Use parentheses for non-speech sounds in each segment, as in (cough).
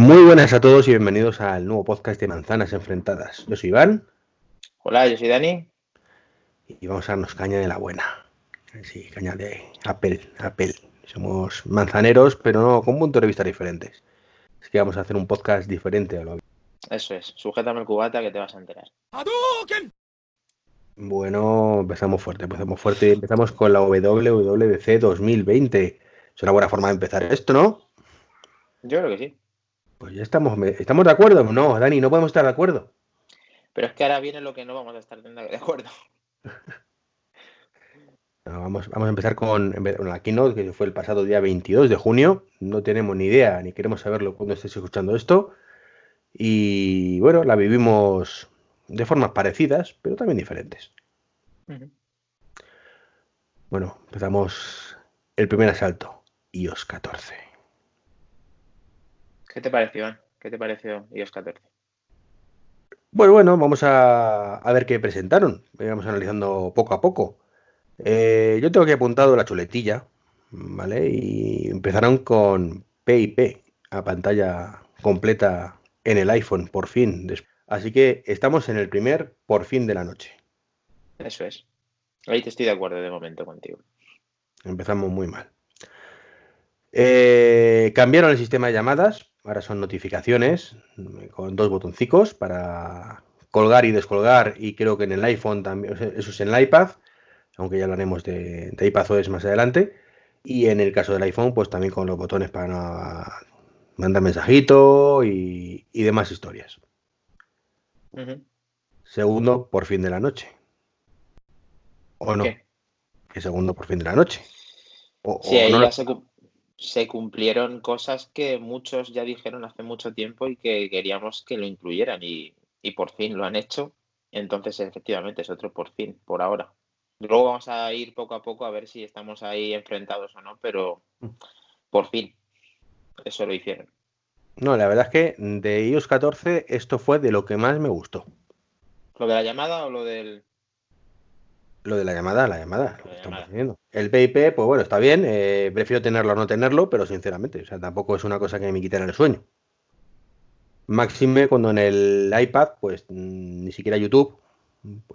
Muy buenas a todos y bienvenidos al nuevo podcast de Manzanas Enfrentadas. Yo soy Iván. Hola, yo soy Dani. Y vamos a darnos caña de la buena. Sí, caña de Apple, Apple. Somos manzaneros, pero no con puntos de vista diferentes. Es que vamos a hacer un podcast diferente a lo Eso es, sujétame el cubata que te vas a enterar. Bueno, empezamos fuerte, empezamos fuerte. Empezamos con la WWDC 2020. Es una buena forma de empezar esto, ¿no? Yo creo que sí. Pues ya estamos, ¿estamos de acuerdo? No, Dani, no podemos estar de acuerdo. Pero es que ahora viene lo que no vamos a estar de acuerdo. (laughs) vamos, vamos a empezar con la keynote, que fue el pasado día 22 de junio. No tenemos ni idea, ni queremos saberlo cuando estéis escuchando esto. Y bueno, la vivimos de formas parecidas, pero también diferentes. Bueno, empezamos el primer asalto, iOS 14. ¿Qué te pareció, ¿Qué te pareció iOS 14? Bueno, bueno, vamos a, ver qué presentaron. Vamos analizando poco a poco. Eh, yo tengo aquí apuntado la chuletilla, ¿vale? Y empezaron con PIP a pantalla completa en el iPhone, por fin. Así que estamos en el primer por fin de la noche. Eso es. Ahí te estoy de acuerdo de momento contigo. Empezamos muy mal. Eh, cambiaron el sistema de llamadas Ahora son notificaciones con dos botoncicos para colgar y descolgar y creo que en el iPhone también, eso es en el iPad, aunque ya hablaremos de, de iPadOS más adelante. Y en el caso del iPhone, pues también con los botones para mandar mensajito y, demás historias. Segundo, por fin de la noche. ¿O no? ¿Qué? segundo por fin de la noche? sí, ahí ya se, se cumplieron cosas que muchos ya dijeron hace mucho tiempo y que queríamos que lo incluyeran y, por fin lo han hecho. Entonces, efectivamente, es otro por fin, por ahora. Luego vamos a ir poco a poco a ver si estamos ahí enfrentados o no, pero por fin, eso lo hicieron. No, la verdad es que de iOS 14 esto fue de lo que más me gustó. ¿Lo de la llamada o lo del...? Lo de la llamada, la llamada, lo que estamos haciendo. El PIP, pues bueno, está bien, eh, prefiero tenerlo o no tenerlo, pero sinceramente, o sea, tampoco es una cosa que me quitara el sueño. Máxime cuando en el iPad, pues mm, ni siquiera YouTube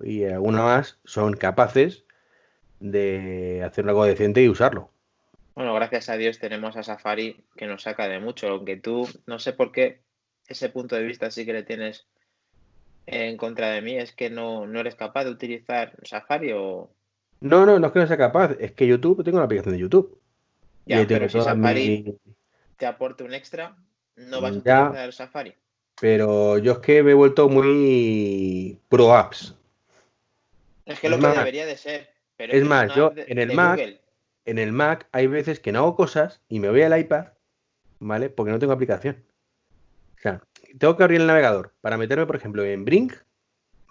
y alguna más son capaces de hacer algo decente y usarlo. Bueno, gracias a Dios tenemos a Safari que nos saca de mucho, aunque tú no sé por qué ese punto de vista sí que le tienes en contra de mí es que no, eres capaz de utilizar Safari o... No, no, no es que no sea capaz, es que YouTube, tengo la aplicación de YouTube. Ya, pero si Safari te aporta un extra, no vas a utilizar Safari. Pero yo es que me he vuelto muy pro apps. Es que lo que debería de ser. es más, yo en el Mac, en el Mac hay veces que no hago cosas y me voy al iPad, ¿vale? Porque no tengo aplicación. Sea, tengo que abrir el navegador para meterme, por ejemplo, en Brink,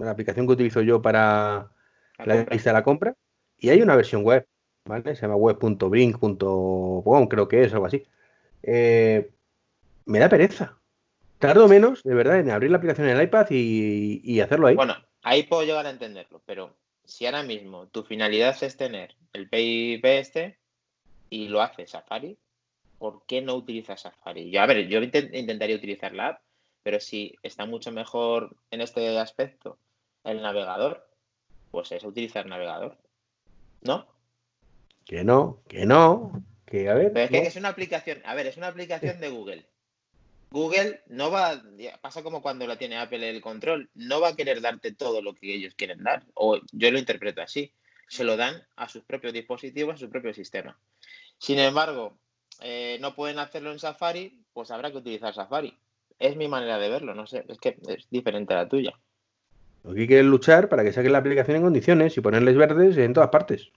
la aplicación que utilizo yo para la, lista de la compra, y hay una versión web, ¿vale? Se llama web.brink.com, creo que es algo así. Eh, me da pereza. Tardo menos, de verdad, en abrir la aplicación en el iPad y, hacerlo ahí. Bueno, ahí puedo llegar a entenderlo, pero si ahora mismo tu finalidad es tener el PIP este y lo hace Safari, ¿por qué no utilizas Safari? Yo, a ver, yo intentaría utilizar la app, pero si está mucho mejor en este aspecto el navegador, pues es utilizar navegador. ¿No? Que no, que no, que a ver. Pero es que es una aplicación, a ver, es una aplicación de Google. Google no va, pasa como cuando la tiene Apple el control, no va a querer darte todo lo que ellos quieren dar, o yo lo interpreto así, se lo dan a sus propios dispositivos, a su propio sistema. Sin embargo, eh, no pueden hacerlo en Safari, pues habrá que utilizar Safari es mi manera de verlo, no sé, es que es diferente a la tuya. Lo que quieren luchar para que saquen la aplicación en condiciones y ponerles verdes en todas partes.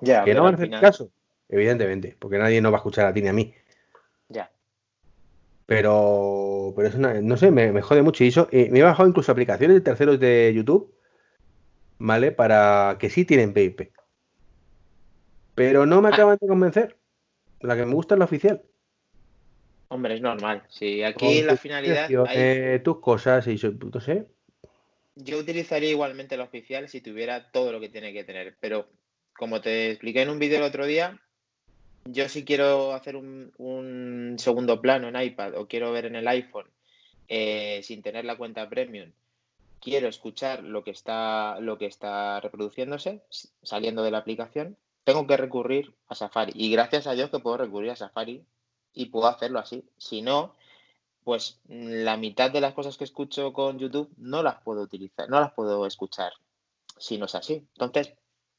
Ya, que no van a hacer caso, evidentemente, porque nadie nos va a escuchar a ti ni a mí. Ya. Pero, pero es una, no sé, me, jode mucho. Y eso, me he bajado incluso aplicaciones de terceros de YouTube, ¿vale? Para que sí tienen PIP. Pero no me ah. acaban de convencer. La que me gusta es la oficial. Hombre, es normal. Si aquí la finalidad. Hay... tus cosas y no sé. Yo utilizaría igualmente la oficial si tuviera todo lo que tiene que tener. Pero como te expliqué en un vídeo el otro día, yo si quiero hacer un, segundo plano en iPad o quiero ver en el iPhone eh, sin tener la cuenta premium, quiero escuchar lo que está lo que está reproduciéndose saliendo de la aplicación, tengo que recurrir a Safari. Y gracias a Dios que puedo recurrir a Safari y puedo hacerlo así. Si no, pues la mitad de las cosas que escucho con YouTube no las puedo utilizar, no las puedo escuchar si no es así. Entonces,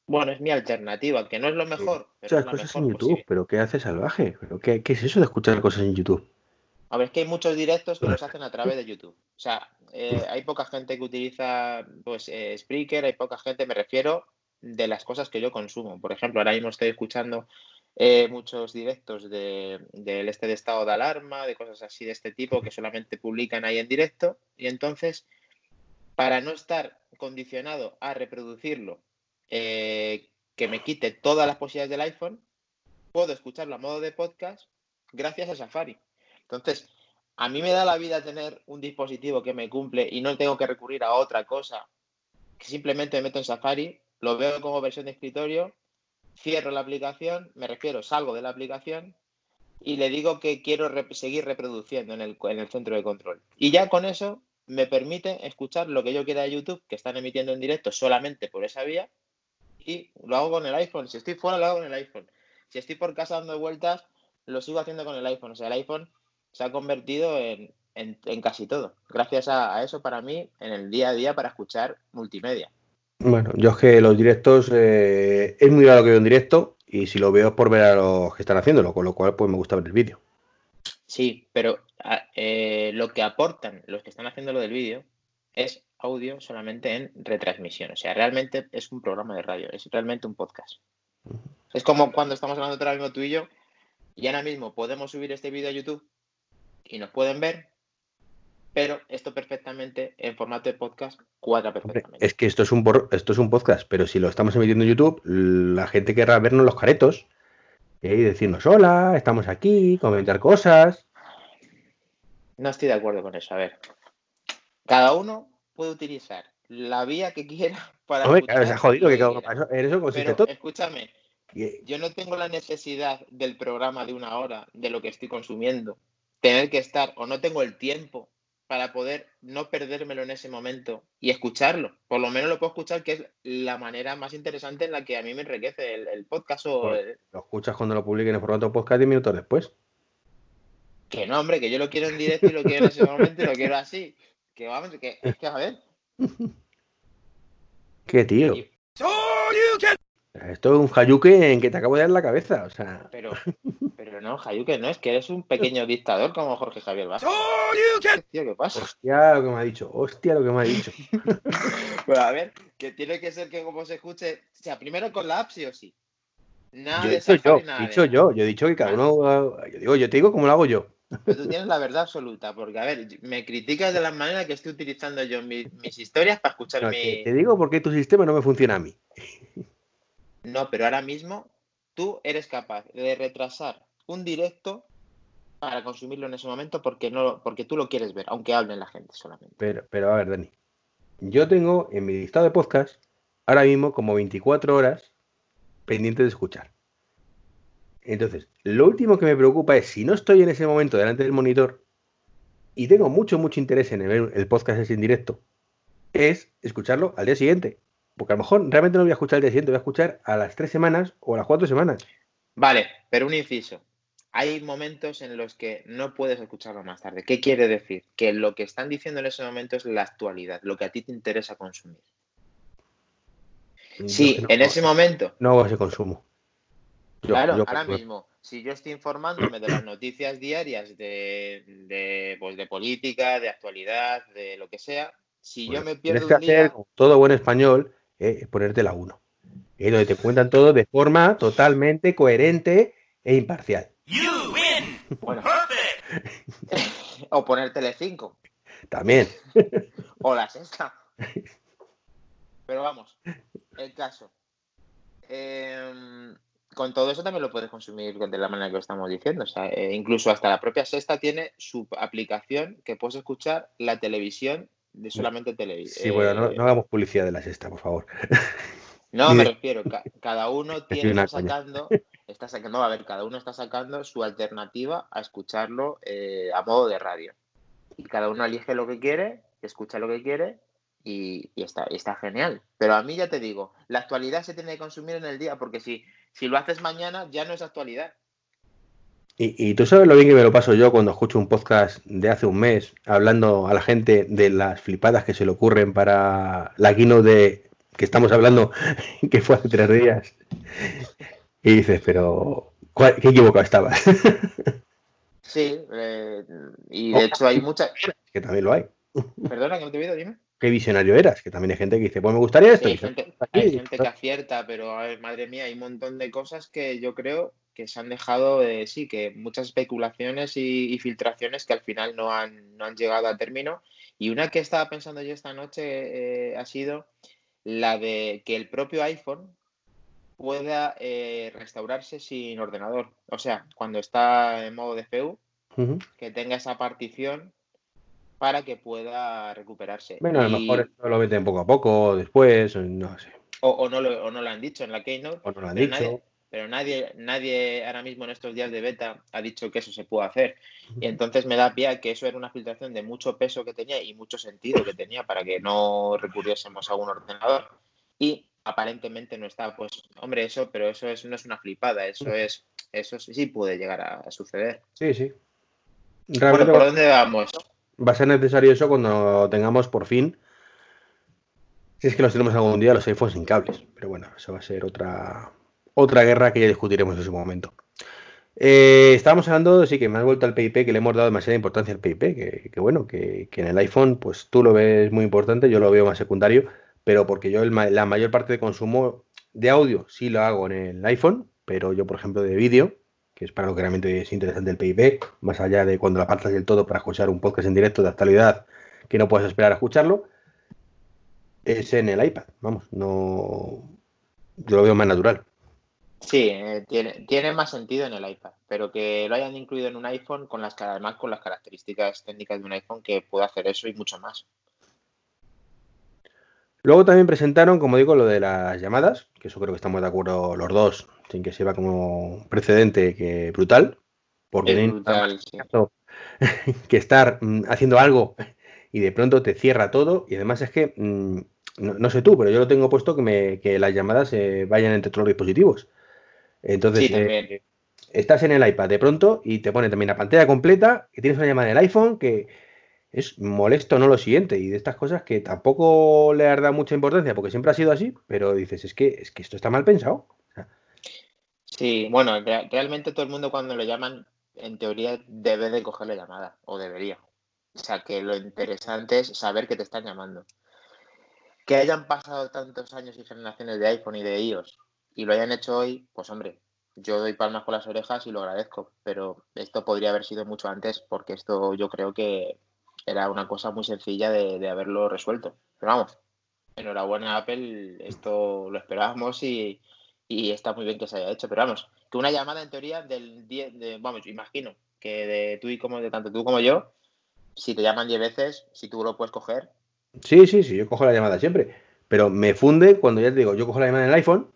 bueno, es mi alternativa, que no es lo mejor. Pero cosas en YouTube, pero ¿qué hace salvaje? ¿Pero qué, es eso de escuchar cosas en YouTube? A ver, es que hay muchos directos que los (laughs) hacen a través de YouTube. O sea, eh, hay poca gente que utiliza pues eh, Spreaker, hay poca gente, me refiero de las cosas que yo consumo. Por ejemplo, ahora mismo estoy escuchando eh, muchos directos del este de estado de alarma, de cosas así de este tipo que solamente publican ahí en directo. Y entonces, para no estar condicionado a reproducirlo, eh, que me quite todas las posibilidades del iPhone, puedo escucharlo a modo de podcast gracias a Safari. Entonces, a mí me da la vida tener un dispositivo que me cumple y no tengo que recurrir a otra cosa, que simplemente me meto en Safari, lo veo como versión de escritorio, cierro la aplicación, me refiero, salgo de la aplicación y le digo que quiero seguir reproduciendo en el, en el centro de control. Y ya con eso me permite escuchar lo que yo quiera de YouTube, que están emitiendo en directo solamente por esa vía, y lo hago con el iPhone. Si estoy fuera, lo hago con el iPhone. Si estoy por casa dando vueltas, lo sigo haciendo con el iPhone. O sea, el iPhone se ha convertido en, casi todo. Gracias a, eso, para mí, en el día a día para escuchar multimedia. Bueno, yo es que los directos eh, es muy raro que veo un directo y si lo veo es por ver a los que están haciéndolo, con lo cual pues me gusta ver el vídeo. Sí, pero eh, lo que aportan los que están haciendo lo del vídeo es audio solamente en retransmisión. O sea, realmente es un programa de radio, es realmente un podcast. Es como cuando estamos hablando ahora mismo tú y yo, y ahora mismo podemos subir este vídeo a YouTube y nos pueden ver, pero esto perfectamente en formato de podcast cuadra perfectamente. es que esto es, un esto es un podcast, pero si lo estamos emitiendo en YouTube, la gente querrá vernos los caretos y decirnos hola, estamos aquí, comentar cosas. No estoy de acuerdo con eso. A ver, cada uno puede utilizar la vía que quiera para. Hombre, claro, se ha jodido que, en eso consiste todo. Escúchame, yo no tengo la necesidad del programa de una hora, de lo que estoy consumiendo, tener que estar, o no tengo el tiempo para poder no perdérmelo en ese momento y escucharlo. Por lo menos lo puedo escuchar, que es la manera más interesante en la que a mí me enriquece el, podcast. O pues, Lo escuchas cuando lo publiquen en formato podcast 10 minutos después. Que no, hombre, que yo lo quiero en directo y lo quiero en ese momento y lo quiero así. Que vamos, que es que a ver. (laughs) ¿Qué tío? Esto es un Hayuke en que te acabo de dar la cabeza, o sea. Pero, (laughs) pero no, Hayuke no, es que eres un pequeño dictador como Jorge Javier Vázquez. Tío, ¿qué pasa? Hostia, lo que me ha dicho, hostia, lo que me ha dicho. (laughs) Bueno, a ver, que tiene que ser que como se escuche, o sea, primero con la app sí o sí. Nada yo he dicho yo, he dicho yo, yo he dicho que cada uno, yo digo, yo te digo cómo lo hago yo. Pero tú tienes la verdad absoluta, porque a ver, me criticas de la manera que estoy utilizando yo mis, historias para escuchar mi... Te digo porque tu sistema no me funciona a mí. No, pero ahora mismo tú eres capaz de retrasar un directo para consumirlo en ese momento porque no porque tú lo quieres ver, aunque hablen la gente solamente. Pero, pero a ver, Dani, yo tengo en mi listado de podcast ahora mismo como 24 horas pendientes de escuchar. Entonces, lo último que me preocupa es si no estoy en ese momento delante del monitor y tengo mucho, mucho interés en ver el podcast ese en directo, es escucharlo al día siguiente. Porque a lo mejor realmente no voy a escuchar al día siguiente, voy a escuchar a las tres semanas o a las cuatro semanas. Vale, pero un inciso. Hay momentos en los que no puedes escucharlo más tarde. ¿Qué quiere decir? Que lo que están diciendo en ese momento es la actualidad, lo que a ti te interesa consumir. Sí, en ese momento. No hago ese consumo claro, ahora mismo, si yo estoy informándome de las (clears throat) noticias diarias de, pues, de política, de actualidad, de lo que sea, si yo me pierdo. Tienes que hacer, todo buen español, eh, ponerte la 1. Eh, donde te cuentan todo de forma totalmente coherente e imparcial. Bueno. o poner Tele5. También. o la sexta. Pero vamos, el caso. Eh, con todo eso también lo puedes consumir de la manera que lo estamos diciendo. O sea, eh, incluso hasta la propia Sexta tiene su aplicación que puedes escuchar la televisión de solamente televisión. Sí, bueno, no, hagamos publicidad de la Sexta, por favor. No, me (laughs) refiero, cada uno (laughs) tiene sacando está sacando, a ver, cada uno está sacando su alternativa a escucharlo eh, a modo de radio. Y cada uno elige lo que quiere, escucha lo que quiere y, está, está genial. Pero a mí ya te digo, la actualidad se tiene que consumir en el día, porque si, si lo haces mañana ya no es actualidad. Y, tú sabes lo bien que me lo paso yo cuando escucho un podcast de hace un mes hablando a la gente de las flipadas que se le ocurren para la keynote de que estamos hablando, (laughs) que fue hace tres días. Y dices, pero ¿qué equivocado estabas? (laughs) Sí, eh, y de hecho hay muchas... (laughs) Que también lo hay. Perdona, que no te he dime qué visionario eras, que también hay gente que dice, pues me gustaría esto. hay, gente, que acierta, pero a ver, madre mía, hay un montón de cosas que yo creo que se han dejado, de sí, que muchas especulaciones y, filtraciones que al final no han, no han, llegado a término. Y una que estaba pensando yo esta noche eh, ha sido la de que el propio iPhone pueda eh, restaurarse sin ordenador. O sea, cuando está en modo DFU, que tenga esa partición para que pueda recuperarse. Bueno, a lo mejor esto lo meten poco a poco, después, no sé. O, no, lo, o no lo han dicho en la Keynote. O no lo han dicho. Nadie, pero nadie, nadie ahora mismo en estos días de beta ha dicho que eso se puede hacer. Y entonces me da pie que eso era una filtración de mucho peso que tenía y mucho sentido que tenía para que no recurriésemos a un ordenador. Y aparentemente no está, pues, hombre, eso, pero eso es, no es una flipada, eso es, eso sí puede llegar a, suceder. Sí, sí. Bueno, ¿por dónde vamos? va a ser necesario eso cuando tengamos por fin, si es que los tenemos algún día, los iPhones sin cables. Pero bueno, eso va a ser otra, otra guerra que ya discutiremos en su momento. Eh, estábamos hablando, sí, que me has vuelto al PIP, que le hemos dado demasiada importancia al PIP, que, bueno, que, en el iPhone, pues tú lo ves muy importante, yo lo veo más secundario, pero porque yo la mayor parte de consumo de audio sí lo hago en el iPhone, pero yo, por ejemplo, de vídeo, que es para lo que realmente es interesante el PIB, más allá de cuando la apartas del todo para escuchar un podcast en directo de actualidad que no puedes esperar a escucharlo, es en el iPad. Vamos, no. Yo lo veo más natural. Sí, eh, tiene, tiene, más sentido en el iPad, pero que lo hayan incluido en un iPhone con las además con las características técnicas de un iPhone que puede hacer eso y mucho más. Luego también presentaron, como digo, lo de las llamadas, que eso creo que estamos de acuerdo los dos, sin que sirva como precedente que brutal, porque brutal, (laughs) que estar mm, haciendo algo y de pronto te cierra todo y además es que mm, no, sé tú, pero yo lo tengo puesto que, me, que las llamadas eh, vayan entre todos los dispositivos. Entonces, eh, estás en el iPad de pronto y te pone también la pantalla completa, que tienes una llamada en el iPhone, que es molesto no lo siguiente y de estas cosas que tampoco le has dado mucha importancia porque siempre ha sido así, pero dices, es que, es que esto está mal pensado. Sí, bueno, realmente todo el mundo cuando le llaman, en teoría debe de coger la llamada, o debería. O sea, que lo interesante es saber que te están llamando. Que hayan pasado tantos años y generaciones de iPhone y de iOS y lo hayan hecho hoy, pues hombre, yo doy palmas con las orejas y lo agradezco, pero esto podría haber sido mucho antes porque esto yo creo que era una cosa muy sencilla de, haberlo resuelto. Pero vamos, enhorabuena Apple, esto lo esperábamos y, y está muy bien que se haya hecho, pero vamos, que una llamada en teoría del 10, de, vamos, imagino que de tú y como de tanto tú como yo, si te llaman 10 veces, si tú lo puedes coger. Sí, sí, sí, yo cojo la llamada siempre, pero me funde cuando ya te digo, yo cojo la llamada en el iPhone,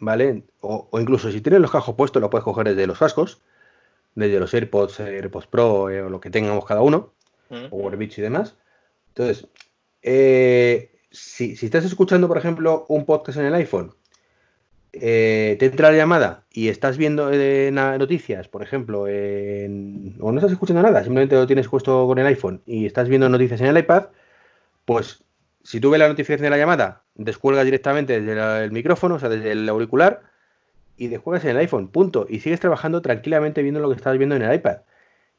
¿vale? O, incluso si tienes los cajos puestos, lo puedes coger desde los cascos, desde los AirPods, AirPods Pro eh, o lo que tengamos cada uno, mm. o Warbitch y demás. Entonces, eh, si, si estás escuchando, por ejemplo, un podcast en el iPhone eh, te entra la llamada y estás viendo noticias, por ejemplo, o no estás escuchando nada, simplemente lo tienes puesto con el iPhone y estás viendo noticias en el iPad, pues si tú ves la notificación de la llamada, descuelgas directamente desde el micrófono, o sea, desde el auricular, y descuelgas en el iPhone, punto. Y sigues trabajando tranquilamente viendo lo que estás viendo en el iPad.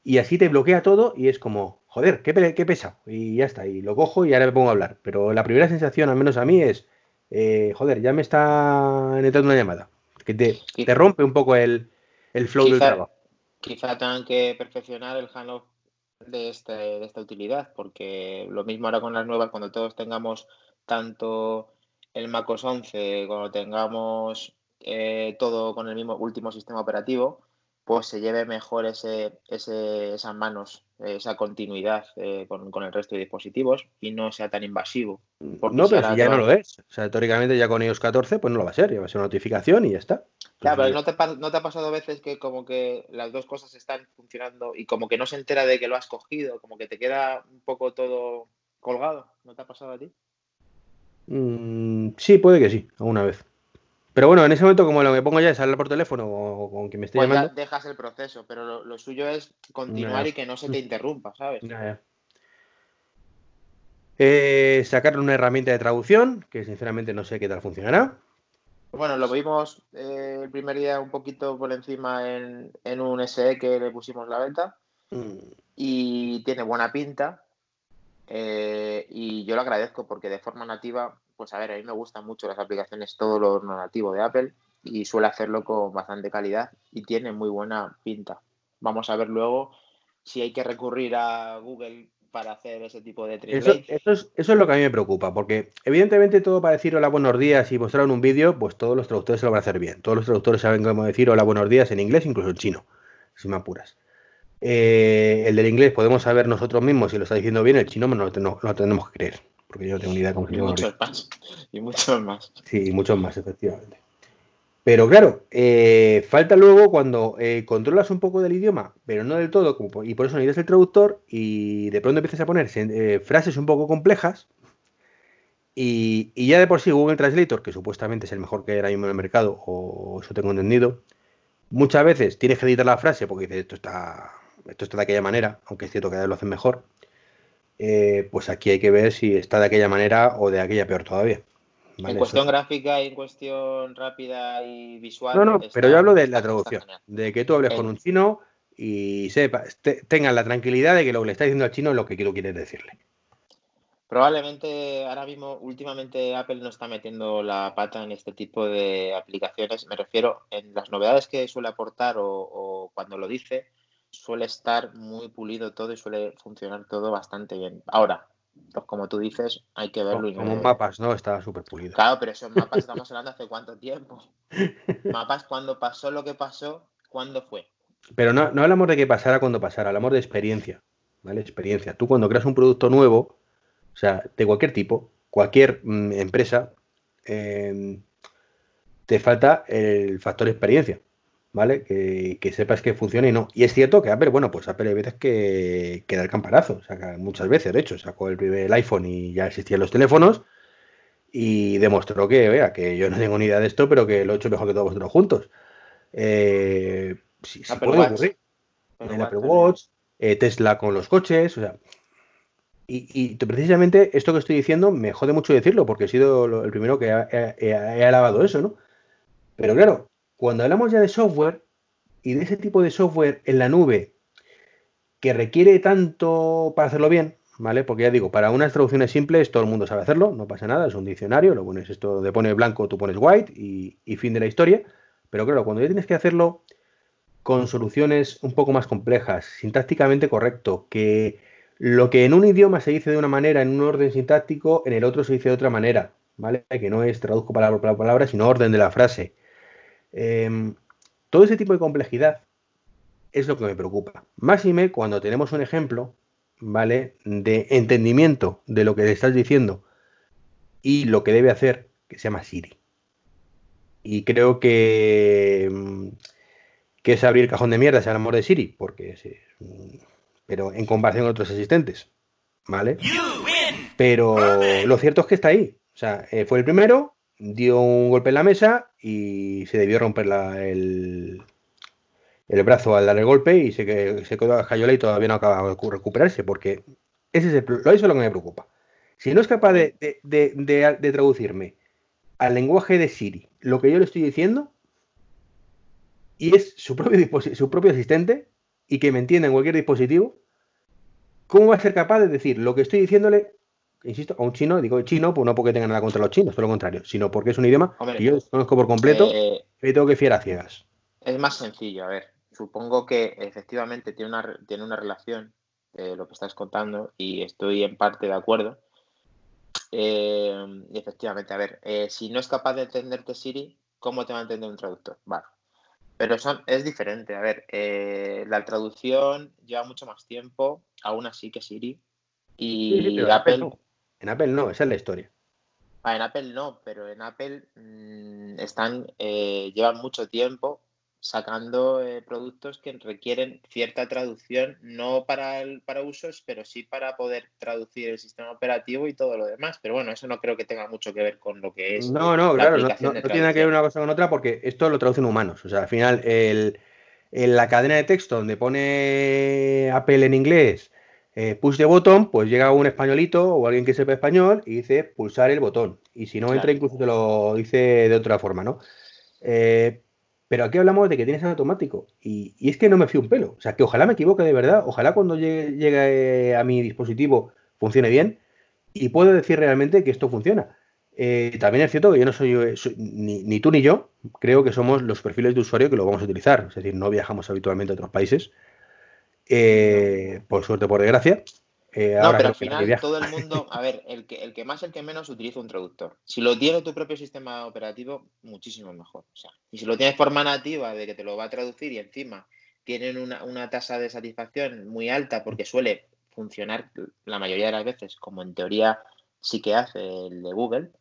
Y así te bloquea todo y es como, joder, qué, qué pesa. Y ya está, y lo cojo y ahora me pongo a hablar. Pero la primera sensación, al menos a mí, es eh, joder, ya me está entrando una llamada. Que te, te rompe un poco el, flow del trabajo. Quizá tengan que perfeccionar el handoff de, este, de esta utilidad, porque lo mismo ahora con las nuevas, cuando todos tengamos tanto el MacOS 11, cuando tengamos eh, todo con el mismo último sistema operativo, pues se lleve mejor ese, esas manos, esa continuidad eh, con, el resto de dispositivos y no sea tan invasivo. No, pero si ya no lo es. O sea, teóricamente ya con iOS 14 pues no lo va a ser, ya va a ser una notificación y ya está. Claro, pero ¿no te, ¿no te ha pasado a veces que como que las dos cosas están funcionando y como que no se entera de que lo has cogido, como que te queda un poco todo colgado? ¿No te ha pasado a ti? Mm, sí, puede que sí, alguna vez. Pero bueno, en ese momento, como lo que pongo ya es hablar por teléfono o con quien me esté pues llamando. Ya dejas el proceso, pero lo, suyo es continuar y que no se te interrumpa, ¿sabes? Eh, sacar una herramienta de traducción, que sinceramente no sé qué tal funcionará. Bueno, lo vimos eh, el primer día un poquito por encima en, un SE que le pusimos la venta. Mm. Y tiene buena pinta. Eh, y yo lo agradezco porque de forma nativa pues a ver, a mí me gustan mucho las aplicaciones, todo lo nativo de Apple y suele hacerlo con bastante calidad y tiene muy buena pinta. Vamos a ver luego si hay que recurrir a Google para hacer ese tipo de translate. Eso, es, eso es lo que a mí me preocupa, porque evidentemente todo para decir hola, buenos días y mostrar un vídeo, pues todos los traductores se lo van a hacer bien. Todos los traductores saben cómo decir hola, buenos días en inglés, incluso en chino, si me apuras. Eh, el del inglés podemos saber nosotros mismos si lo está diciendo bien, el chino no, no lo tenemos que creer porque yo no tengo ni idea cómo se llama. Muchos más. Y muchos más. Sí, muchos más, efectivamente. Pero claro, eh, falta luego cuando eh, controlas un poco del idioma, pero no del todo, y por eso necesitas el traductor, y de pronto empiezas a poner frases un poco complejas, y, ya de por sí Google Translator, que supuestamente es el mejor que hay ahora mismo en el mercado, o eso tengo entendido, muchas veces tienes que editar la frase porque dices esto está, esto está de aquella manera, aunque es cierto que lo hacen mejor. Eh, pues aquí hay que ver si está de aquella manera o de aquella peor todavía. en cuestión gráfica y en cuestión rápida y visual. No, no, pero yo hablo de la traducción, de que tú hables con un chino y sepas, tengas la tranquilidad de que lo que le está diciendo al chino es lo que tú quieres decirle. Probablemente ahora mismo, últimamente Apple no está metiendo la pata en este tipo de aplicaciones. Me refiero en las novedades que suele aportar o cuando lo dice, suele estar muy pulido todo y suele funcionar todo bastante bien. Ahora, pues como tú dices, hay que verlo. Como mapas, ¿no? Está súper pulido. Claro, pero esos mapas (laughs) estamos hablando hace cuánto tiempo. (laughs) mapas cuando pasó lo que pasó, ¿cuándo fue? Pero no, no hablamos de que pasara cuando pasara, hablamos de experiencia, ¿vale? Experiencia. Tú cuando creas un producto nuevo, o sea, de cualquier tipo, cualquier mm, empresa, em, te falta el factor experiencia. ¿Vale? Que, sepas que funciona y no. Y es cierto que Apple, bueno, pues Apple hay veces que, que da el campanazo, saca muchas veces, de hecho, sacó el primer iPhone y ya existían los teléfonos y demostró que, vea, que yo no tengo ni idea de esto, pero que lo he hecho mejor que todos vosotros juntos. Eh, sí, puede ocurrir. El Apple Watch, eh, Tesla con los coches, o sea. Y, precisamente esto que estoy diciendo me jode mucho decirlo, porque he sido el primero que he alabado eso, ¿no? Pero claro, cuando hablamos ya de software y de ese tipo de software en la nube que requiere tanto para hacerlo bien, ¿vale? Porque ya digo, para unas traducciones simples todo el mundo sabe hacerlo, no pasa nada, es un diccionario, lo bueno es esto de poner blanco, tú pones white y, y fin de la historia. Pero claro, cuando ya tienes que hacerlo con soluciones un poco más complejas, sintácticamente correcto, que lo que en un idioma se dice de una manera, en un orden sintáctico, en el otro se dice de otra manera, ¿vale? Que no es traduzco palabra por palabra, sino orden de la frase. Em, todo ese tipo de complejidad es lo que me preocupa. Máxime cuando tenemos un ejemplo, ¿vale? De entendimiento de lo que le estás diciendo y lo que debe hacer, que se llama Siri. Y creo que, em, que es abrir el cajón de mierda, es el amor de Siri, porque es, pero en comparación con otros asistentes, ¿vale? Pero lo cierto es que está ahí. O sea, eh, fue el primero, dio un golpe en la mesa y se debió romper el, el, brazo al dar el golpe y se, se quedó a Jayola y todavía no acaba de recuperarse porque ese es el, eso es lo que me preocupa. Si no es capaz de, de, traducirme al lenguaje de Siri lo que yo le estoy diciendo y es su propio, su propio asistente y que me entienda en cualquier dispositivo, ¿cómo va a ser capaz de decir lo que estoy diciéndole insisto, a un chino, digo chino, pues no porque tenga nada contra los chinos, todo lo contrario, sino porque es un idioma que yo desconozco por completo eh, y tengo que fiar a ciegas. Es más sencillo, a ver, supongo que efectivamente tiene una, tiene una relación eh, lo que estás contando y estoy en parte de acuerdo. Eh, efectivamente, a ver, si no es capaz de entenderte Siri, ¿cómo te va a entender un traductor? Vale. Pero son, es diferente. A ver, eh, la traducción lleva mucho más tiempo, aún así que Siri. Y Apple. En Apple no, esa es la historia. Ah, en Apple no, pero en Apple mm, están, eh, llevan mucho tiempo sacando eh, productos que requieren cierta traducción, no para, el, para usos, pero sí para poder traducir el sistema operativo y todo lo demás. Pero bueno, eso no creo que tenga mucho que ver con lo que es. No, no, claro, no, tiene que ver una cosa con otra porque esto lo traducen humanos. O sea, al final, el, en la cadena de texto donde pone Apple en inglés, eh, push the button, pues llega un españolito o alguien que sepa español y dice pulsar el botón. Y si no entra, incluso te lo dice de otra forma, ¿no? Eh, pero aquí hablamos de que tienes en automático. Y, es que no me fío un pelo. O sea, que ojalá me equivoque de verdad. Ojalá cuando llegue, a mi dispositivo funcione bien. Y puedo decir realmente que esto funciona. Eh, también es cierto que yo no soy, ni, tú ni yo, creo que somos los perfiles de usuario que lo vamos a utilizar. Es decir, no viajamos habitualmente a otros países. Eh, por suerte, por desgracia. Eh, no, pero al final todo el (laughs) mundo, a ver, el que, el que más, el que menos utiliza un traductor. Si lo tiene tu propio sistema operativo, muchísimo mejor. O sea, y si lo tienes forma nativa de que te lo va a traducir y encima tienen una, tasa de satisfacción muy alta porque suele funcionar la mayoría de las veces, como en teoría sí que hace el de Google,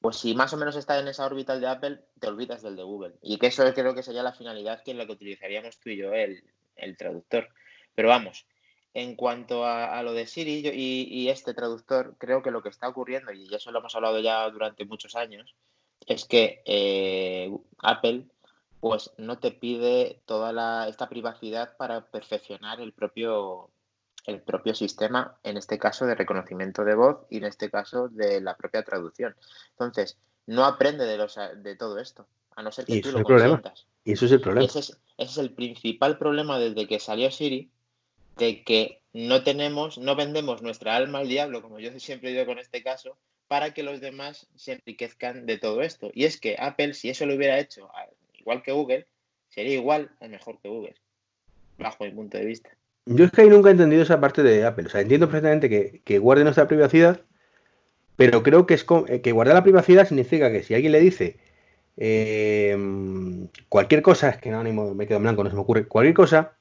pues si más o menos está en esa órbita el de Apple, te olvidas del de Google. Y que eso creo que sería la finalidad que en la que utilizaríamos tú y yo el, el traductor. Pero vamos, en cuanto a, lo de Siri y, este traductor, creo que lo que está ocurriendo, y eso lo hemos hablado ya durante muchos años, es que eh, Apple pues no te pide toda esta privacidad para perfeccionar el propio, el propio sistema, en este caso de reconocimiento de voz y en este caso de la propia traducción. Entonces, no aprende de, los, de todo esto, a no ser que tú lo consientas. Y eso es el problema. ese es el principal problema desde que salió Siri, de que no tenemos, no vendemos nuestra alma al diablo, como yo (laughs) siempre digo con este caso, para que los demás se enriquezcan de todo esto. Y es que Apple, si eso lo hubiera hecho igual que Google, sería igual o mejor que Google, bajo mi punto de vista. Yo es que ahí nunca he entendido esa parte de Apple. O sea, entiendo perfectamente que, que guarde nuestra privacidad, pero creo que es eh, que guardar la privacidad significa que si alguien le dice eh, cualquier cosa, es que no, me quedo en blanco, no se me ocurre, cualquier cosa,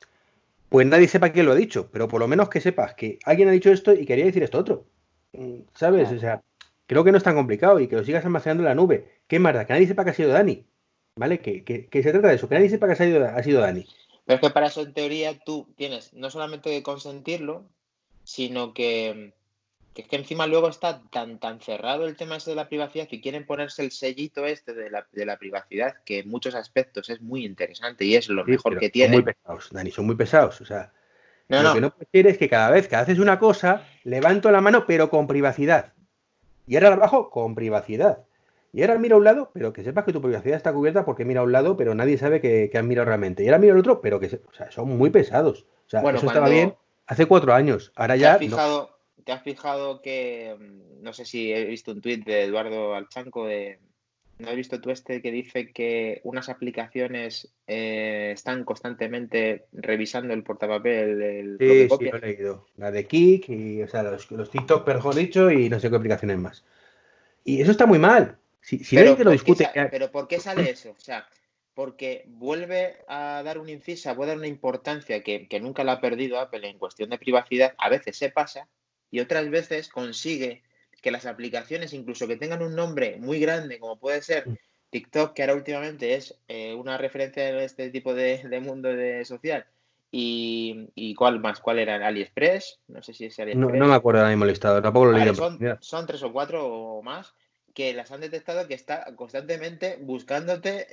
pues nadie sepa quién lo ha dicho, pero por lo menos que sepas que alguien ha dicho esto y quería decir esto otro. Mm, ¿Sabes? O sea, creo que no es tan complicado y que lo sigas almacenando en la nube. ¿Qué más da? Que nadie sepa que ha sido Dani. ¿Vale? Que, se trata de eso, que nadie sepa que ha sido, ha sido Dani. Pero es que para eso, en teoría, tú tienes no solamente que consentirlo, sino que que es que encima luego está tan, tan cerrado el tema ese de la privacidad que quieren ponerse el sellito este de la, de la privacidad, que en muchos aspectos es muy interesante y es lo mejor que tiene. Son muy pesados, Dani, son muy pesados. O sea, lo que no quieres es que cada vez que haces una cosa, levanto la mano, pero con privacidad. Y ahora la bajo con privacidad. Y ahora mira a un lado, pero que sepas que tu privacidad está cubierta porque mira a un lado, pero nadie sabe que, que has mirado realmente. Y ahora mira al otro, pero que o sea, son muy pesados. O sea, eso estaba bien hace cuatro años. Ahora ya. ¿Te has fijado que, mm, no sé si he visto un tuit de Eduardo Alchanco de, ¿no has visto tú este que dice que unas aplicaciones eh, están constantemente revisando el portapapel? El, sí, sí, lo he leído. La de Kik y, o sea, los, los TikTok, mejor dicho, y no sé qué aplicaciones más. Y eso está muy mal. Si, si pero, nadie lo discute. Pero ¿por qué sale eso? O sea, porque vuelve a dar un incisa, vuelve a dar una importancia que, que nunca la ha perdido Apple en cuestión de privacidad. A veces se pasa y otras veces consigue que las aplicaciones, incluso que tengan un nombre muy grande, como puede ser mm. TikTok, que ahora últimamente es eh, una referencia en este tipo de, mundo de social, y, y, cuál más, cuál era AliExpress, no sé si es AliExpress. No, me acuerdo ahora mismo listado, tampoco lo leí. Son, son, tres o cuatro o más que las han detectado que está constantemente buscándote.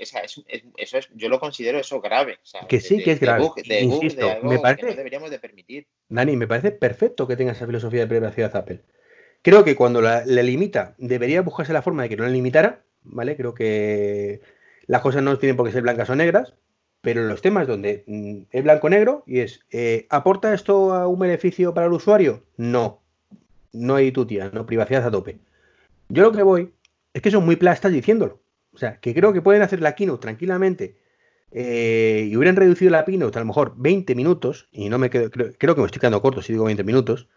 O sea, eso, es, yo lo considero eso grave. que sí, que es grave. Insisto, me parece, que no deberíamos de permitir. Dani, me parece perfecto que tenga esa filosofía de privacidad Apple. Creo que cuando la, limita, debería buscarse la forma de que no la limitara, ¿vale? Creo que las cosas no tienen por qué ser blancas o negras, pero en los temas donde mm, es blanco-negro y es, eh, ¿aporta esto a un beneficio para el usuario? No. No hay tutía, no, privacidad a tope. Yo lo que voy es que son muy plastas diciéndolo. O sea, que creo que pueden hacer la keynote tranquilamente eh, y hubieran reducido la keynote a lo mejor 20 minutos, y no me quedo, creo, que me estoy quedando corto si digo 20 minutos,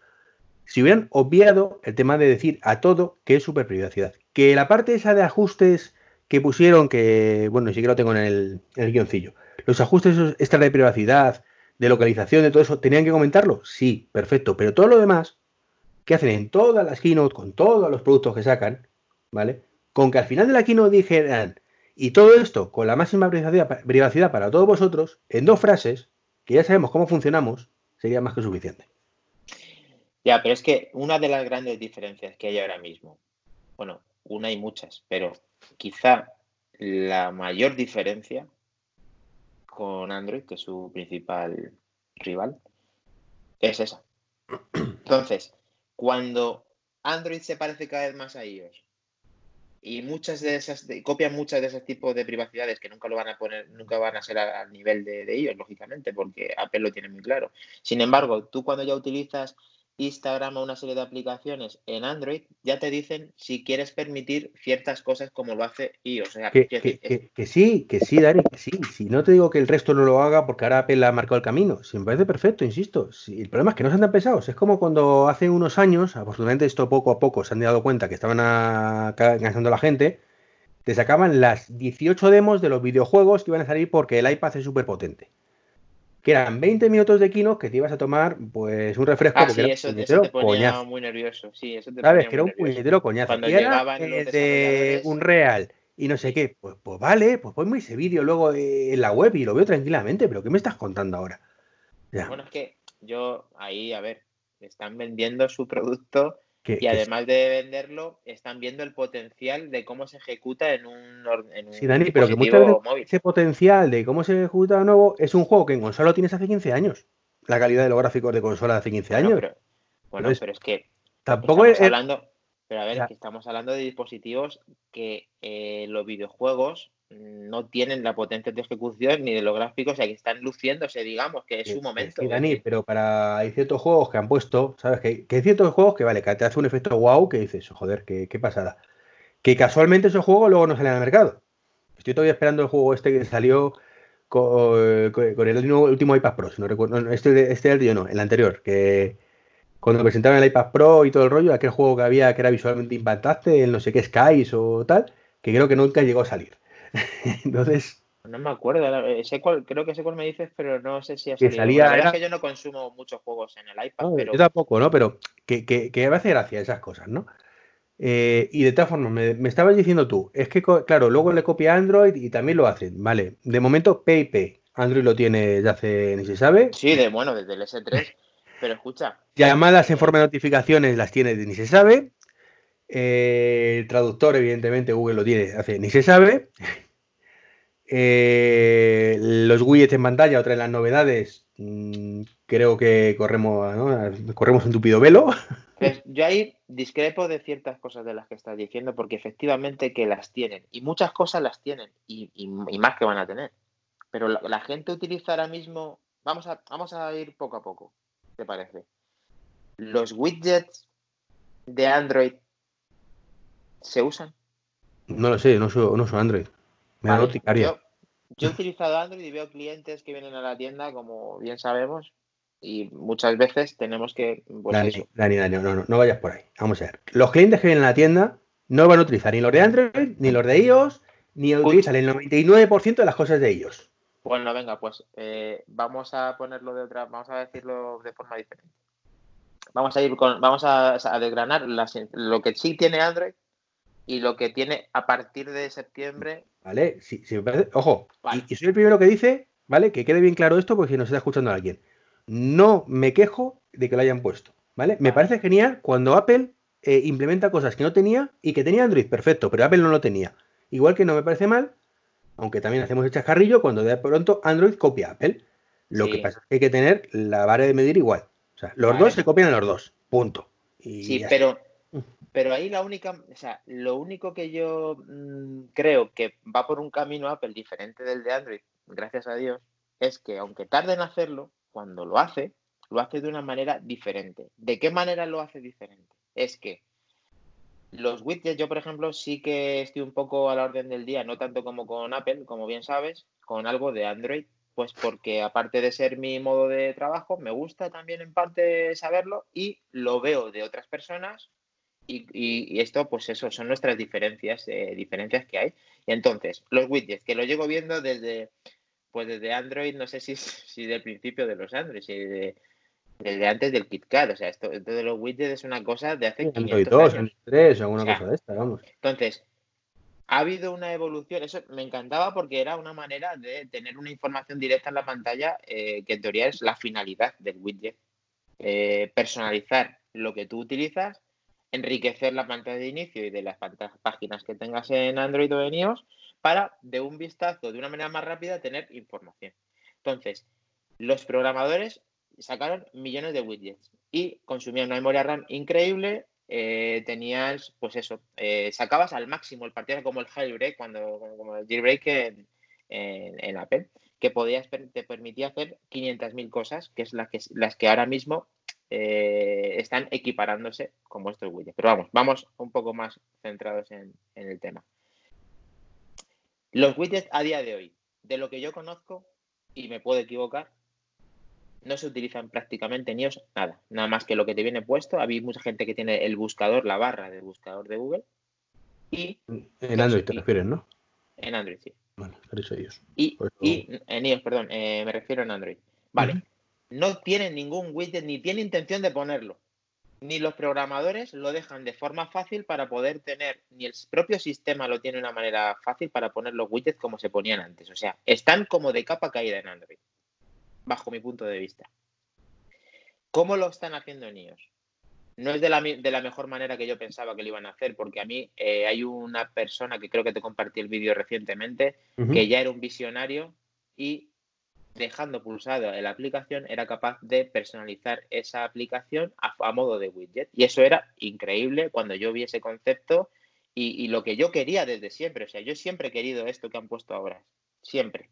si hubieran obviado el tema de decir a todo que es super privacidad. Que la parte esa de ajustes que pusieron que, bueno, ni siquiera lo tengo en el, en el guioncillo. Los ajustes extra de privacidad, de localización, de todo eso, ¿tenían que comentarlo? Sí, perfecto. Pero todo lo demás, que hacen en todas las keynote, con todos los productos que sacan, ¿vale? Con que al final de la keynote dijeran, y todo esto con la máxima privacidad para todos vosotros, en dos frases, que ya sabemos cómo funcionamos, sería más que suficiente. Ya, pero es que una de las grandes diferencias que hay ahora mismo, bueno, una y muchas, pero quizá la mayor diferencia con Android, que es su principal rival, es esa. Entonces, cuando Android se parece cada vez más a iOS y muchas de esas, copian muchas de esos tipos de privacidades que nunca lo van a poner, nunca van a ser al nivel de, de ellos, lógicamente, porque Apple lo tiene muy claro. Sin embargo, tú cuando ya utilizas Instagram o una serie de aplicaciones en Android, ya te dicen si quieres permitir ciertas cosas como lo hace iOS. que, sí, que sí, Dani, que sí. Si no te digo que el resto no lo haga porque ahora Apple ha marcado el camino. Si me parece perfecto, insisto. Si, el problema es que no sean tan pesados. Es como cuando hace unos años, afortunadamente esto poco a poco se han dado cuenta que estaban cansando a la gente, te sacaban las 18 demos de los videojuegos que iban a salir porque el iPad es súper potente que eran 20 minutos de kino que te ibas a tomar pues un refresco. Ah, sí, eso, te ponía muy nervioso. Sí, eso te ¿Sabes? que era un puñetero coñazo. Cuando y era de un real y no sé qué. Pues, pues vale, pues ponme ese vídeo luego en la web y lo veo tranquilamente, pero ¿qué me estás contando ahora? Bueno, es que yo ahí, a ver, están vendiendo su producto y además de venderlo, están viendo el potencial de cómo se ejecuta en un, en Sí, Dani, pero que muchas veces ese potencial de cómo se ejecuta de nuevo es un juego que en consola lo tienes hace 15 años. La calidad de los gráficos de consola de hace 15 años. bueno, pero es que tampoco es, hablando, pero a ver, que estamos hablando de dispositivos que eh, los videojuegos no tienen la potencia de ejecución ni de los gráficos, o sea, que están luciéndose, digamos, que es su momento. Sí, Dani, pero para hay ciertos juegos que han puesto, ¿sabes? Que, hay ciertos juegos que, vale, que te hace un efecto wow que dices, joder, qué, qué pasada. Que casualmente esos juegos luego no salen al mercado. Estoy todavía esperando el juego este que salió con, el último, iPad Pro, si no recuerdo, este, este el no, el anterior, que cuando presentaron el iPad Pro y todo el rollo, aquel juego que había que era visualmente impactante, el no sé qué Skies o tal, que creo que nunca llegó a salir. (laughs) Entonces. No me acuerdo, sé creo que sé cuál me dices, pero no sé si ha salido. Salía, la verdad es que yo no consumo muchos juegos en el iPad. pero... Yo tampoco, ¿no? Pero que, que, que me hace gracia esas cosas, ¿no? Eh, y de todas formas, me, estabas diciendo tú, es que, claro, luego le copia Android y también lo hacen, ¿vale? De momento, PayPay. Android lo tiene ya hace, ni se sabe. Sí, de bueno, desde el S3. Pero escucha. Llamadas en forma de notificaciones las tiene ni se sabe. Eh, el traductor, evidentemente, Google lo tiene hace ni se sabe. Eh, los widgets en pantalla, otra de las novedades, mm, creo que corremos, corremos un tupido velo. (laughs) Pues yo ahí discrepo de ciertas cosas de las que estás diciendo, porque efectivamente que las tienen, y muchas cosas las tienen, y, más que van a tener. Pero la, gente utiliza ahora mismo, vamos a, vamos a ir poco a poco, ¿te parece? Los widgets de Android se usan. No lo sé, no uso, no uso Android. Yo, he utilizado Android y veo clientes que vienen a la tienda, como bien sabemos, y muchas veces tenemos que. Pues Dani, Dani, no, no, no vayas por ahí. Vamos a ver. Los clientes que vienen a la tienda no van a utilizar ni los de Android, ni los de iOS, ni utilizan el 99% de las cosas de ellos. Bueno, venga, pues eh, vamos a ponerlo de otra, vamos a decirlo de forma diferente. Vamos a ir con, vamos a, desgranar lo que sí tiene Android y lo que tiene a partir de septiembre. Vale, sí, sí me parece, ojo, Y, soy el primero que dice, ¿vale? Que quede bien claro esto porque si nos está escuchando alguien. No me quejo de que lo hayan puesto, ¿vale? Me parece genial cuando Apple eh, implementa cosas que no tenía y que tenía Android, perfecto, pero Apple no lo tenía. Igual que no me parece mal, aunque también hacemos el chascarrillo cuando de pronto Android copia a Apple. Lo que pasa es que hay que tener la vara de medir igual. O sea, los dos se copian a los dos, punto. sí, pero pero ahí la única, o sea, lo único que yo mm, creo que va por un camino Apple diferente del de Android, gracias a Dios, es que aunque tarde en hacerlo, cuando lo hace, lo hace de una manera diferente. ¿De qué manera lo hace diferente? Es que los widgets, yo por ejemplo, sí que estoy un poco a la orden del día, no tanto como con Apple, como bien sabes, con algo de Android, pues porque aparte de ser mi modo de trabajo, me gusta también en parte saberlo y lo veo de otras personas Y, esto, pues eso, son nuestras diferencias, eh, diferencias que hay. Y entonces, los widgets, que lo llego viendo desde, pues desde Android, no sé si, (laughs) si del principio de los Android, si desde antes del KitKat. O sea, esto, de los widgets es una cosa de hace 500 Android 2, Android 3, alguna cosa de esta, vamos. Entonces, ha habido una evolución, eso me encantaba porque era una manera de tener una información directa en la pantalla, eh, que en teoría es la finalidad del widget. Eh, personalizar lo que tú utilizas, enriquecer la pantalla de inicio y de las páginas que tengas en Android o en iOS para, de un vistazo, de una manera más rápida, tener información. Entonces, los programadores sacaron millones de widgets y consumían una memoria RAM increíble. Eh, tenías, pues eso, eh, sacabas al máximo el partido como el jailbreak, cuando, como el jailbreak en, en, Apple, que podías, te permitía hacer 500.000 cosas, que es que, las que ahora mismo eh, están equiparándose como estos widgets. Pero vamos, vamos un poco más centrados en, en el tema. Los widgets a día de hoy, de lo que yo conozco, y me puedo equivocar, no se utilizan prácticamente ni os nada, nada más que lo que te viene puesto. Había mucha gente que tiene el buscador, la barra del buscador de Google. Y en Android te refieres, ¿no? En Android, sí. Bueno, eso ellos. Y, y en iOS, perdón, eh, me refiero en Android. Vale. No tienen ningún widget ni tiene intención de ponerlo. Ni los programadores lo dejan de forma fácil para poder tener, ni el propio sistema lo tiene de una manera fácil para poner los widgets como se ponían antes. O sea, están como de capa caída en Android bajo mi punto de vista. ¿Cómo lo están haciendo en iOS? No es de la, de la mejor manera que yo pensaba que lo iban a hacer, porque a mí eh, hay una persona que creo que te compartí el vídeo recientemente, que ya era un visionario y dejando pulsado la aplicación era capaz de personalizar esa aplicación a, modo de widget. Y eso era increíble cuando yo vi ese concepto y, y, lo que yo quería desde siempre. O sea, yo siempre he querido esto que han puesto ahora. Siempre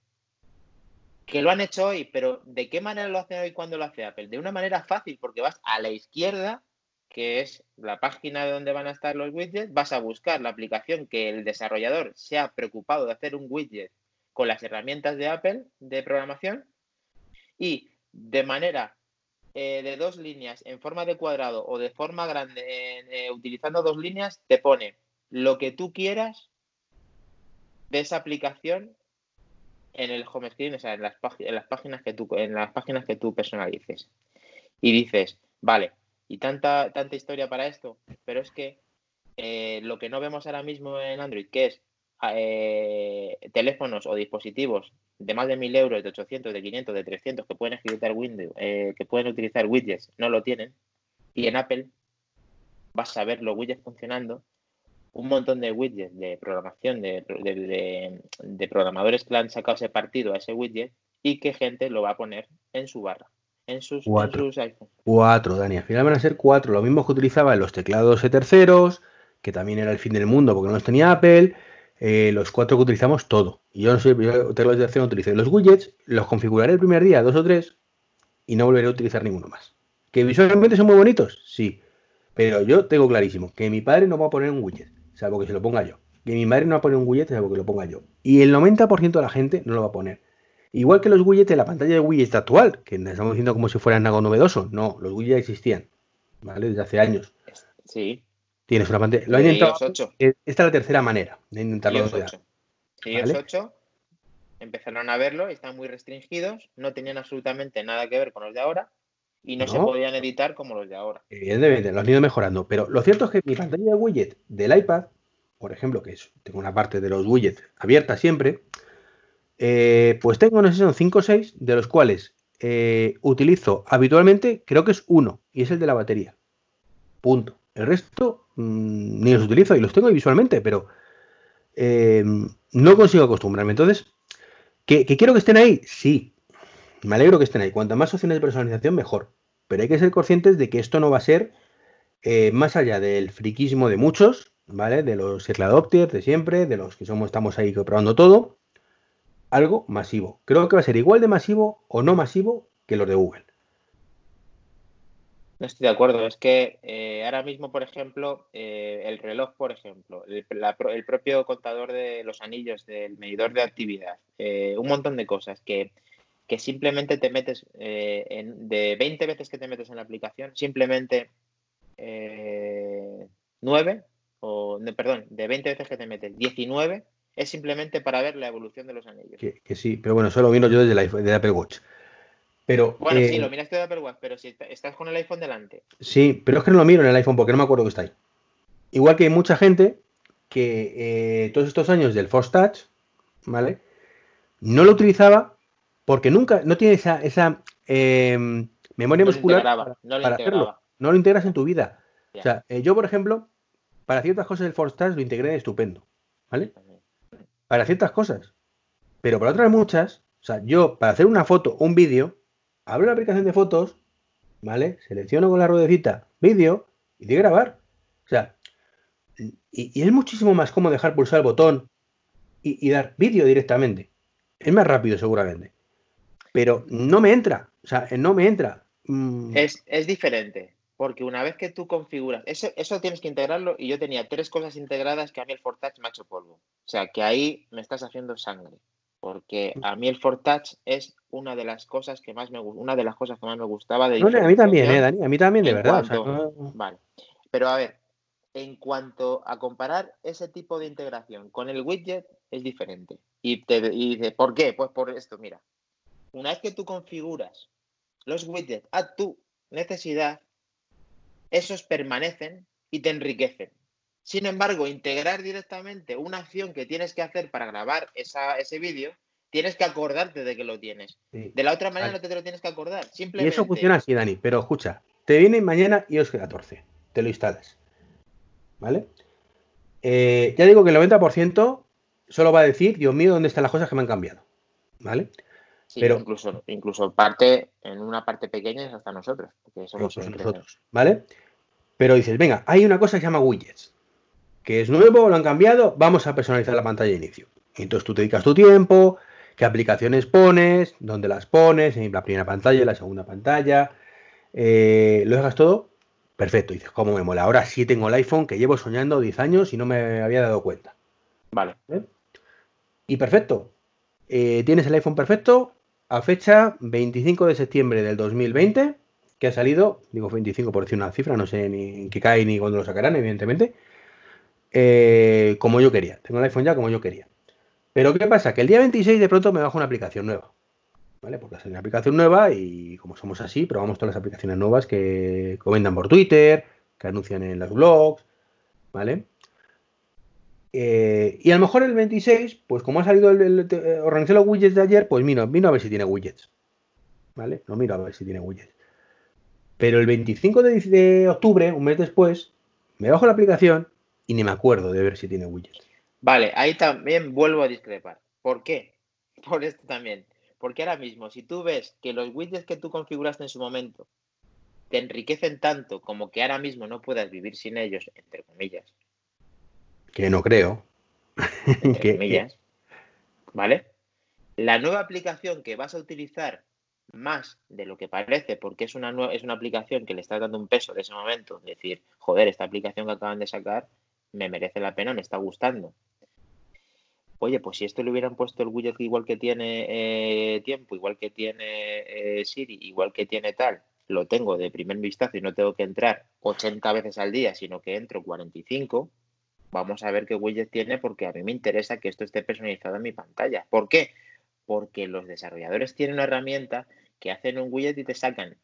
que lo han hecho hoy, pero ¿de qué manera lo hacen hoy cuando lo hace Apple? De una manera fácil, porque vas a la izquierda, que es la página de donde van a estar los widgets, vas a buscar la aplicación que el desarrollador se ha preocupado de hacer un widget con las herramientas de Apple de programación y de manera eh, de dos líneas en forma de cuadrado o de forma grande, eh, utilizando dos líneas, te pone lo que tú quieras de esa aplicación en el home screen, o sea, en las, páginas que tú, en las páginas que tú personalices. Y dices, vale, y tanta, tanta historia para esto, pero es que eh, lo que no vemos ahora mismo en Android, que es eh, teléfonos o dispositivos de más de 1000 euros, de 800, de 500, de 300 que pueden ejecutar Windows, eh, que pueden utilizar widgets, no lo tienen. Y en Apple vas a ver los widgets funcionando un montón de widgets de programación, de, de, programadores que le han sacado ese partido a ese widget y que gente lo va a poner en su barra, en sus, cuatro. Cuatro, Dani. Al final van a ser cuatro. Lo mismo que utilizaban los teclados de terceros, que también era el fin del mundo porque no los tenía Apple. Eh, los cuatro que utilizamos todo. Y yo no soy yo teclados de tercero, no utilicé los widgets, los configuraré el primer día, dos o tres, y no volveré a utilizar ninguno más. ¿Que visualmente son muy bonitos? Sí. Pero yo tengo clarísimo que mi padre no va a poner un widget salvo que se lo ponga yo. Que mi madre no va a poner un widget, salvo que lo ponga yo. Y el 90% de la gente no lo va a poner. Igual que los widgets de la pantalla de widgets actual, que estamos diciendo como si fueran algo novedoso. No, los widgets existían, ¿vale? Desde hace años. Sí. Tienes una pantalla. Lo he intentado. Esta es la tercera manera de intentarlo. Sí, 8 empezaron a verlo y están muy restringidos, no tenían absolutamente nada que ver con los de ahora y no, se podían editar como los de ahora. Evidentemente, los han ido mejorando. Pero lo cierto es que mi pantalla de widget del iPad, por ejemplo, que es, tengo una parte de los widgets abierta siempre, eh, pues tengo, no sé son 5 o 6, de los cuales eh, utilizo habitualmente, creo que es uno, y es el de la batería. Punto. El resto mm, ni los utilizo y los tengo visualmente, pero eh, no consigo acostumbrarme. Entonces, ¿que, ¿que, quiero que estén ahí? Sí, me alegro que estén ahí. Cuanto más opciones de personalización, mejor. Pero hay que ser conscientes de que esto no va a ser eh, más allá del friquismo de muchos, ¿vale? De los early adopters de siempre, de los que somos, estamos ahí probando todo. Algo masivo. Creo que va a ser igual de masivo o no masivo que los de Google. No estoy de acuerdo. Es que eh, ahora mismo, por ejemplo, eh, el reloj, por ejemplo, el, propio contador de los anillos del medidor de actividad, un montón de cosas que que simplemente te metes, eh, en, de 20 veces que te metes en la aplicación, simplemente, eh, 9, o perdón, de 20 veces que te metes, 19 es simplemente para ver la evolución de los anillos. Que, sí, pero bueno, eso lo miro yo desde el Apple Watch. Pero, bueno, sí, eh, lo miraste de Apple Watch, pero si estás con el iPhone delante. Sí, pero es que no lo miro en el iPhone porque no me acuerdo que está ahí. Igual que hay mucha gente que eh, todos estos años del Force Touch, ¿vale? No lo utilizaba porque nunca, no tiene esa, esa em, memoria muscular no para, hacerlo. No lo integras en tu vida. O sea, eh, yo, por ejemplo, para ciertas cosas del Force Touch lo integré estupendo, ¿vale? Para ciertas cosas. Pero para otras muchas, o sea, yo para hacer una foto un vídeo, abro la aplicación de fotos, ¿vale? Selecciono con la ruedecita vídeo y de grabar. O sea, y, es muchísimo más cómodo dejar pulsar el botón y, dar vídeo directamente. Es más rápido seguramente. Pero no me entra. O sea, no me entra. Mm. Es, es, diferente. Porque una vez que tú configuras, eso, eso tienes que integrarlo y yo tenía tres cosas integradas que a mí el Fortouch me ha hecho polvo. O sea, que ahí me estás haciendo sangre porque mm. a mí el Touch es una de las cosas que más me una de las cosas que más me gustaba de no, a mí también eh, Dani a mí también de verdad vale pero a ver en cuanto a comparar ese tipo de integración con el widget es diferente. Y te y dice por qué pues por esto mira una vez que tú configuras los widgets a tu necesidad esos permanecen y te enriquecen sin embargo, integrar directamente una acción que tienes que hacer para grabar ese vídeo, tienes que acordarte de que lo tienes. De la otra manera no te, lo tienes que acordar. Simplemente... Y eso funciona así, Dani. Pero escucha, te viene mañana iOS 14. Te lo instalas. ¿Vale? Eh, ya digo que el 90% solo va a decir, Dios mío, ¿dónde están las cosas que me han cambiado? ¿Vale? Sí, pero incluso, incluso parte, en una parte pequeña es hasta nosotros. Porque somos nosotros, ¿vale? Pero dices, venga, hay una cosa que se llama widgets que es nuevo, lo han cambiado, vamos a personalizar la pantalla de inicio. Entonces tú te dedicas tu tiempo, qué aplicaciones pones, dónde las pones, en la primera pantalla, en la segunda pantalla, eh, lo dejas todo, perfecto. dices, ¿cómo me mola? Ahora sí tengo el iPhone que llevo soñando 10 años y no me había dado cuenta. Vale. ¿Eh? Y perfecto. Eh, tienes el iPhone perfecto a fecha 25 de septiembre del 2020, que ha salido, digo 25 por decir una cifra, no sé ni en qué cae ni cuándo lo sacarán, evidentemente eh, como yo quería. Tengo el iPhone ya como yo quería. Pero ¿qué pasa? Que el día 26 de pronto me bajo una aplicación nueva. ¿Vale? Porque es una aplicación nueva y como somos así, probamos todas las aplicaciones nuevas que comentan por Twitter, que anuncian en los blogs, ¿vale? Eh, y a lo mejor el 26, pues como ha salido el, organizé los widgets de ayer, pues vino, vino a ver si tiene widgets. ¿Vale? No miro a ver si tiene widgets. Pero el 25 de octubre, un mes después, me bajo la aplicación y ni me acuerdo de ver si tiene widgets. Vale, ahí también vuelvo a discrepar. ¿Por qué? (laughs) Por esto también. Porque ahora mismo, si tú ves que los widgets que tú configuraste en su momento te enriquecen tanto como que ahora mismo no puedas vivir sin ellos, entre comillas. Que no creo. Entre (laughs) comillas. ¿Vale? La nueva aplicación que vas a utilizar más de lo que parece, porque es una, es una aplicación que le está dando un peso de ese momento, decir, joder, esta aplicación que acaban de sacar me merece la pena, me está gustando. Oye, pues si esto le hubieran puesto el widget igual que tiene eh, tiempo, igual que tiene eh, Siri, igual que tiene tal, lo tengo de primer vistazo y no tengo que entrar 80 veces al día, sino que entro 45, vamos a ver qué widget tiene porque a mí me interesa que esto esté personalizado en mi pantalla. ¿Por qué? Porque los desarrolladores tienen una herramienta que hacen un widget y te sacan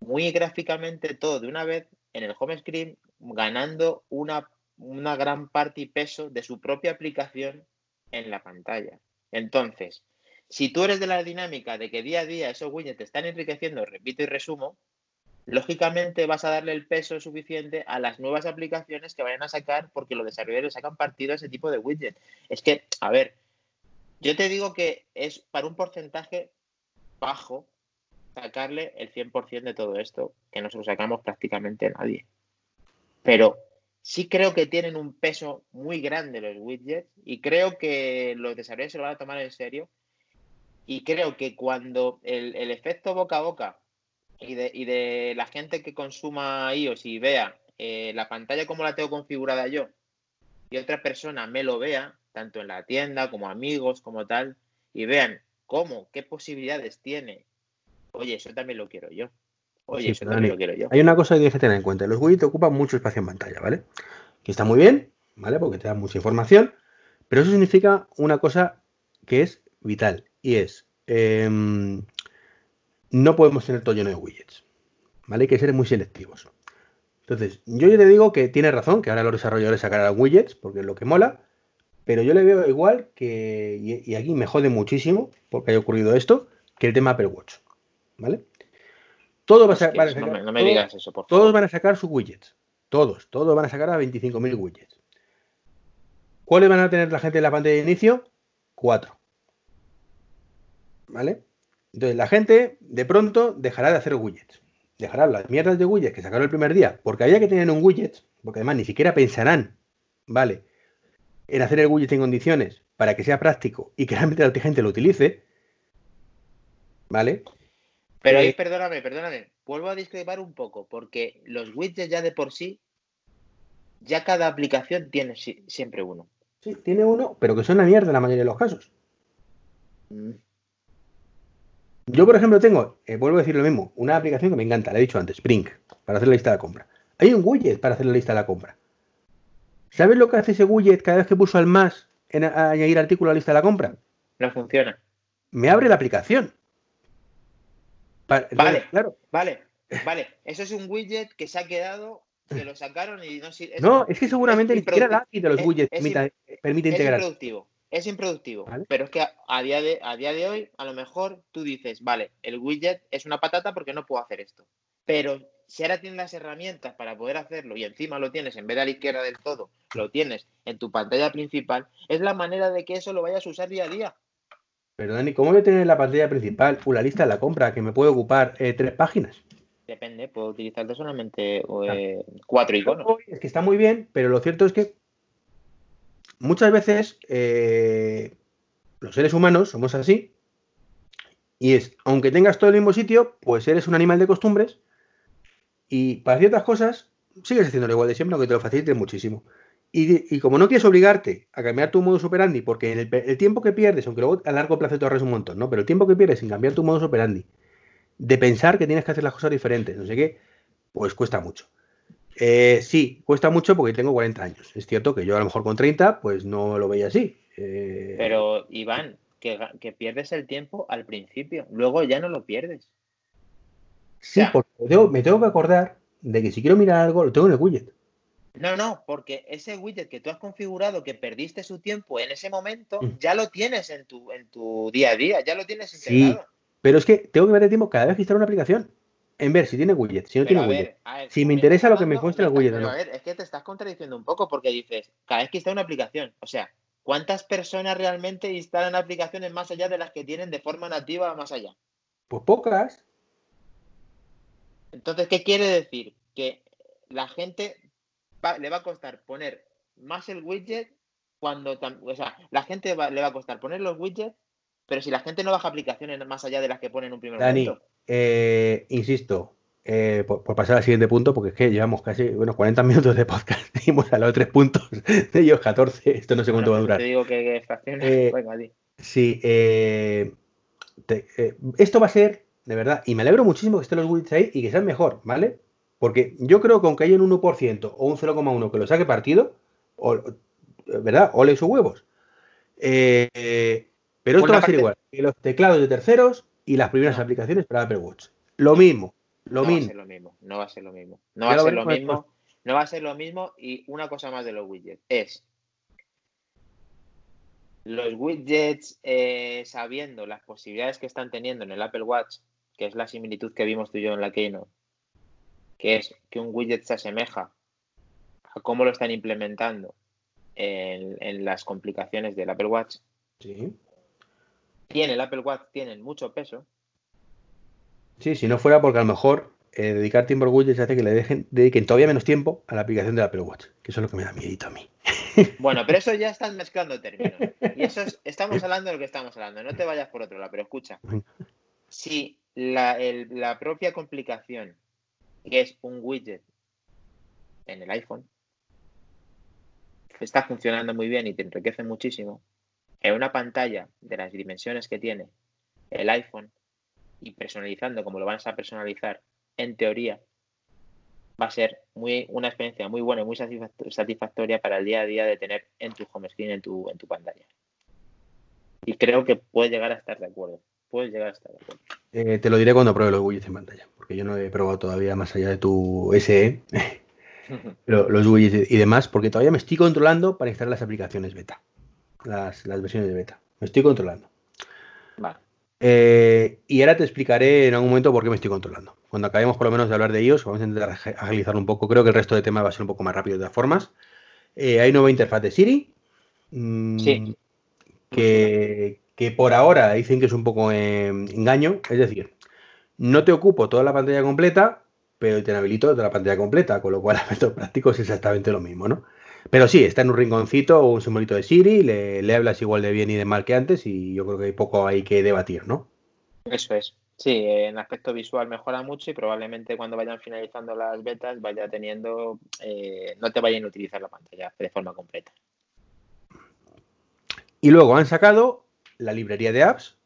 muy gráficamente todo de una vez en el home screen, ganando una una gran parte y peso de su propia aplicación en la pantalla. Entonces, si tú eres de la dinámica de que día a día esos widgets te están enriqueciendo, repito y resumo, lógicamente vas a darle el peso suficiente a las nuevas aplicaciones que vayan a sacar porque los desarrolladores sacan partido a ese tipo de widget. Es que, a ver, yo te digo que es para un porcentaje bajo sacarle el 100% de todo esto, que no se lo sacamos prácticamente nadie. Pero sí creo que tienen un peso muy grande los widgets y creo que los desarrolladores se lo van a tomar en serio. Y creo que cuando el, efecto boca a boca y de, la gente que consuma iOS y vea eh, la pantalla como la tengo configurada yo y otra persona me lo vea, tanto en la tienda como amigos, como tal, y vean cómo, qué posibilidades tiene. Oye, eso también lo quiero yo. Oye, eso lo quiero yo. Hay una cosa que tienes que tener en cuenta. Los widgets ocupan mucho espacio en pantalla, ¿vale? Que está muy bien, ¿vale? Porque te da mucha información. Pero eso significa una cosa que es vital. Y es. Em, no podemos tener todo lleno de widgets. ¿Vale? Hay que ser muy selectivos. Entonces, yo ya te digo que tiene razón, que ahora los desarrolladores sacarán widgets, porque es lo que mola. Pero yo le veo igual que. Y, aquí me jode muchísimo, porque haya ocurrido esto, que el tema Apple Watch. ¿Vale? Todo va a sacar, no, me, digas eso, por favor. Todos van a sacar sus widgets. Todos, todos van a sacar a 25.000 widgets. ¿Cuáles van a tener la gente en la pantalla de inicio? Cuatro. ¿Vale? Entonces la gente de pronto dejará de hacer widgets. Dejará las mierdas de widgets que sacaron el primer día, porque había que tener un widget, porque además ni siquiera pensarán, ¿vale? En hacer el widget en condiciones para que sea práctico y que realmente la gente lo utilice, ¿vale? Pero ahí, eh, perdóname, perdóname, vuelvo a discrepar un poco, porque los widgets ya de por sí, ya cada aplicación tiene siempre uno. Sí, tiene uno, pero que son una mierda en la mayoría de los casos. Mm. Yo, por ejemplo, tengo, eh, vuelvo a decir lo mismo, una aplicación que me encanta, la he dicho antes, Spring, para hacer la lista de la compra. Hay un widget para hacer la lista de la compra. ¿Sabes lo que hace ese widget cada vez que puso al más en añadir artículo a la lista de la compra? No funciona. Me abre la aplicación vale, claro. Vale, vale. Eso es un widget que se ha quedado, que lo sacaron y no sirve. No, es que seguramente ni siquiera la API de los widgets permite, integrar. Es improductivo, es improductivo. Pero es que a, día de, a día de hoy, a lo mejor tú dices, vale, el widget es una patata porque no puedo hacer esto. Pero si ahora tienes las herramientas para poder hacerlo y encima lo tienes en vez de a la izquierda del todo, lo tienes en tu pantalla principal, es la manera de que eso lo vayas a usar día a día. Pero Dani, ¿cómo voy a tener en la pantalla principal una lista de la compra que me puede ocupar eh, tres páginas? Depende, puedo utilizarte solamente eh, cuatro iconos. Es que está muy bien, pero lo cierto es que muchas veces eh, los seres humanos somos así. Y es, aunque tengas todo el mismo sitio, pues eres un animal de costumbres. Y para ciertas cosas, sigues haciéndolo igual de siempre, aunque te lo facilite muchísimo. Y, como no quieres obligarte a cambiar tu modo operandi, porque el, tiempo que pierdes, aunque luego a largo plazo te ahorres un montón, ¿no? Pero el tiempo que pierdes sin cambiar tu modo operandi, de pensar que tienes que hacer las cosas diferentes, no sé qué, pues cuesta mucho. Eh, sí, cuesta mucho porque tengo 40 años. Es cierto que yo a lo mejor con 30, pues no lo veía así. Eh, Pero, Iván, que, pierdes el tiempo al principio, luego ya no lo pierdes. Sí, porque me tengo que acordar de que si quiero mirar algo, lo tengo en el widget. No, no, porque ese widget que tú has configurado, que perdiste su tiempo en ese momento, mm. ya lo tienes en tu, en tu día a día, ya lo tienes integrado. Sí, pero es que tengo que ver el tiempo cada vez que instalo una aplicación en ver si tiene widget, si no tiene widget. si me interesa lo que me muestra el widget. no. A ver, es que te estás contradiciendo un poco porque dices, cada vez que instalo una aplicación, o sea, ¿cuántas personas realmente instalan aplicaciones más allá de las que tienen de forma nativa más allá? Pues pocas. Entonces, ¿qué quiere decir? Que la gente le va a costar poner más el widget cuando, o sea, la gente le va a costar poner los widgets, pero si la gente no baja aplicaciones más allá de las que ponen un primer Dani, eh, insisto, eh, por, pasar al siguiente punto, porque es que llevamos casi bueno, 40 minutos de podcast, (laughs) seguimos a los tres puntos de ellos 14, esto no sé cuánto va a durar. Te digo que, eh, (laughs) Sí, esto va a ser, de verdad, y me alegro muchísimo que estén los widgets ahí y que sean mejor, ¿vale? Porque yo creo que aunque haya un 1% o un 0,1 que lo saque partido, ¿verdad? Ole sus huevos. Eh, pero esto va a ser igual que los teclados de terceros y las primeras aplicaciones para Apple Watch. Lo mismo, lo no mismo. Va a ser lo mismo. No va a ser lo mismo. No va a ser lo mismo. No va a ser lo mismo. Y una cosa más de los widgets es los widgets, eh, sabiendo las posibilidades que están teniendo en el Apple Watch, que es la similitud que vimos tú y yo en la Keynote, que es que un widget se asemeja a cómo lo están implementando en, las complicaciones del Apple Watch. Sí. Tiene el Apple Watch, tienen mucho peso. Sí, si no fuera porque a lo mejor eh, dedicar tiempo al widget hace que le dejen, dediquen todavía menos tiempo a la aplicación del Apple Watch, que eso es lo que me da miedito a mí. (laughs) Bueno, pero eso ya estás mezclando términos. Y eso es, estamos (laughs) hablando de lo que estamos hablando. No te vayas por otro lado, pero escucha. Si la, la propia complicación que es un widget en el iPhone, está funcionando muy bien y te enriquece muchísimo, en una pantalla de las dimensiones que tiene el iPhone y personalizando como lo vas a personalizar, en teoría, va a ser muy, una experiencia muy buena y muy satisfactoria para el día a día de tener en tu home screen, en tu, en tu pantalla. Y creo que puedes llegar a estar de acuerdo. Puedes llegar a estar de acuerdo. Eh, te lo diré cuando pruebe los widgets en pantalla, porque yo no he probado todavía más allá de tu SE los widgets y demás, porque todavía me estoy controlando para instalar las aplicaciones beta, las, las versiones de beta. Me estoy controlando. Vale. Eh, y ahora te explicaré en algún momento por qué me estoy controlando. Cuando acabemos por lo menos de hablar de ellos, vamos a intentar agilizar un poco. Creo que el resto de temas va a ser un poco más rápido de todas formas. Eh, hay nueva interfaz de Siri. Mm, sí. Que, por ahora dicen que es un poco engaño. Es decir, no te ocupo toda la pantalla completa, pero te habilito toda la pantalla completa, con lo cual (laughs) a efectos prácticos es exactamente lo mismo, ¿no? Pero sí, está en un rinconcito o un simbolito de Siri, le, le, hablas igual de bien y de mal que antes y yo creo que hay poco ahí que debatir, ¿no? Eso es. Sí, en aspecto visual mejora mucho y probablemente cuando vayan finalizando las betas vaya teniendo, eh, no te vayan a utilizar la pantalla de forma completa. Y luego han sacado la librería de apps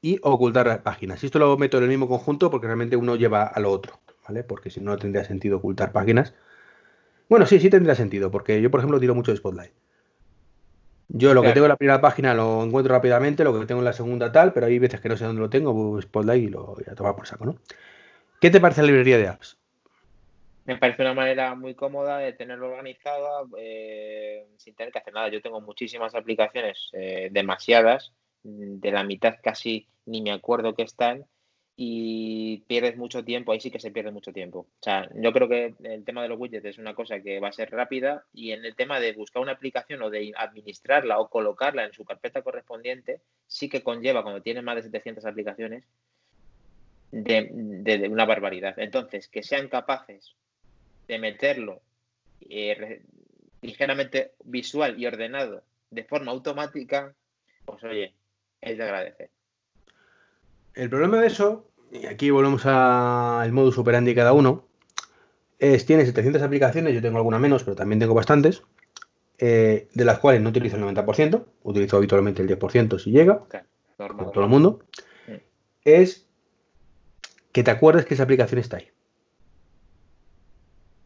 y ocultar páginas. Y esto lo meto en el mismo conjunto porque realmente uno lleva a lo otro, ¿vale? Porque si no, no tendría sentido ocultar páginas. Bueno, sí, sí tendría sentido, porque yo, por ejemplo, tiro mucho de Spotlight. Yo lo que tengo en la primera página lo encuentro rápidamente, lo que tengo en la segunda tal, pero hay veces que no sé dónde lo tengo, Spotlight y lo voy a tomar por saco, ¿no? ¿Qué te parece la librería de apps? Me parece una manera muy cómoda de tenerlo organizado eh, sin tener que hacer nada. Yo tengo muchísimas aplicaciones, eh, demasiadas, de la mitad casi ni me acuerdo que están, y pierdes mucho tiempo, ahí sí que se pierde mucho tiempo. O sea, yo creo que el tema de los widgets es una cosa que va a ser rápida y en el tema de buscar una aplicación o de administrarla o colocarla en su carpeta correspondiente, sí que conlleva, cuando tienes más de 700 aplicaciones, de, una barbaridad. Entonces, que sean capaces de meterlo eh, ligeramente visual y ordenado de forma automática, pues oye, es de agradecer. El problema de eso, y aquí volvemos al modus operandi cada uno, es, tiene 700 aplicaciones, yo tengo alguna menos, pero también tengo bastantes, eh, de las cuales no utilizo el 90%, utilizo habitualmente el 10% si llega, como todo el mundo, es que te acuerdes que esa aplicación está ahí.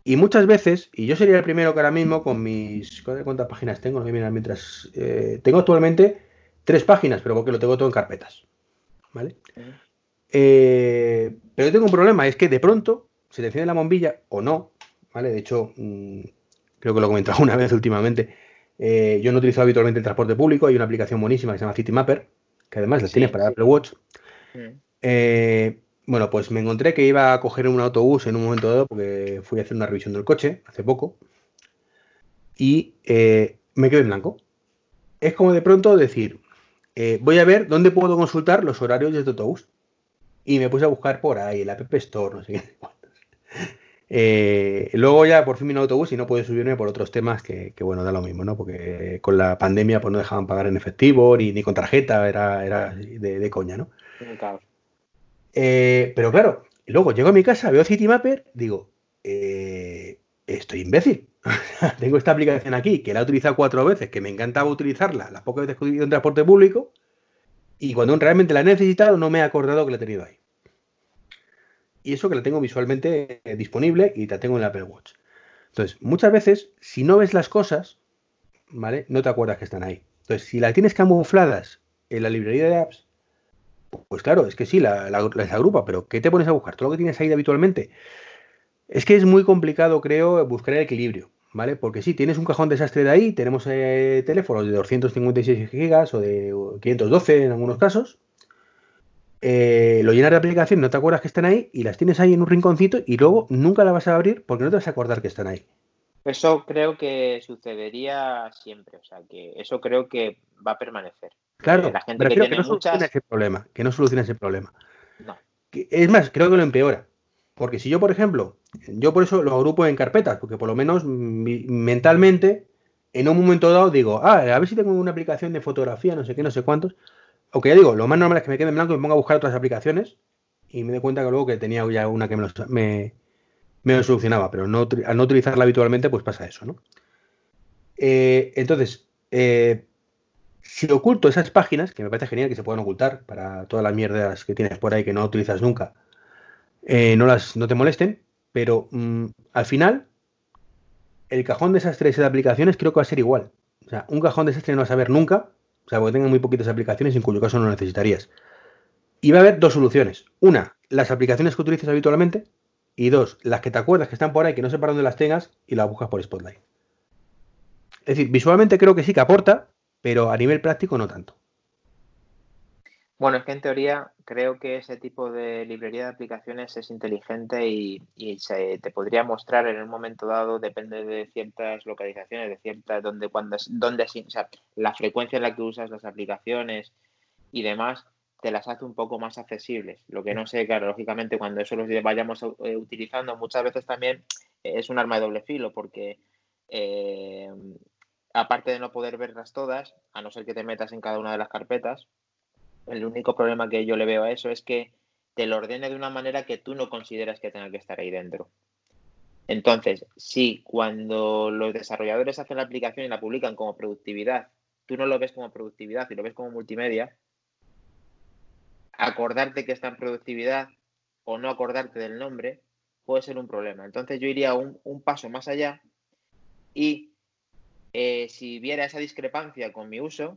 Y muchas veces, y yo sería el primero que ahora mismo con mis... ¿Cuántas páginas tengo? No mirar mientras... Eh, tengo actualmente tres páginas, pero porque lo tengo todo en carpetas. ¿vale? Eh, pero tengo un problema, es que de pronto se te enciende la bombilla o no, ¿vale? De hecho, mm, creo que lo he comentado (laughs) una vez últimamente. Eh, yo no utilizo habitualmente el transporte público, hay una aplicación buenísima que se llama CityMapper, que además la tienes para Apple Watch. Eh, bueno, pues me encontré que iba a coger un autobús en un momento dado porque fui a hacer una revisión del coche hace poco y me quedé en blanco. Es como de pronto decir, eh, voy a ver dónde puedo consultar los horarios de autobús. Y me puse a buscar por ahí, el App Store, no sé qué. (laughs) Eh, luego ya por fin vino autobús y no pude subirme por otros temas que, bueno, da lo mismo, ¿no? Porque con la pandemia pues no dejaban pagar en efectivo ni, con tarjeta, era, era de, coña, ¿no? Eh, pero claro, luego llego a mi casa, veo Citymapper, digo, estoy imbécil. (laughs) tengo esta aplicación aquí que la he utilizado cuatro veces, que me encantaba utilizarla las pocas veces que he ido en transporte público, y cuando realmente la he necesitado no me he acordado que la he tenido ahí. Y eso que la tengo visualmente eh, disponible y la tengo en el Apple Watch. Entonces, muchas veces, si no ves las cosas, ¿vale? No te acuerdas que están ahí. Entonces, si las tienes camufladas en la librería de apps, pues claro, es que sí, la, las agrupa, pero ¿qué te pones a buscar? Todo lo que tienes ahí habitualmente. Es que es muy complicado, creo, buscar el equilibrio. ¿vale? Porque sí, tienes un cajón desastre de ahí, tenemos eh, teléfonos de 256 GB o de 512 en algunos casos. Eh, lo llenas de aplicación, no te acuerdas que están ahí y las tienes ahí en un rinconcito y luego nunca la vas a abrir porque no te vas a acordar que están ahí. Eso creo que sucedería siempre, o sea, que eso creo que va a permanecer. Claro, la gente que, no soluciona ese problema, que no soluciona ese problema. es más, creo que lo empeora. Porque si yo, por ejemplo, yo por eso lo agrupo en carpetas, porque por lo menos mentalmente, en un momento dado digo, ah, a ver si tengo una aplicación de fotografía, no sé qué, no sé cuántos. Aunque ya digo, lo más normal es que me quede en blanco y me ponga a buscar otras aplicaciones y me doy cuenta que luego que tenía ya una que me lo, solucionaba, pero no, al no utilizarla habitualmente, pues pasa eso, ¿no? Eh, entonces, eh, si oculto esas páginas, que me parece genial que se puedan ocultar para todas las mierdas que tienes por ahí que no utilizas nunca, eh, no, las, no te molesten, pero mm, al final el cajón de esas tres de aplicaciones creo que va a ser igual. O sea, un cajón de desastre no vas a ver nunca, o sea, porque tengan muy poquitas aplicaciones, en cuyo caso no necesitarías. Y va a haber dos soluciones. Una, las aplicaciones que utilices habitualmente. Y dos, las que te acuerdas que están por ahí, que no sé para dónde las tengas, y las buscas por Spotlight. Es decir, visualmente creo que sí que aporta, pero a nivel práctico no tanto. Bueno, es que en teoría creo que ese tipo de librería de aplicaciones es inteligente y, se te podría mostrar en un momento dado, depende de ciertas localizaciones, de ciertas, donde, cuando, donde, o sea, la frecuencia en la que usas las aplicaciones y demás, te las hace un poco más accesibles. Lo que no sé, claro, lógicamente cuando eso los vayamos eh, utilizando, muchas veces también es un arma de doble filo, porque eh, aparte de no poder verlas todas, a no ser que te metas en cada una de las carpetas, el único problema que yo le veo a eso es que te lo ordene de una manera que tú no consideras que tenga que estar ahí dentro. Entonces, si cuando los desarrolladores hacen la aplicación y la publican como productividad, tú no lo ves como productividad y lo ves como multimedia, acordarte que está en productividad o no acordarte del nombre puede ser un problema. Entonces yo iría un, un paso más allá y eh, si viera esa discrepancia con mi uso,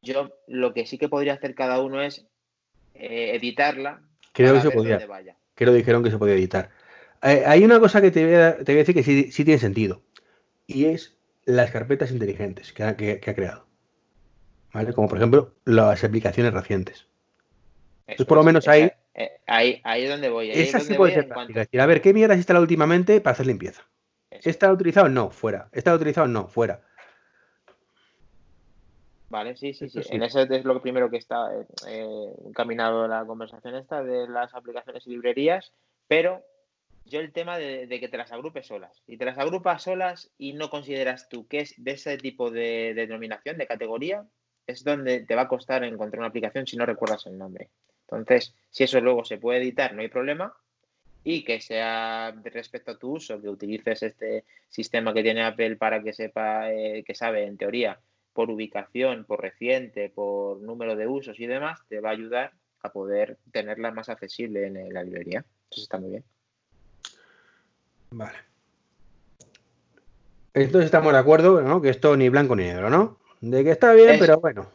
yo lo que sí que podría hacer cada uno es eh, editarla. Creo que se podía. Creo que dijeron que se podía editar. Eh, hay una cosa que te voy, a, decir que sí, tiene sentido. Y es las carpetas inteligentes que ha, creado. ¿Vale? Como por ejemplo las aplicaciones recientes. Entonces, por lo menos ahí. Ahí, ahí es donde voy. esa sí puede ser a ver, ¿qué mierda has instalado últimamente para hacer limpieza? ¿Está utilizado? No, fuera. ¿Está utilizado? No, fuera. Vale, sí, sí, sí. En eso es lo primero que está eh, encaminado la conversación esta de las aplicaciones y librerías, pero yo el tema de, que te las agrupes solas. Y te las agrupas solas y no consideras tú que es de ese tipo de, denominación, de categoría, es donde te va a costar encontrar una aplicación si no recuerdas el nombre. Entonces, si eso luego se puede editar, no hay problema. Y que sea respecto a tu uso, que utilices este sistema que tiene Apple para que sepa, eh, que sabe en teoría por ubicación, por reciente, por número de usos y demás, te va a ayudar a poder tenerla más accesible en la librería. Eso está muy bien. Vale. Entonces estamos de acuerdo, ¿no? Que esto ni blanco ni negro, ¿no? De que está bien, pero bueno.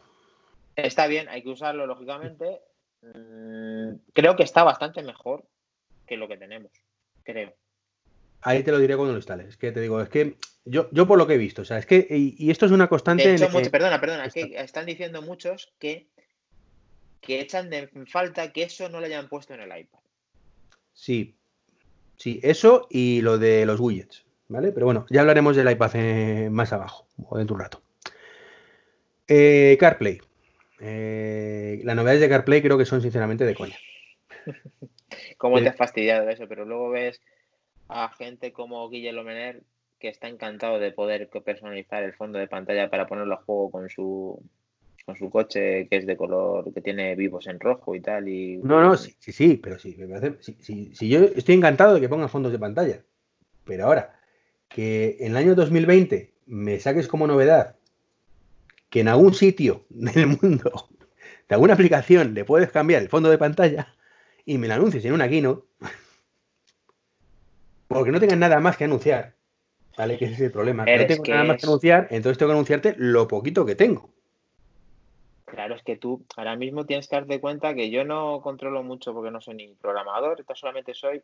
Está bien, hay que usarlo, lógicamente. Mm, creo que está bastante mejor que lo que tenemos. Creo. Ahí te lo diré cuando lo instales. Es que te digo, es que yo, yo por lo que he visto, o sea, es que, y, esto es una constante. perdona, perdona, que están diciendo muchos que, que echan de falta que eso no lo hayan puesto en el iPad. Sí, sí, eso y lo de los widgets, ¿vale? Pero bueno, ya hablaremos del iPad eh, más abajo, o dentro de un rato. Eh, CarPlay. Eh, las novedades de CarPlay creo que son sinceramente de coña. ¿Cómo te has fastidiado eso? Pero luego ves a gente como Guillermo Mener que está encantado de poder personalizar el fondo de pantalla para ponerlo a juego con su con su coche que es de color que tiene vivos en rojo y tal y no no sí sí, pero sí me parece sí, yo estoy encantado de que pongan fondos de pantalla pero ahora que en el año 2020 me saques como novedad que en algún sitio (laughs) del mundo de alguna aplicación le puedes cambiar el fondo de pantalla y me lo anuncies en una keynote porque no tengan nada más que anunciar. ¿Vale? Que ese es el problema. no tengo nada más que anunciar, entonces tengo que anunciarte lo poquito que tengo. Claro, es que tú ahora mismo tienes que darte cuenta que yo no controlo mucho porque no soy ni programador, solamente soy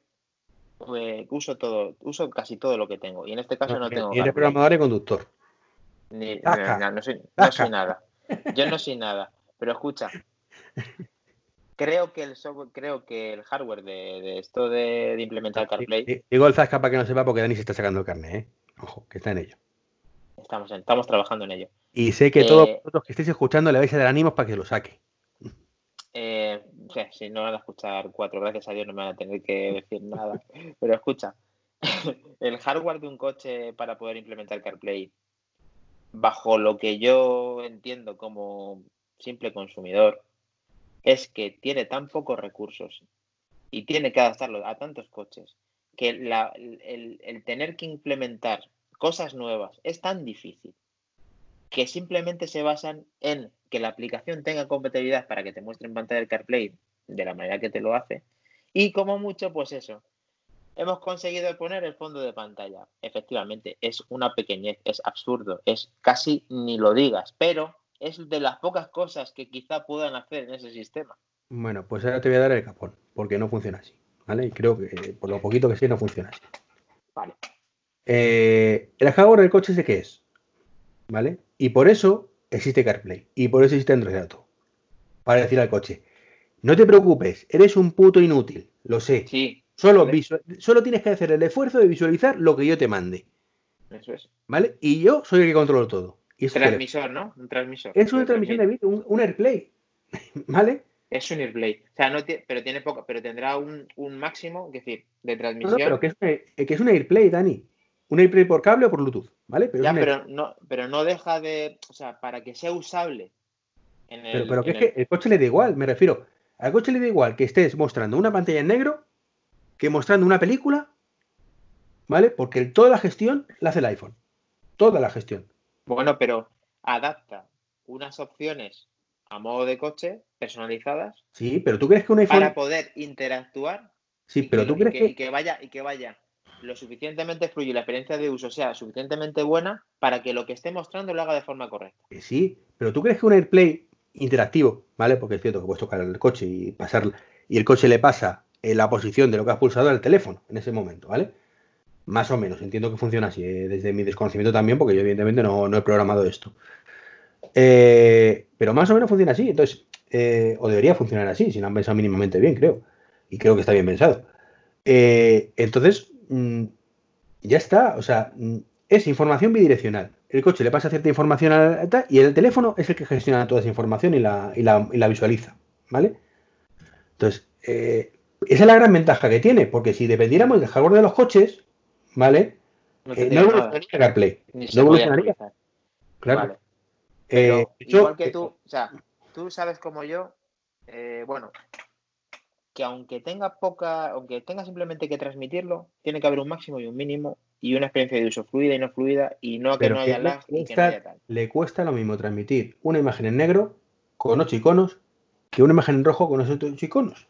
pues, uso todo, uso casi todo lo que tengo. Y en este caso no, tengo. Y eres programador y conductor. no, soy, no soy nada. Yo no soy nada. Pero escucha, creo que el software, creo que el hardware de, esto de, implementar CarPlay. Digo el Zasca para que no sepa porque Dani se está sacando carne, ¿eh? Ojo, que está en ello. Estamos, estamos trabajando en ello. Y sé que todos eh, vosotros que estéis escuchando le vais a dar ánimos para que lo saque. Eh, si no van a escuchar cuatro, gracias a Dios no me van a tener que decir nada. (laughs) Pero escucha, (laughs) el hardware de un coche para poder implementar CarPlay, bajo lo que yo entiendo como simple consumidor, es que tiene tan pocos recursos y tiene que adaptarlo a tantos coches que el, tener que implementar cosas nuevas es tan difícil que simplemente se basan en que la aplicación tenga compatibilidad para que te muestre en pantalla el CarPlay de la manera que te lo hace Y como mucho, pues eso. Hemos conseguido poner el fondo de pantalla. Efectivamente, es una pequeñez, es absurdo, es casi ni lo digas, pero es de las pocas cosas que quizá puedan hacer en ese sistema. Bueno, pues ahora te voy a dar el capón, porque no funciona así, ¿vale? Y creo que por lo poquito que sé no funciona así. Vale. Eh, el hardware del coche sé qué es, ¿vale? Y por eso existe CarPlay y por eso existe Android Auto. Para decir al coche, no te preocupes, eres un puto inútil, lo sé. Sí. Solo, solo tienes que hacer el esfuerzo de visualizar lo que yo te mande. Eso es. ¿Vale? Y yo soy el que controlo todo. Y transmisor, ¿no? Un transmisor. Es una transmisión de vídeo, un, AirPlay. (laughs) ¿Vale? Es un AirPlay. O sea, no pero tiene poco, pero tendrá un, máximo, es decir, de transmisión. No, pero que es, que es un AirPlay, Dani. Un AirPlay por cable o por Bluetooth, ¿vale? Pero ya, pero no, pero no deja de. O sea, para que sea usable. pero pero que es que el coche le da igual, me refiero. Al coche le da igual que estés mostrando una pantalla en negro que mostrando una película, ¿vale? Porque toda la gestión la hace el iPhone. Toda la gestión. Bueno, pero adapta unas opciones a modo de coche personalizadas. Sí, pero tú crees que un iPhone. Para poder interactuar. Sí, pero tú crees que, Y que vaya, y que vaya lo suficientemente fluido y la experiencia de uso sea suficientemente buena para que lo que esté mostrando lo haga de forma correcta. Sí, pero tú crees que un AirPlay interactivo, ¿vale? Porque es cierto que puedes tocar el coche y pasar y el coche le pasa en la posición de lo que has pulsado al teléfono en ese momento, ¿vale? Más o menos, entiendo que funciona así, eh, desde mi desconocimiento también, porque yo evidentemente no, he programado esto. Eh, pero más o menos funciona así, entonces, eh, o debería funcionar así, si lo han pensado mínimamente bien, creo. Y creo que está bien pensado. entonces, Mm, ya está, o sea, mm, es información bidireccional. El coche le pasa cierta información a la, y el teléfono es el que gestiona toda esa información y la, y la, visualiza, ¿vale? Entonces, esa es la gran ventaja que tiene, porque si dependiéramos del hardware de los coches, ¿vale? No, eh, no evolucionaría CarPlay. No evolucionaría. Claro. Eh, igual que tú, o sea, tú sabes como yo, bueno, que aunque tenga poca, aunque tenga simplemente que transmitirlo, tiene que haber un máximo y un mínimo y una experiencia de uso fluida y no fluida y no que no haya lag y que no haya tal. Le cuesta lo mismo transmitir una imagen en negro con ocho iconos que una imagen en rojo con esos ocho iconos.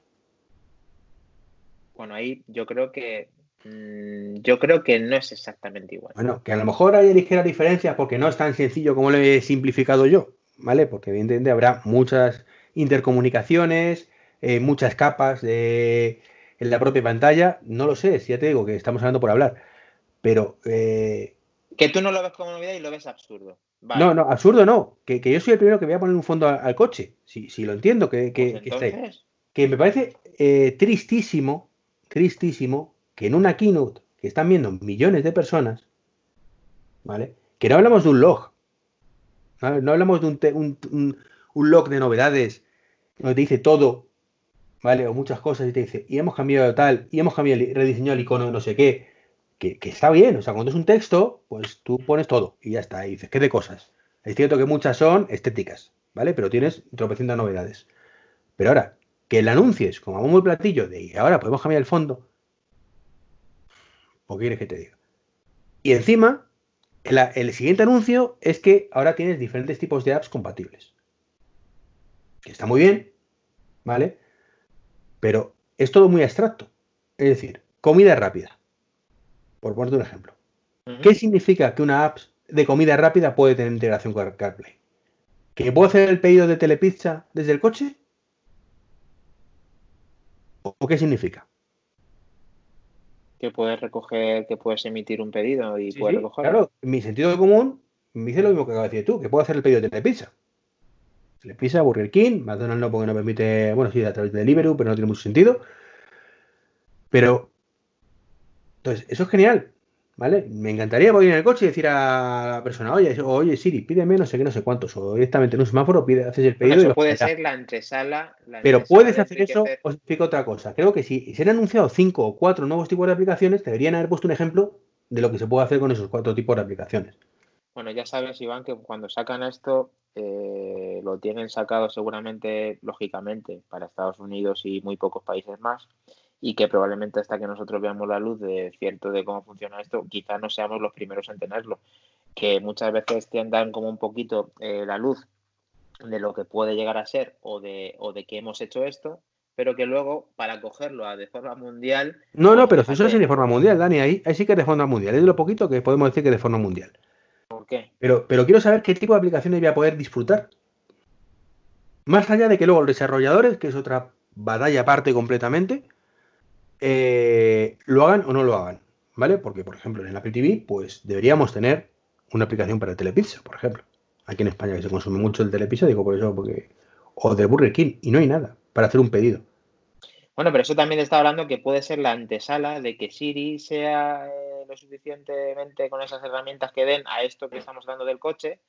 Bueno, ahí yo creo que yo creo que no es exactamente igual. Bueno, que a lo mejor hay ligeras diferencias porque no es tan sencillo como lo he simplificado yo, ¿vale? Porque evidentemente habrá muchas intercomunicaciones, eh, muchas capas de, en la propia pantalla. No lo sé, si ya te digo que estamos hablando por hablar. Pero. Eh, que tú no lo ves como novedad y lo ves absurdo. No, no, absurdo no. Que, yo soy el primero que voy a poner un fondo al, coche. Si, lo entiendo, que, que, pues que, me parece eh, tristísimo, tristísimo, que en una keynote que están viendo millones de personas, ¿vale? Que no hablamos de un log. No, hablamos de un, un, un, log de novedades donde te dice todo ¿vale? O muchas cosas y te dice, y hemos cambiado tal, y hemos cambiado, rediseñado el icono no sé qué, que, está bien, o sea, cuando es un texto, pues tú pones todo y ya está, y dices, ¿qué de cosas? Es cierto que muchas son estéticas, ¿vale? Pero tienes tropecientas novedades. Pero ahora, que el anuncies como muy platillo de y ahora podemos cambiar el fondo, ¿o qué quieres que te diga? Y encima, el, el siguiente anuncio es que ahora tienes diferentes tipos de apps compatibles. Que está muy bien, ¿vale? Pero es todo muy abstracto. Es decir, comida rápida. Por ponerte un ejemplo. ¿Qué significa que una app de comida rápida puede tener integración con CarPlay? ¿Que puedo hacer el pedido de telepizza desde el coche? ¿O qué significa? Que puedes recoger, que puedes emitir un pedido y puedes recogerlo. Claro, mi sentido común me dice lo mismo que acabas de decir tú, que puedo hacer el pedido de telepizza le pisa Burger King, McDonald's no porque no permite, bueno, sí, a través de Deliveroo, pero no tiene mucho sentido. Pero, entonces, eso es genial, ¿vale? Me encantaría poder ir en el coche y decir a la persona, oye, oye Siri, pídeme no sé qué, no sé cuántos, o directamente en un semáforo pide, haces el pedido. eso puede ser la antesala. pero puedes hacer eso, os explico otra cosa. Creo que si se han anunciado cinco o cuatro nuevos tipos de aplicaciones, deberían haber puesto un ejemplo de lo que se puede hacer con esos cuatro tipos de aplicaciones. Bueno, ya sabes, Iván, que cuando sacan esto, eh, lo tienen sacado seguramente, lógicamente, para Estados Unidos y muy pocos países más, y que probablemente hasta que nosotros veamos la luz de cierto de cómo funciona esto, quizás no seamos los primeros en tenerlo, que muchas veces tiendan como un poquito eh, la luz de lo que puede llegar a ser o de, o de que hemos hecho esto, pero que luego para cogerlo de forma mundial. No, no, pero eso es de forma mundial, Dani, ahí, ahí sí que es de forma mundial, es de lo poquito que podemos decir que es de forma mundial. ¿Por qué? Pero, pero quiero saber qué tipo de aplicaciones voy a poder disfrutar. Más allá de que luego los desarrolladores, que es otra batalla aparte completamente, eh, lo hagan o no lo hagan. ¿Vale? Porque, por ejemplo, en el Apple TV, pues deberíamos tener una aplicación para Telepizza, por ejemplo. Aquí en España que se consume mucho el Telepizza, digo por eso, porque. O de Burger King, y no hay nada para hacer un pedido. Bueno, pero eso también está hablando que puede ser la antesala de que Siri sea eh, lo suficientemente con esas herramientas que den a esto que estamos hablando del coche,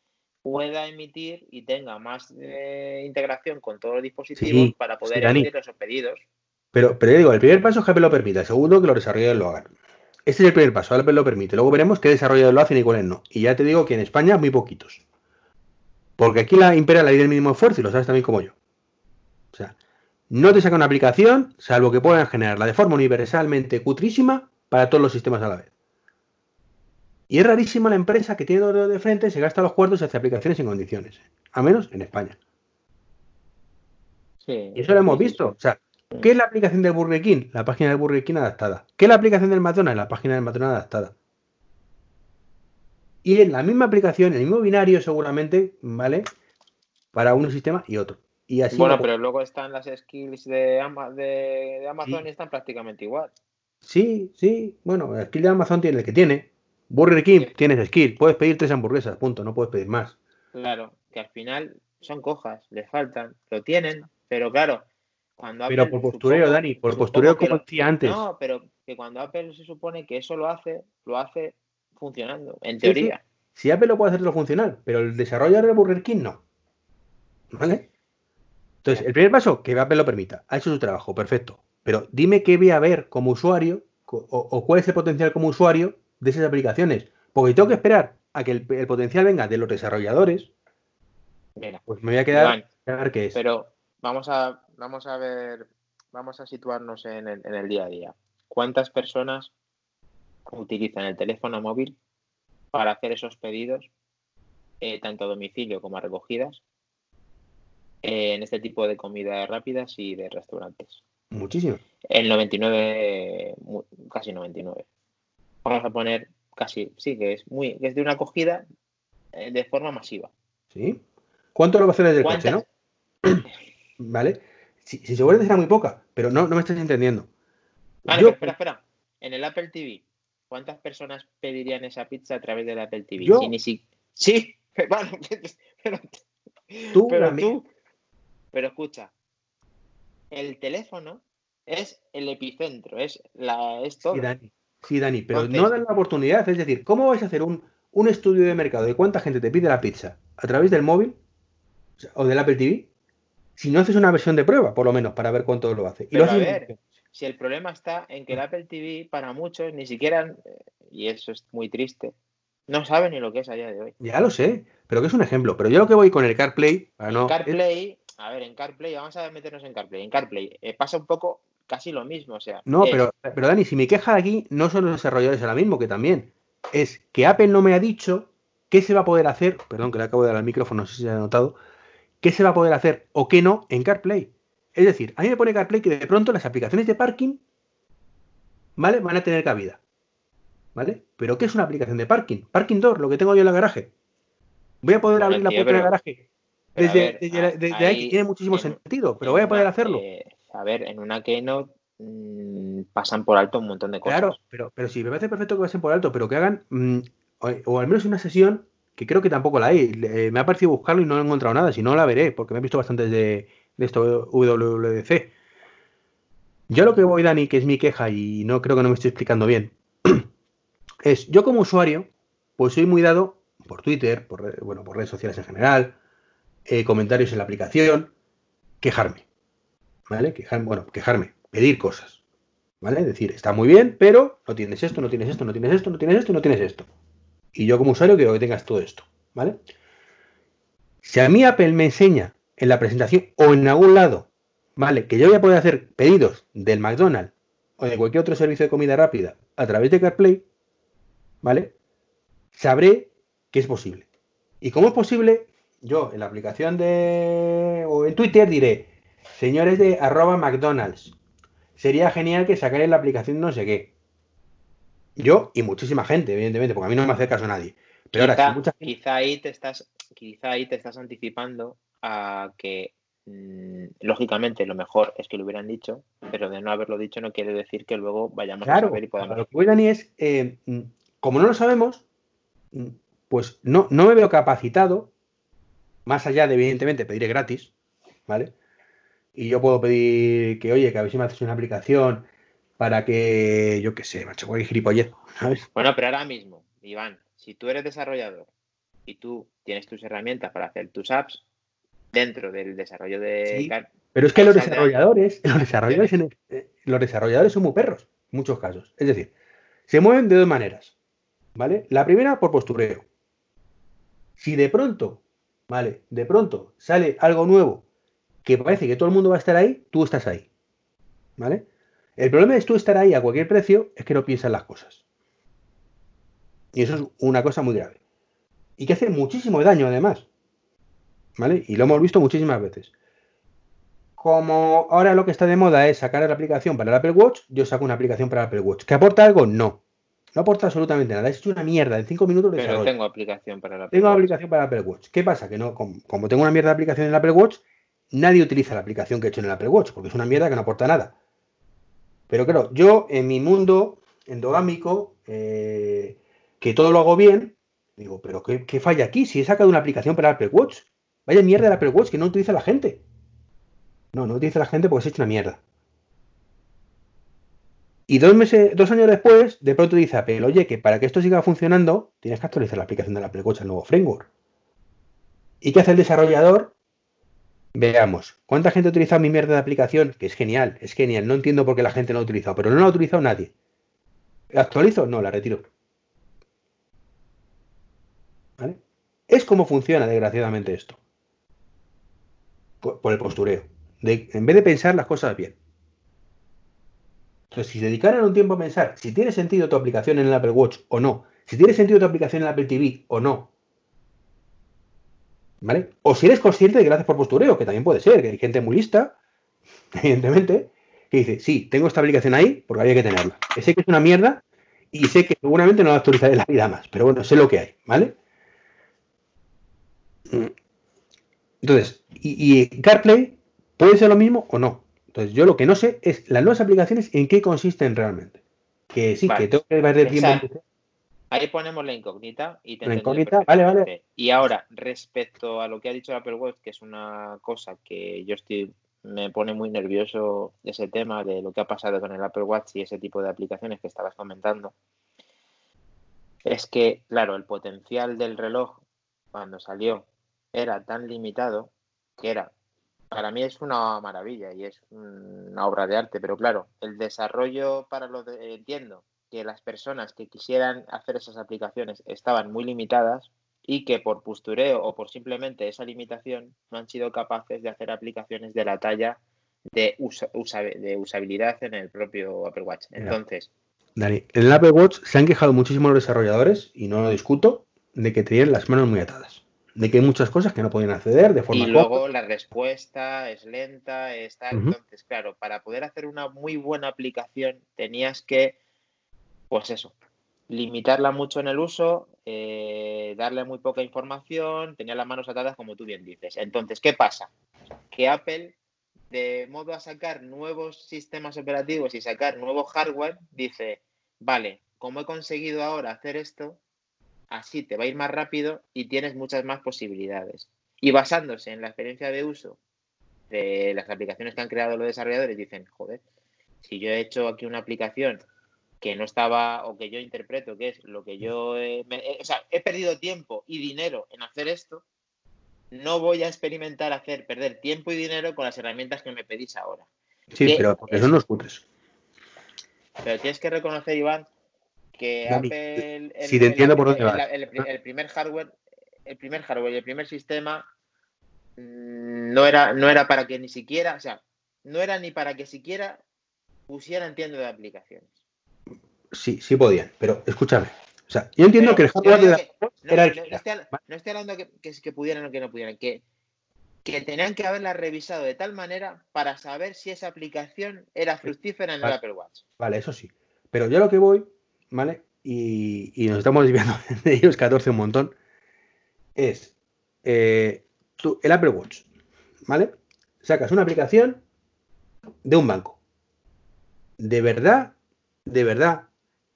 pueda emitir y tenga más eh, integración con todos los dispositivos para poder emitir esos pedidos. Pero, pero digo, el primer paso es que Apple lo permita, el segundo que los desarrolladores lo hagan. Este es el primer paso, Apple lo permite. Luego veremos qué desarrolladores lo hacen y cuáles no. Y ya te digo que en España muy poquitos. Porque aquí la impera la ley del mínimo esfuerzo y lo sabes también como yo. O sea, no te saca una aplicación, salvo que puedan generarla de forma universalmente cutrísima para todos los sistemas a la vez. Y es rarísima la empresa que tiene dos de frente, se gasta los cuartos y hace aplicaciones en condiciones. A menos en España. Sí, y eso lo hemos visto. O sea, ¿qué es la aplicación del Burger King? La página del Burger King adaptada. ¿Qué es la aplicación del McDonald's? La página del McDonald's adaptada. Y en la misma aplicación, el mismo binario seguramente, ¿vale? Para un sistema y otro bueno, pero luego están las skills de, Amazon y están prácticamente igual. Sí, sí. Bueno, la skill de Amazon tiene el que tiene. Burger King tienes skill. Puedes pedir tres hamburguesas, punto. No puedes pedir más. Claro, que al final son cojas, les faltan, lo tienen, pero claro, cuando Apple, Pero por postureo, Dani, por postureo como decía antes. No, pero que cuando Apple se supone que eso lo hace, lo hace funcionando, en teoría. Si Apple lo puede hacer lo funcional, pero el desarrollador de Burger King no. ¿Vale? Entonces, el primer paso, que Apple lo permita. Ha hecho su trabajo, perfecto. Pero dime qué voy a ver como usuario o, cuál es el potencial como usuario de esas aplicaciones. Porque tengo que esperar a que el, potencial venga de los desarrolladores. pues me voy a quedar a ver qué es. Pero vamos a, vamos a ver, vamos a situarnos en el, día a día. ¿Cuántas personas utilizan el teléfono móvil para hacer esos pedidos, eh, tanto a domicilio como a recogidas, en este tipo de comidas rápidas y de restaurantes. Muchísimo. El 99, casi 99. Vamos a poner casi, sí, que es muy, que es de una acogida eh, de forma masiva. ¿Sí? ¿Cuánto lo va a hacer desde el coche, no? (clears throat) ¿Vale? Si, si seguramente será muy poca, pero no, no me estás entendiendo. Vale, espera, espera. En el Apple TV, ¿cuántas personas pedirían esa pizza a través del Apple TV? ¿Yo? Sí, sí, bueno, (laughs) pero, tú, pero tú, pero escucha, el teléfono es el epicentro, es, la, es todo. Sí, Dani, sí, Dani pero no dan la oportunidad. Es decir, ¿cómo vais a hacer un, estudio de mercado de cuánta gente te pide la pizza a través del móvil o del Apple TV? Si no haces una versión de prueba, por lo menos, para ver cuánto lo hace. Y a ver, si el problema está en que el Apple TV, para muchos, ni siquiera, y eso es muy triste, no sabe ni lo que es a día de hoy. Ya lo sé, pero que es un ejemplo. Pero yo lo que voy con el CarPlay. no, CarPlay a ver, en CarPlay, vamos a meternos en CarPlay. En CarPlay eh, pasa un poco casi lo mismo, o sea. No, pero, pero Dani, si mi queja aquí no son los desarrolladores ahora mismo, que también, es que Apple no me ha dicho qué se va a poder hacer, perdón que le acabo de dar al micrófono, no sé si se ha notado, qué se va a poder hacer o qué no en CarPlay. Es decir, a mí me pone CarPlay que de pronto las aplicaciones de parking, ¿vale? Van a tener cabida. ¿Vale? Pero ¿qué es una aplicación de parking? Parking door, lo que tengo yo en el garaje. Voy a poder abrir la puerta del garaje desde, ahí, tiene muchísimo sentido, pero voy a poder hacerlo. a ver, en una Keynote mmm, pasan por alto un montón de cosas. Claro, pero, pero sí, me parece perfecto que pasen por alto, pero que hagan, mm, o, al menos una sesión, que creo que tampoco la hay. me ha parecido buscarlo y no he encontrado nada, si no la veré, porque me he visto bastante de, de esto WWDC. Yo lo que voy, Dani, que es mi queja y no creo que no me estoy explicando bien, (clears throat) es yo como usuario, pues soy muy dado por Twitter, por, bueno, por redes sociales en general, eh, comentarios en la aplicación, quejarme. ¿Vale? Quejarme, bueno, quejarme, pedir cosas. ¿Vale? Decir, está muy bien, pero no tienes esto, no tienes esto, no tienes esto, no tienes esto, no tienes esto. Y yo como usuario quiero que tengas todo esto. ¿Vale? Si a mí Apple me enseña en la presentación o en algún lado, ¿vale? Que yo voy a poder hacer pedidos del McDonald's o de cualquier otro servicio de comida rápida a través de CarPlay, ¿vale? Sabré que es posible. ¿Y cómo es posible? yo en la aplicación de. o en Twitter diré, señores de arroba McDonald's, sería genial que sacarais la aplicación no sé qué. Yo y muchísima gente, evidentemente, porque a mí no me hace caso nadie. Pero quizá, ahora, quizá ahí te estás, quizá ahí te estás anticipando a que mm, lógicamente lo mejor es que lo hubieran dicho, pero de no haberlo dicho no quiere decir que luego vayamos a saber y podamos. Lo que Dani es, eh, mm, como no lo sabemos, mm, pues no, no me veo capacitado, más allá de evidentemente pedir gratis, ¿vale? Y yo puedo pedir que, oye, que a ver si me haces una aplicación para que, yo qué sé, macho, cualquier gilipollez, ¿sabes? Bueno, pero ahora mismo, Iván, si tú eres desarrollador y tú tienes tus herramientas para hacer tus apps dentro del desarrollo de... pero es que los desarrolladores, los desarrolladores, eh, los desarrolladores son muy perros, en muchos casos. Es decir, se mueven de dos maneras, ¿vale? La primera por postureo. Si de pronto, ¿vale? De pronto sale algo nuevo que parece que todo el mundo va a estar ahí, tú estás ahí, ¿vale? El problema es tú estar ahí a cualquier precio es que no piensas las cosas. Y eso es una cosa muy grave. Y que hace muchísimo daño además. ¿Vale? Y lo hemos visto muchísimas veces. Como ahora lo que está de moda es sacar la aplicación para el Apple Watch, yo saco una aplicación para el Apple Watch. ¿Que aporta algo? No. No aporta absolutamente nada. Es una mierda. En cinco minutos de Pero tengo aplicación para el Apple Tengo aplicación para el Apple Watch. ¿Qué pasa? Que no, como, tengo una mierda de aplicación en el Apple Watch, nadie utiliza la aplicación que he hecho en el Apple Watch, porque es una mierda que no aporta nada. Pero claro, yo en mi mundo endogámico, eh, que todo lo hago bien, digo, pero ¿qué, falla aquí? Si he sacado una aplicación para Apple Watch, vaya mierda el Apple Watch que no utiliza la gente. No, no utiliza la gente porque se ha hecho una mierda. Y dos meses, dos años después, de pronto dice Apple, oye, que para que esto siga funcionando, tienes que actualizar la aplicación del Apple Watch al nuevo framework. ¿Y qué hace el desarrollador? Veamos, ¿cuánta gente ha utilizado mi mierda de aplicación? Que es genial, es genial. No entiendo por qué la gente no ha utilizado, pero no la ha utilizado nadie. ¿La actualizo? No, la retiro. Es como funciona, desgraciadamente, esto. Por, el postureo. en vez de pensar las cosas bien. Entonces, si dedicaran un tiempo a pensar si tiene sentido tu aplicación en el Apple Watch o no, si tiene sentido tu aplicación en el Apple TV o no, ¿vale? O si eres consciente de que lo haces por postureo, que también puede ser, que hay gente muy lista, (laughs) evidentemente, que dice, sí, tengo esta aplicación ahí porque había que tenerla. sé que es una mierda y sé que seguramente no la actualizaré la vida más, pero bueno, sé lo que hay, ¿vale? Entonces, y, CarPlay puede ser lo mismo o no. Entonces, yo lo que no sé es las nuevas aplicaciones en qué consisten realmente. Que sí, que tengo que perder tiempo. Ahí ponemos la incógnita y La incógnita, vale, vale. Y ahora, respecto a lo que ha dicho Apple Watch, que es una cosa que yo estoy me pone muy nervioso ese tema de lo que ha pasado con el Apple Watch y ese tipo de aplicaciones que estabas comentando. Es que, claro, el potencial del reloj cuando salió era tan limitado que era, para mí es una maravilla y es una obra de arte, pero claro, el desarrollo para lo de, entiendo que las personas que quisieran hacer esas aplicaciones estaban muy limitadas y que por postureo o por simplemente esa limitación no han sido capaces de hacer aplicaciones de la talla de, de usabilidad en el propio Apple Watch. Entonces... Dani, en el Apple Watch se han quejado muchísimo los desarrolladores, y no lo discuto, de que tenían las manos muy atadas de que hay muchas cosas que no pueden acceder de forma Y luego la respuesta es lenta, está Entonces, claro, para poder hacer una muy buena aplicación tenías que, pues eso, limitarla mucho en el uso, eh, darle muy poca información, tenía las manos atadas como tú bien dices. Entonces, ¿qué pasa? Que Apple, de modo a sacar nuevos sistemas operativos y sacar nuevo hardware, dice, vale, como he conseguido ahora hacer esto, así te va a ir más rápido y tienes muchas más posibilidades. Y basándose en la experiencia de uso de las aplicaciones que han creado los desarrolladores, dicen, joder, si yo he hecho aquí una aplicación que no estaba o que yo interpreto que es lo que yo he, o sea, he perdido tiempo y dinero en hacer esto, no voy a experimentar hacer perder tiempo y dinero con las herramientas que me pedís ahora. Sí, pero porque son los putos. Pero tienes que reconocer, Iván, que Apple. si te entiendo por dónde va. El, primer hardware, el primer hardware y el primer sistema mm, no era, no era para que ni siquiera, o sea, no era ni para que siquiera pusieran tienda de aplicaciones. Sí, sí podían, pero escúchame. O sea, yo entiendo que el hardware de era no, estoy, hablando que, que, pudieran o que no pudieran, que que tenían que haberla revisado de tal manera para saber si esa aplicación era fructífera en el Apple Watch. Vale, eso sí. Pero yo lo que voy, ¿vale? Y, nos estamos desviando (laughs) de ellos 14 un montón. Es eh, el Apple Watch, ¿vale? Sacas una aplicación de un banco. De verdad, de verdad,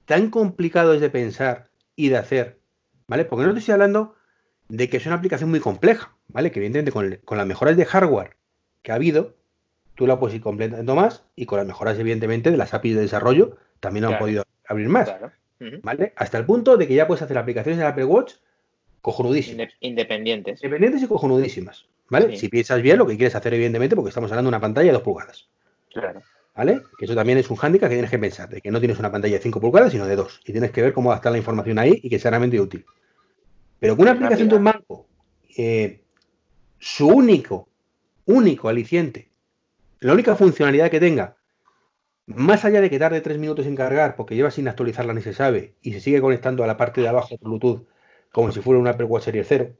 tan complicado es de pensar y de hacer, ¿vale? Porque no te estoy hablando de que es una aplicación muy compleja. ¿vale? Que evidentemente con, las mejoras de hardware que ha habido, tú la puedes ir completando más y con las mejoras, evidentemente, de las APIs de desarrollo también han podido abrir más. ¿Vale? Hasta el punto de que ya puedes hacer aplicaciones de Apple Watch cojonudísimas. Independientes. Independientes y cojonudísimas. ¿Vale? Si piensas bien lo que quieres hacer, evidentemente, porque estamos hablando de una pantalla de 2 pulgadas. Claro. ¿Vale? Que eso también es un hándicap que tienes que pensar, de que no tienes una pantalla de 5 pulgadas, sino de 2. Y tienes que ver cómo adaptar la información ahí y que sea realmente útil. Pero con una aplicación de un banco eh, su único, único aliciente, la única funcionalidad que tenga, más allá de que tarde tres minutos en cargar porque lleva sin actualizarla ni se sabe y se sigue conectando a la parte de abajo por Bluetooth como si fuera un Apple Watch Series 0,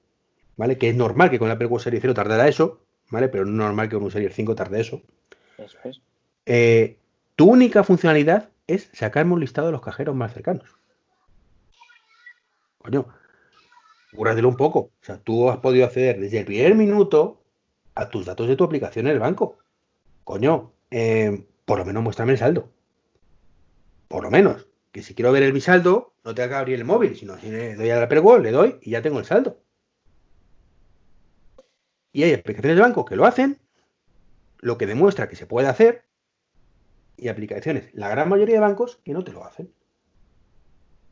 ¿vale? Que es normal que con el Apple Watch Series 0 tardará eso, ¿vale? Pero no es normal que con un Series 5 tarde eso. Eso es. Eh, tu única funcionalidad es sacarme un listado de los cajeros más cercanos. Coño, cúrratelo un poco. O sea, tú has podido acceder desde el primer minuto a tus datos de tu aplicación en el banco. Coño, eh, por lo menos muéstrame el saldo. Por lo menos. Que si quiero ver el mi saldo, no tenga que abrir el móvil, sino si le doy al Apple Watch, le doy y ya tengo el saldo. Y hay aplicaciones de banco que lo hacen, lo que demuestra que se puede hacer, y aplicaciones, la gran mayoría de bancos, que no te lo hacen.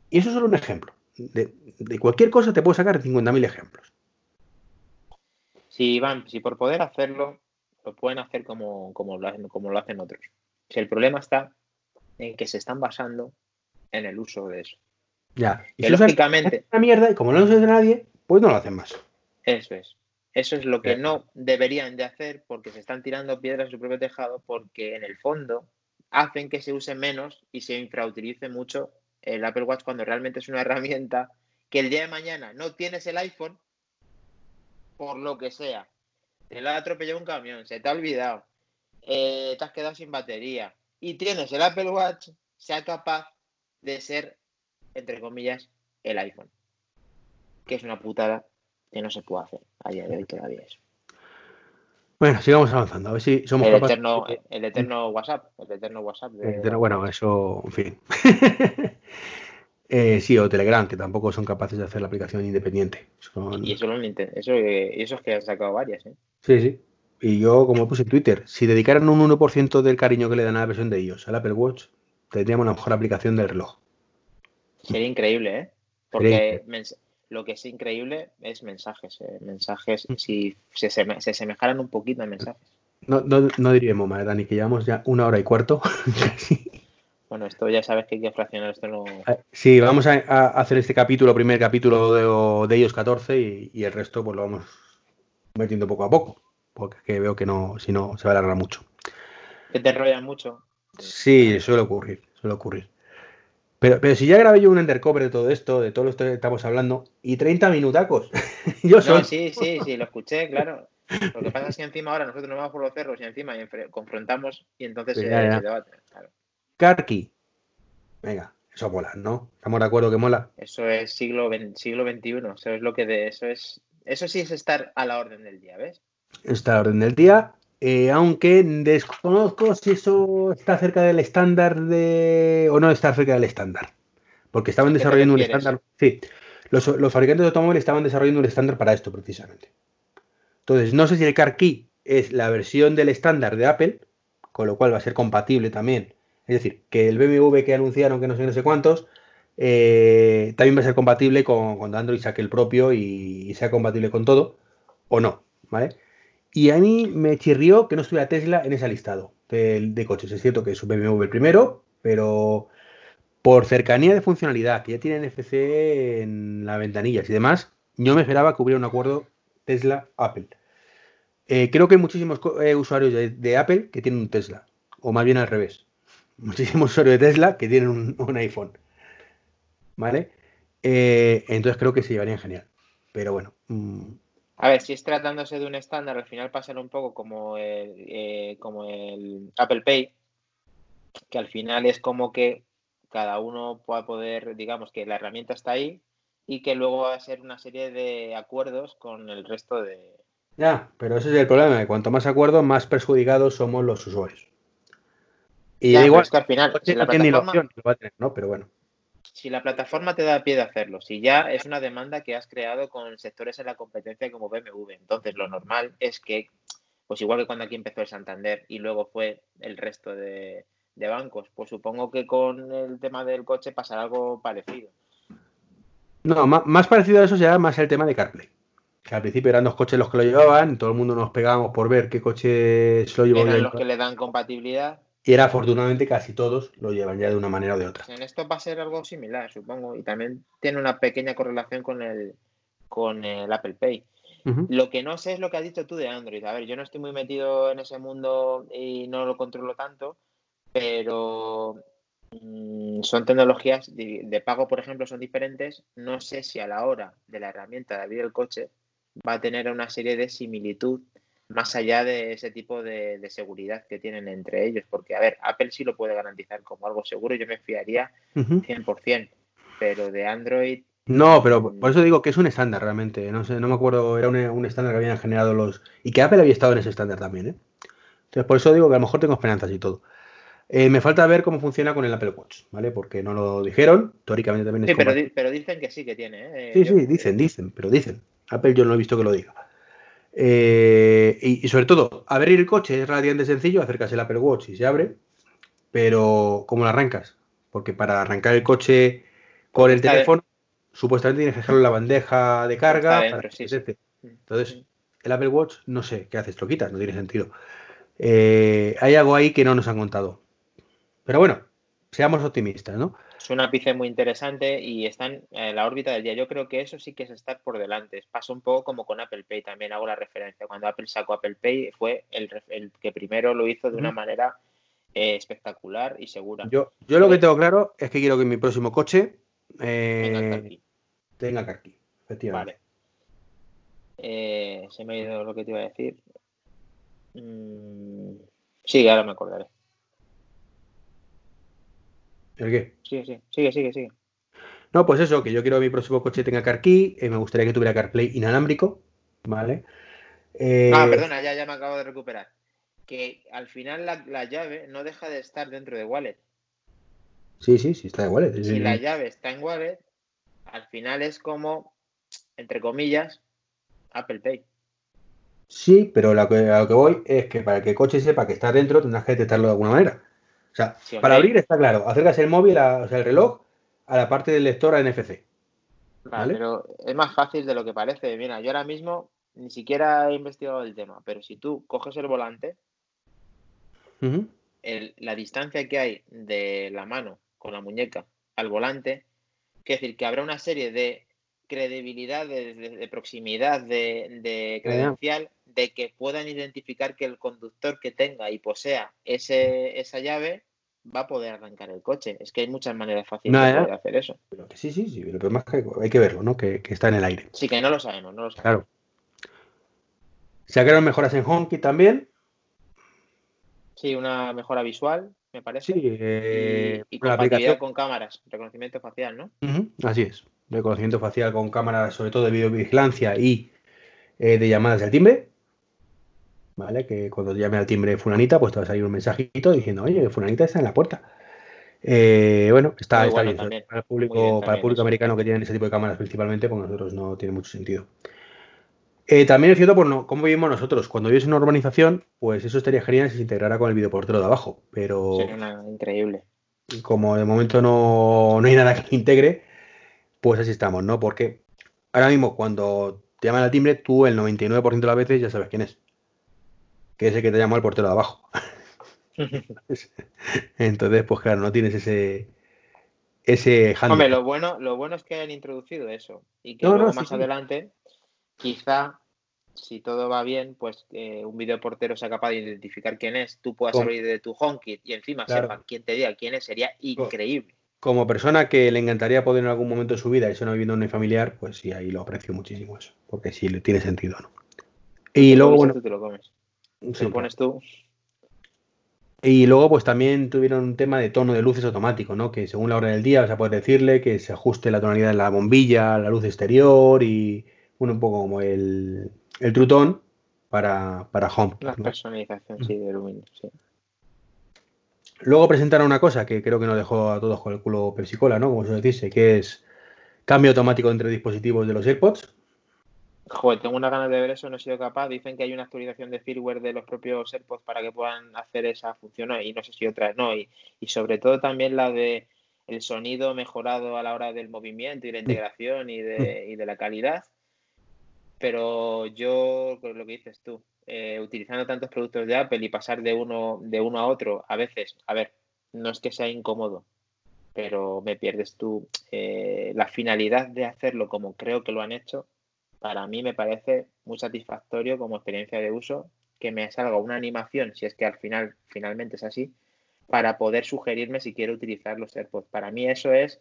Y eso es solo un ejemplo de, cualquier cosa te puedo sacar 50.000 ejemplos. Si van, si por poder hacerlo, lo pueden hacer como, como, lo hacen, como lo hacen otros. Si el problema está en que se están basando en el uso de eso. Ya. Y lógicamente. Una mierda, y como no lo usa de nadie, pues no lo hacen más. Eso es. Eso es lo que no deberían de hacer porque se están tirando piedras en su propio tejado porque en el fondo hacen que se use menos y se infrautilice mucho el Apple Watch cuando realmente es una (laughs) herramienta que el día de mañana no tienes el iPhone, por lo que sea, te la ha atropellado un camión, se te ha olvidado, eh, te has quedado sin batería y tienes el Apple Watch, sea capaz de ser, entre comillas, el iPhone. Que es una putada que no se puede hacer a día de hoy todavía eso. Bueno, sigamos avanzando, a ver si somos el Eterno, el eterno WhatsApp, el eterno WhatsApp. bueno, eso, en fin. (laughs) Eh, sí, o Telegram, que tampoco son capaces de hacer la aplicación independiente. Y eso, eso, eso es que han sacado varias, ¿eh? Sí, sí. Y yo, como puse en Twitter, si dedicaran un 1% del cariño que le dan a la versión de ellos al Apple Watch, tendríamos una mejor aplicación del reloj. Sería increíble, ¿eh? Porque lo que es increíble es mensajes. Eh, mensajes, mm. si se, se, semejaran un poquito a mensajes. No, no, no diríamos más, Dani, que llevamos ya una hora y cuarto. (laughs) bueno, esto ya sabes que hay que fraccionar esto. No... Eh, sí, vamos a, hacer este capítulo, primer capítulo de, ellos 14 y, el resto pues lo vamos metiendo poco a poco. Porque veo que no, si no, se va a alargar mucho. Que te enrollan mucho. Sí, suele ocurrir, suele ocurrir. Pero, pero si ya grabé yo un undercover de todo esto, de todo lo que estamos hablando, y 30 minutacos. (laughs) yo soy. sí, sí, sí, lo escuché, claro. Lo que pasa es que encima ahora nosotros nos vamos por los cerros y encima confrontamos y entonces se, debate. Claro. Karki. Venga, eso mola, ¿no? ¿Estamos de acuerdo que mola? Eso es siglo, siglo XXI. Eso es lo que de eso es. Eso sí es estar a la orden del día, ¿ves? Está a la orden del día. Eh, aunque desconozco si eso está cerca del estándar de. o no está cerca del estándar. Porque estaban desarrollando un estándar. Sí, los, fabricantes de automóviles estaban desarrollando un estándar para esto precisamente. Entonces, no sé si el Car Key es la versión del estándar de Apple, con lo cual va a ser compatible también. Es decir, que el BMW que anunciaron, que no sé, no sé cuántos, eh, también va a ser compatible con cuando Android saque el propio y, y sea compatible con todo, o no, ¿vale? Y a mí me chirrió que no estuviera Tesla en ese listado de, coches. Es cierto que es un BMW el primero, pero por cercanía de funcionalidad, que ya tiene NFC en las ventanillas y demás, yo me esperaba que hubiera un acuerdo Tesla-Apple. Eh, creo que hay muchísimos eh, usuarios de, Apple que tienen un Tesla, o más bien al revés. (laughs) Muchísimos usuarios de Tesla que tienen un, iPhone. ¿Vale? Eh, entonces creo que se llevarían genial. Pero bueno, mm, A ver, si es tratándose de un estándar, al final pasa un poco como el, eh, como el Apple Pay, que al final es como que cada uno pueda poder, digamos que la herramienta está ahí y que luego va a ser una serie de acuerdos con el resto de... Ya, pero ese es el problema, que cuanto más acuerdos, más perjudicados somos los usuarios. Y igual, que al final, si la plataforma... va a tener, ¿no? Pero bueno. Si la plataforma te da pie de hacerlo, si ya es una demanda que has creado con sectores en la competencia como BMW, entonces lo normal es que, pues igual que cuando aquí empezó el Santander y luego fue el resto de, de bancos. Pues supongo que con el tema del coche pasará algo parecido. No, más, parecido a eso será más el tema de CarPlay. Que al principio eran dos coches los que lo llevaban, todo el mundo nos pegábamos por ver qué coche se lo llevaba. Eran los que le dan compatibilidad. Y era afortunadamente casi todos lo llevan ya de una manera o de otra. En esto va a ser algo similar, supongo, y también tiene una pequeña correlación con el, con el Apple Pay. Lo que no sé es lo que has dicho tú de Android. A ver, yo no estoy muy metido en ese mundo y no lo controlo tanto, pero mm, son tecnologías de, pago, por ejemplo, son diferentes. No sé si a la hora de la herramienta de abrir el coche va a tener una serie de similitud más allá de ese tipo de, seguridad que tienen entre ellos. Porque, a ver, Apple sí lo puede garantizar como algo seguro, yo me fiaría 100%, pero de Android... No, pero por eso digo que es un estándar realmente. No sé, no me acuerdo, era un, estándar que habían generado los... Y que Apple había estado en ese estándar también, ¿eh? Entonces, por eso digo que a lo mejor tengo esperanzas y todo. Eh, me falta ver cómo funciona con el Apple Watch, ¿vale? Porque no lo dijeron, teóricamente también es Sí, pero, dicen que sí que tiene, ¿eh? Sí, sí, dicen, dicen, pero dicen. Apple yo no he visto que lo diga. Eh, y, sobre todo, abrir el coche es relativamente sencillo, acercas el Apple Watch y se abre, pero ¿cómo lo arrancas? Porque para arrancar el coche con el teléfono, supuestamente tienes que dejarlo en la bandeja de carga. Entonces, el Apple Watch, no sé, ¿qué haces? Lo quitas, no tiene sentido. hay algo ahí que no nos han contado. Pero bueno, seamos optimistas, ¿no? Es un ápice muy interesante y están en la órbita del día. Yo creo que eso sí que es estar por delante. Pasa un poco como con Apple Pay, también hago la referencia. Cuando Apple sacó Apple Pay fue el, que primero lo hizo de una manera eh, espectacular y segura. Yo, yo lo que tengo claro es que quiero que mi próximo coche eh, tenga carqui, efectivamente. Vale. Eh, se me ha ido lo que te iba a decir. Mm, sí, ahora me acordaré. ¿El qué? Sigue, sí, sigue, sigue, sigue. No, pues eso, que yo quiero que mi próximo coche tenga CarKey, eh, me gustaría que tuviera CarPlay inalámbrico, ¿vale? Eh, ah, perdona, ya, ya me acabo de recuperar. Que al final la, llave no deja de estar dentro de Wallet. Sí, sí, sí, está en Wallet. si la llave está en Wallet, al final es como, entre comillas, Apple Pay. Sí, pero lo que, a lo que voy es que para que el coche sepa que está dentro tendrás que detectarlo de alguna manera. O sea, para abrir está claro, acercas el móvil, o sea, el reloj, a la parte del lector a NFC. Vale, pero es más fácil de lo que parece. Mira, yo ahora mismo ni siquiera he investigado el tema, pero si tú coges el volante, la distancia que hay de la mano con la muñeca al volante, quiere decir que habrá una serie de credibilidad, de, proximidad, de, de credencial, de que puedan identificar que el conductor que tenga y posea ese, esa llave va a poder arrancar el coche. Es que hay muchas maneras fáciles de hacer eso. sí, sí, sí, pero más que hay que verlo, ¿no? Que, está en el aire. Sí, que no lo sabemos, no lo sabemos. Claro. Se agregaron mejoras en Honky también. Sí, una mejora visual, me parece. Sí, eh, y, compatibilidad con cámaras, reconocimiento facial, ¿no? así es. Reconocimiento facial con cámaras, sobre todo de videovigilancia y eh, de llamadas al timbre. ¿vale? Que cuando llame al timbre fulanita, pues te va a salir un mensajito diciendo, oye, fulanita está en la puerta. Eh, bueno, está, bien. Para el público, para el público americano que tiene ese tipo de cámaras principalmente, con nosotros no tiene mucho sentido. Eh, también es cierto por no, cómo vivimos nosotros. Cuando vives en una urbanización, pues eso estaría genial si se integrara con el videoportero de abajo. Pero. Sería increíble. Como de momento no, no hay nada que lo integre, pues así estamos, ¿no? Porque ahora mismo, cuando te llaman al timbre, tú el 99% de las veces ya sabes quién es que es el que te llamó el portero de abajo. (laughs) Entonces, pues claro, no tienes ese ese Hombre, lo bueno, lo bueno es que hayan introducido eso y que luego más adelante, quizá, si todo va bien, pues eh, un videoportero sea capaz de identificar quién es, tú puedas abrir de tu HomeKit y encima sepa quién te diga quién es, sería increíble. Como persona que le encantaría poder en algún momento de su vida irse no viviendo en un familiar, pues sí, ahí lo aprecio muchísimo eso, porque sí tiene sentido, ¿no? Y luego, bueno. Tú te lo comes. Te lo pones tú. Y luego, pues también tuvieron un tema de tono de luces automático, ¿no? Que según la hora del día vas a poder decirle que se ajuste la tonalidad de la bombilla, la luz exterior y, bueno, un poco como el, el trutón para, para Home. La personalización, sí, de Lumin, sí. Luego presentaron una cosa que creo que nos dejó a todos con el culo persicola, ¿no? Como se dice, que es cambio automático entre dispositivos de los AirPods. Joder, tengo una ganas de ver eso, no he sido capaz. Dicen que hay una actualización de firmware de los propios AirPods para que puedan hacer esa función y no sé si otra no. Y, y sobre todo también la de el sonido mejorado a la hora del movimiento y la integración y de, y de la calidad. Pero yo, con lo que dices tú, eh, utilizando tantos productos de Apple y pasar de uno, de uno a otro, a veces, a ver, no es que sea incómodo, pero me pierdes tú eh, la finalidad de hacerlo como creo que lo han hecho para mí me parece muy satisfactorio como experiencia de uso que me salga una animación, si es que al final finalmente es así, para poder sugerirme si quiero utilizar los AirPods. Para mí eso es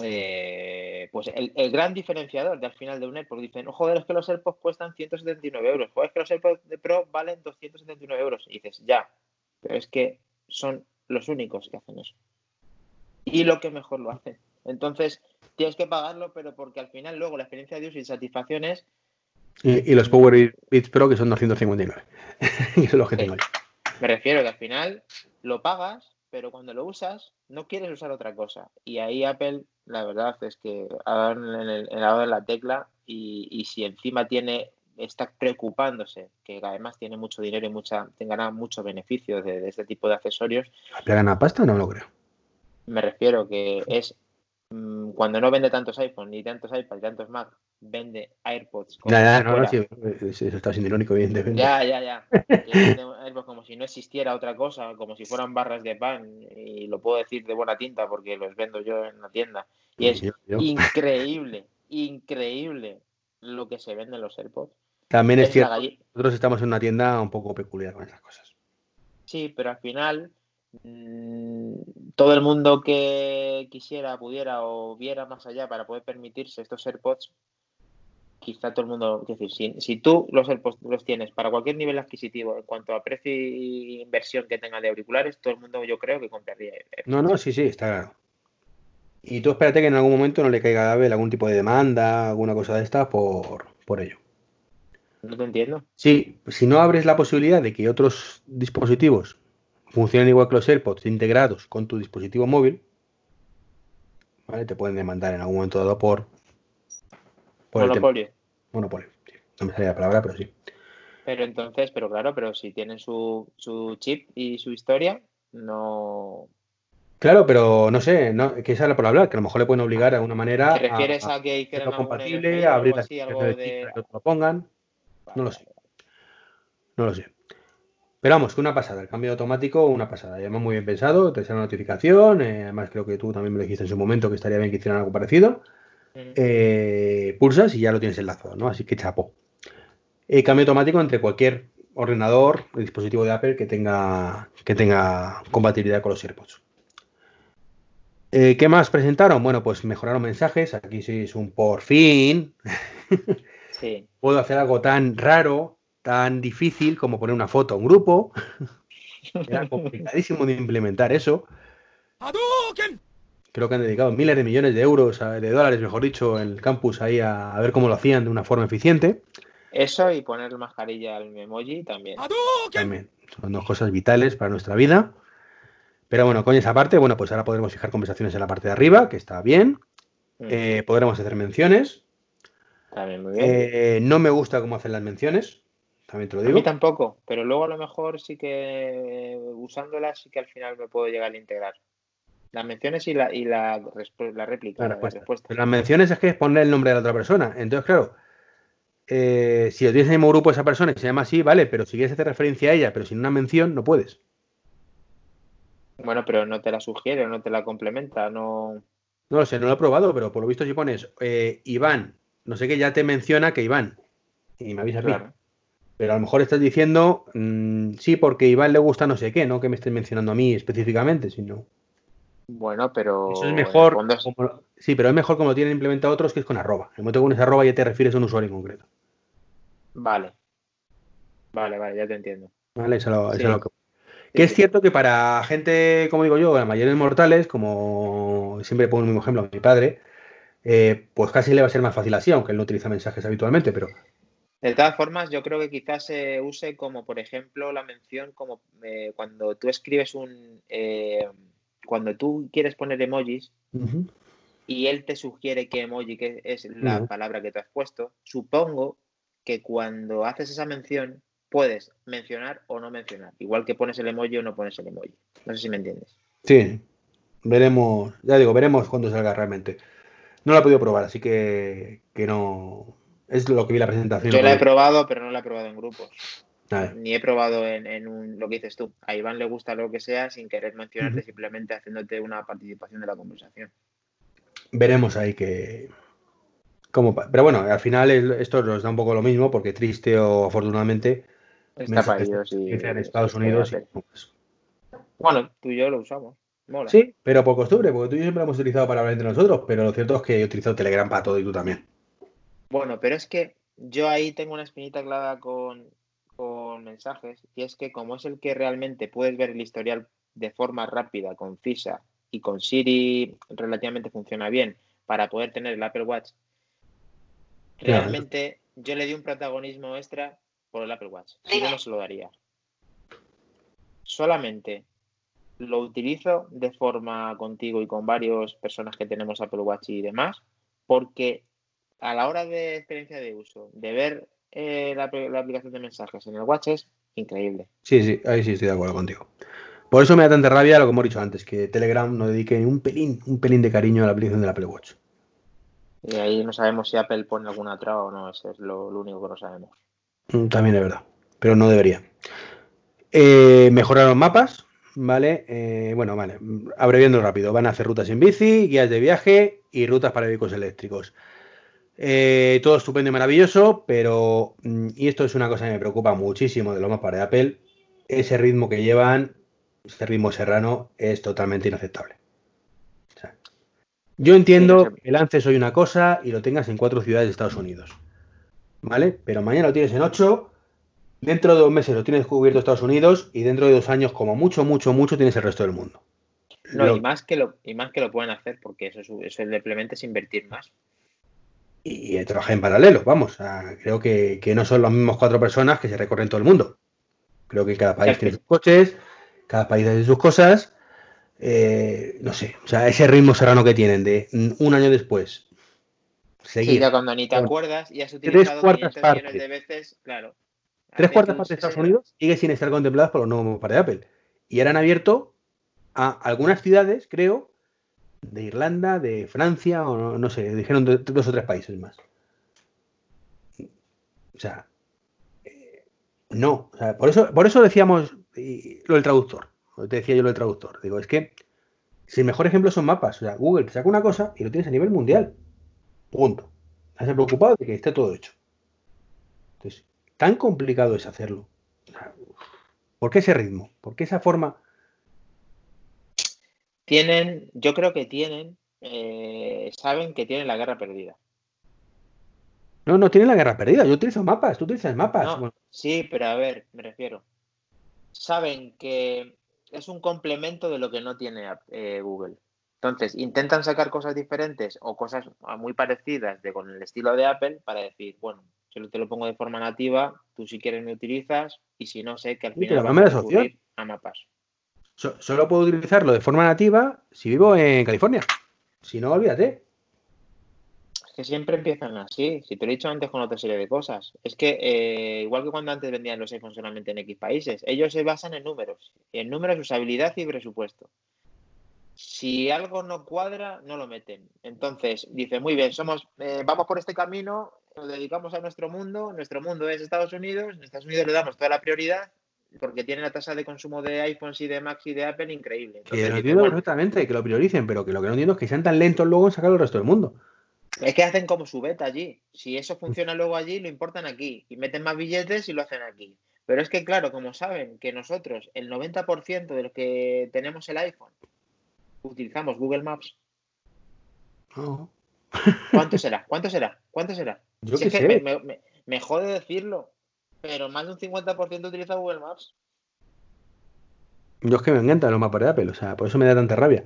eh, pues el, gran diferenciador de al final de un AirPod. Dicen, oh, joder, es que los AirPods cuestan 179 euros. Joder, es que los AirPods de Pro valen 279 euros. Y dices, ya, pero es que son los únicos que hacen eso. Y lo que mejor lo hacen. Entonces, tienes que pagarlo, pero porque al final luego la experiencia de uso y satisfacción es... Y, los Power Beats Pro que son 259. Eso (laughs) es lo que tengo Me refiero que al final lo pagas, pero cuando lo usas no quieres usar otra cosa. Y ahí Apple, la verdad es que ha dado en el, de la tecla y, si encima tiene está preocupándose, que además tiene mucho dinero y mucha, tenga muchos beneficios de, este tipo de accesorios. ¿Le gana pasta? No lo creo. Me refiero que es cuando no vende tantos iPhone, ni tantos iPads, ni tantos Mac, vende AirPods. Como ya, ya, no, no, sí, eso está siendo irónico, evidentemente. Ya, ya, ya. (laughs) AirPods como si no existiera otra cosa, como si fueran barras de pan, y lo puedo decir de buena tinta porque los vendo yo en la tienda. Y es increíble, increíble lo que se vende en los AirPods. También es, cierto, nosotros estamos en una tienda un poco peculiar con esas cosas. Sí, pero al final Mm, todo el mundo que quisiera, pudiera o viera más allá para poder permitirse estos AirPods, quizá todo el mundo, es decir, si, tú los AirPods los tienes para cualquier nivel adquisitivo en cuanto a precio y inversión que tenga de auriculares, todo el mundo yo creo que compraría. No, no, sí, sí, está claro. Y tú espérate que en algún momento no le caiga a Abel algún tipo de demanda, alguna cosa de esta por, por ello. No te entiendo. Sí, si no abres la posibilidad de que otros dispositivos funcionan igual que los AirPods integrados con tu dispositivo móvil, ¿vale? Te pueden demandar en algún momento dado por... por monopolio. Monopolio, No me salía la palabra, pero sí. Pero entonces, pero claro, pero si tienen su, chip y su historia, no... Claro, pero no sé, no, que esa por hablar, que a lo mejor le pueden obligar de alguna manera. ¿Te refieres a, que hicieran compatible, a abrir así, algo de... que lo pongan? no lo sé. No lo sé. Pero vamos, que una pasada, el cambio automático, una pasada. Ya muy bien pensado, te sale una notificación, eh, además creo que tú también me lo dijiste en su momento que estaría bien que hicieran algo parecido. Eh, pulsas y ya lo tienes enlazado, ¿no? Así que chapo. Eh, cambio automático entre cualquier ordenador, dispositivo de Apple que tenga, que tenga compatibilidad con los AirPods. ¿Qué más presentaron? Bueno, pues mejoraron mensajes. Aquí sí es un por fin. (laughs) Sí. Puedo hacer algo tan raro tan difícil como poner una foto a un grupo. (laughs) Era complicadísimo de implementar eso. Creo que han dedicado miles de millones de euros, de dólares, mejor dicho, en el campus ahí a, ver cómo lo hacían de una forma eficiente. Eso y poner mascarilla al emoji también. También. Son dos cosas vitales para nuestra vida. Pero bueno, con esa parte, bueno, pues ahora podremos fijar conversaciones en la parte de arriba, que está bien. Mm. Eh, podremos hacer menciones. También muy bien. Eh, no me gusta cómo hacen las menciones. A mí tampoco, pero luego a lo mejor sí que usándolas sí que al final me puedo llegar a integrar. Las menciones y la, y la, la réplica. La respuesta. las menciones es que es poner el nombre de la otra persona. Entonces, claro, eh, si lo tienes en el mismo grupo esa persona y se llama así, vale, pero si quieres hacer referencia a ella, pero sin una mención, no puedes. Bueno, pero no te la sugiere, no te la complementa, no. No lo sé, no lo he probado, pero por lo visto si pones eh, Iván, no sé qué, ya te menciona que Iván. Y me avisa claro. Pero a lo mejor estás diciendo, mm, sí, porque Iván le gusta no sé qué, no que me estés mencionando a mí específicamente, sino. Bueno, pero. Eso es mejor. sí, pero es mejor como lo tienen implementado otros que es con arroba. En el momento que pones arroba ya te refieres a un usuario en concreto. Vale. Vale, vale, ya te entiendo. Vale, eso, es lo que. Que es cierto que para gente, como digo yo, la mayoría de mortales, como siempre pongo el mismo ejemplo a mi padre, eh, pues casi le va a ser más fácil así, aunque él no utiliza mensajes habitualmente, pero de todas formas, yo creo que quizás se use como, por ejemplo, la mención como eh, cuando tú escribes un... Eh, cuando tú quieres poner emojis y él te sugiere qué emoji que es la palabra que te has puesto, supongo que cuando haces esa mención puedes mencionar o no mencionar, igual que pones el emoji o no pones el emoji. No sé si me entiendes. Sí, veremos, ya digo, veremos cuando salga realmente. No lo he podido probar, así que, que no, es lo que vi la presentación. Yo la he probado, pero no la he probado en grupos. Ni he probado en, un, lo que dices tú. A Iván le gusta lo que sea sin querer mencionarte, simplemente haciéndote una participación de la conversación. Veremos ahí que. Cómo, pero bueno, al final esto nos da un poco lo mismo, porque triste o afortunadamente. Está para ellos y. En Estados Unidos. Bueno, tú y yo lo usamos. Sí, pero por costumbre, porque tú y yo siempre lo hemos utilizado para hablar entre nosotros, pero lo cierto es que he utilizado Telegram para todo y tú también. Bueno, pero es que yo ahí tengo una espinita clavada con, mensajes y es que como es el que realmente puedes ver el historial de forma rápida, concisa y con Siri relativamente funciona bien para poder tener el Apple Watch, realmente yo le di un protagonismo extra por el Apple Watch. Si no, no se lo daría. Solamente lo utilizo de forma contigo y con varias personas que tenemos Apple Watch y demás, porque a la hora de experiencia de uso, de ver eh, la, aplicación de mensajes en el Watch es increíble. Sí, sí, ahí sí estoy de acuerdo contigo. Por eso me da tanta rabia lo que hemos dicho antes, que Telegram no dedique un pelín, un pelín de cariño a la aplicación del Apple Watch. Y ahí no sabemos si Apple pone alguna traba o no, eso es lo, único que no sabemos. Mm, también es verdad, pero no debería. Eh, mejorar los mapas, ¿vale? Eh, bueno, vale, abreviando rápido, van a hacer rutas en bici, guías de viaje y rutas para vehículos eléctricos. Eh, todo estupendo y maravilloso, pero, mm, y esto es una cosa que me preocupa muchísimo de los mapas de Apple, ese ritmo que llevan, ese ritmo serrano, es totalmente inaceptable. yo entiendo que lances hoy una cosa y lo tengas en cuatro ciudades de Estados Unidos, ¿vale? Pero mañana lo tienes en ocho, dentro de dos meses lo tienes cubierto Estados Unidos y dentro de dos años, como mucho, mucho, mucho, tienes el resto del mundo. No, y, más que lo, y más que lo pueden hacer, porque eso, eso simplemente es invertir más y, he trabajado en paralelo, vamos. creo que, no son las mismas cuatro personas que se recorren todo el mundo. Creo que cada país tiene sus coches, cada país tiene sus cosas. Eh, no sé, o sea, ese ritmo serrano que tienen de un año después. Seguir. Sí, cuando ni te acuerdas y has utilizado tres cuartas partes, de veces, claro. Tres cuartas partes de Estados Unidos sigue sin estar contempladas por los nuevos mapas de Apple. Y ahora han abierto a algunas ciudades, creo, de Irlanda, de Francia, o no, sé, dijeron dos o tres países más. O sea, eh, no, por, eso, por eso decíamos lo del traductor, te decía yo lo del traductor. Digo, es que si el mejor ejemplo son mapas, o sea, Google te saca una cosa y lo tienes a nivel mundial. Punto. Estás preocupado de que esté todo hecho. Entonces, tan complicado es hacerlo. ¿Por qué ese ritmo? ¿Por qué esa forma? Tienen, yo creo que tienen, eh, saben que tienen la guerra perdida. No, no tienen la guerra perdida. Yo utilizo mapas, tú utilizas mapas. Sí, pero a ver, me refiero. Saben que es un complemento de lo que no tiene eh, Google. Entonces, intentan sacar cosas diferentes o cosas muy parecidas de con el estilo de Apple para decir, bueno, yo te lo pongo de forma nativa, tú si quieres me utilizas y si no sé que al final a, a mapas solo puedo utilizarlo de forma nativa si vivo en California. Si no, olvídate. Es que siempre empiezan así. Si te lo he dicho antes con otra serie de cosas. Es que eh, igual que cuando antes vendían los iPhones solamente en X países, ellos se basan en números. En números, usabilidad y presupuesto. Si algo no cuadra, no lo meten. Entonces, dice, muy bien, somos, eh, vamos por este camino, nos dedicamos a nuestro mundo, nuestro mundo es Estados Unidos, en Estados Unidos le damos toda la prioridad porque tiene la tasa de consumo de iPhones y de Macs y de Apple increíble. que lo entiendo perfectamente, que lo prioricen, pero que lo que no entiendo es que sean tan lentos luego en sacar el resto del mundo. Es que hacen como su beta allí. Si eso funciona luego allí, lo importan aquí. Y meten más billetes y lo hacen aquí. Pero es que, claro, como saben que nosotros, el 90% de los que tenemos el iPhone, utilizamos Google Maps. ¿Cuánto será? ¿Cuánto será? ¿Cuánto será? Yo sé. Me, me, jode decirlo, pero más de un 50% utiliza Google Maps. Yo es que me encantan los mapas de Apple, o sea, por eso me da tanta rabia.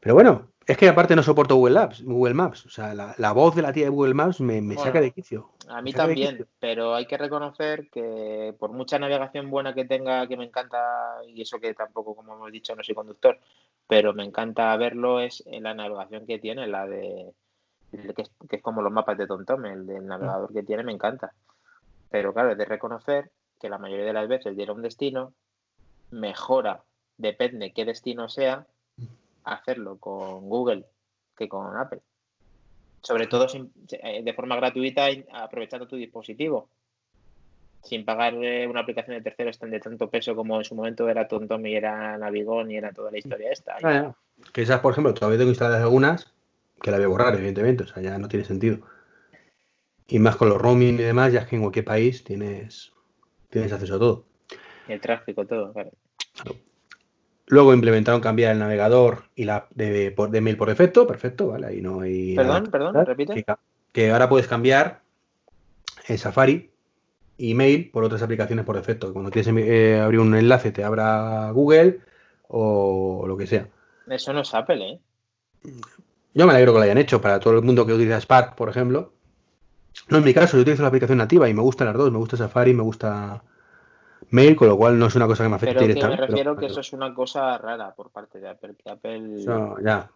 Pero bueno, es que aparte no soporto Google Maps, Google Maps. O sea, la, voz de la tía de Google Maps me, saca de quicio. A mí también, pero hay que reconocer que por mucha navegación buena que tenga, que me encanta, y eso que tampoco, como hemos dicho, no soy conductor, pero me encanta verlo, es la navegación que tiene, la de que es, como los mapas de TomTom, el del navegador que tiene me encanta. Pero claro, es de reconocer que la mayoría de las veces llega a un destino, mejora, depende qué destino sea, hacerlo con Google que con Apple. Sobre todo eh, de forma gratuita, aprovechando tu dispositivo. Sin pagar eh, una aplicación de terceros de tanto peso como en su momento era TomTom y era Navigón y era toda la historia esta. Ah, que esas, por ejemplo, todavía tengo instaladas algunas que la voy a borrar, evidentemente. O sea, ya no tiene sentido. Y más con los roaming y demás, ya es que en cualquier país tienes, tienes acceso a todo. El tráfico, todo, claro. Luego implementaron cambiar el navegador y la de, de mail por defecto, perfecto, ¿vale? Ahí no hay. Perdón, perdón, repite. Que, ahora puedes cambiar en Safari email por otras aplicaciones por defecto. Cuando quieres eh, abrir un enlace te abra Google o lo que sea. Eso no es Apple, ¿eh? Yo me alegro que lo hayan hecho para todo el mundo que utiliza Spark, por ejemplo. No, en mi caso, yo utilizo la aplicación nativa y me gustan las dos. Me gusta Safari, me gusta mail, con lo cual no es una cosa que me afecte pero directamente. me refiero que eso es una cosa rara por parte de Apple. ya.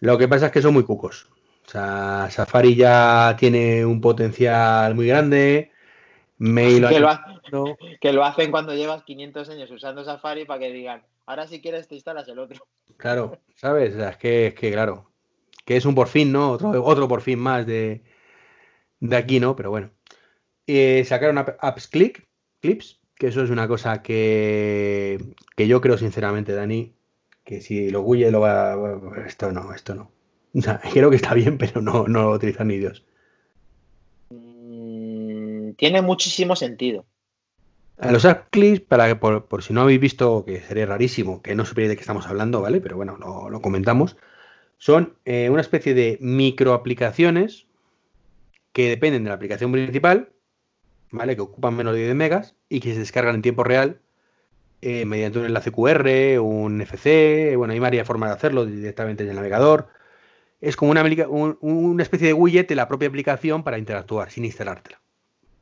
Lo que pasa es que son muy cucos. O sea, Safari ya tiene un potencial muy grande. Mail (laughs) que, lo hacen cuando llevas 500 años usando Safari para que digan, ahora si quieres te instalas el otro. Claro, ¿sabes? es, que, es que, claro, que es un por fin, ¿no? Otro, otro por fin más de, de aquí, ¿no? Pero bueno. Eh, sacaron Apps Click, Clips, que eso es una cosa que, que yo creo sinceramente, Dani, que si lo Google lo va... Esto no, esto no. O sea, (laughs) creo que está bien, pero no, no lo utilizan ni Dios. Mm, tiene muchísimo sentido. A los clips, para que por, si no habéis visto, que sería rarísimo, que no supierais de qué estamos hablando, ¿vale? Pero bueno, lo, comentamos. Son eh, una especie de microaplicaciones que dependen de la aplicación principal ¿vale? Que ocupan menos de 10 megas y que se descargan en tiempo real eh, mediante un enlace QR, un FC, bueno, hay varias formas de hacerlo directamente en el navegador. Es como una, especie de widget de la propia aplicación para interactuar sin instalártela.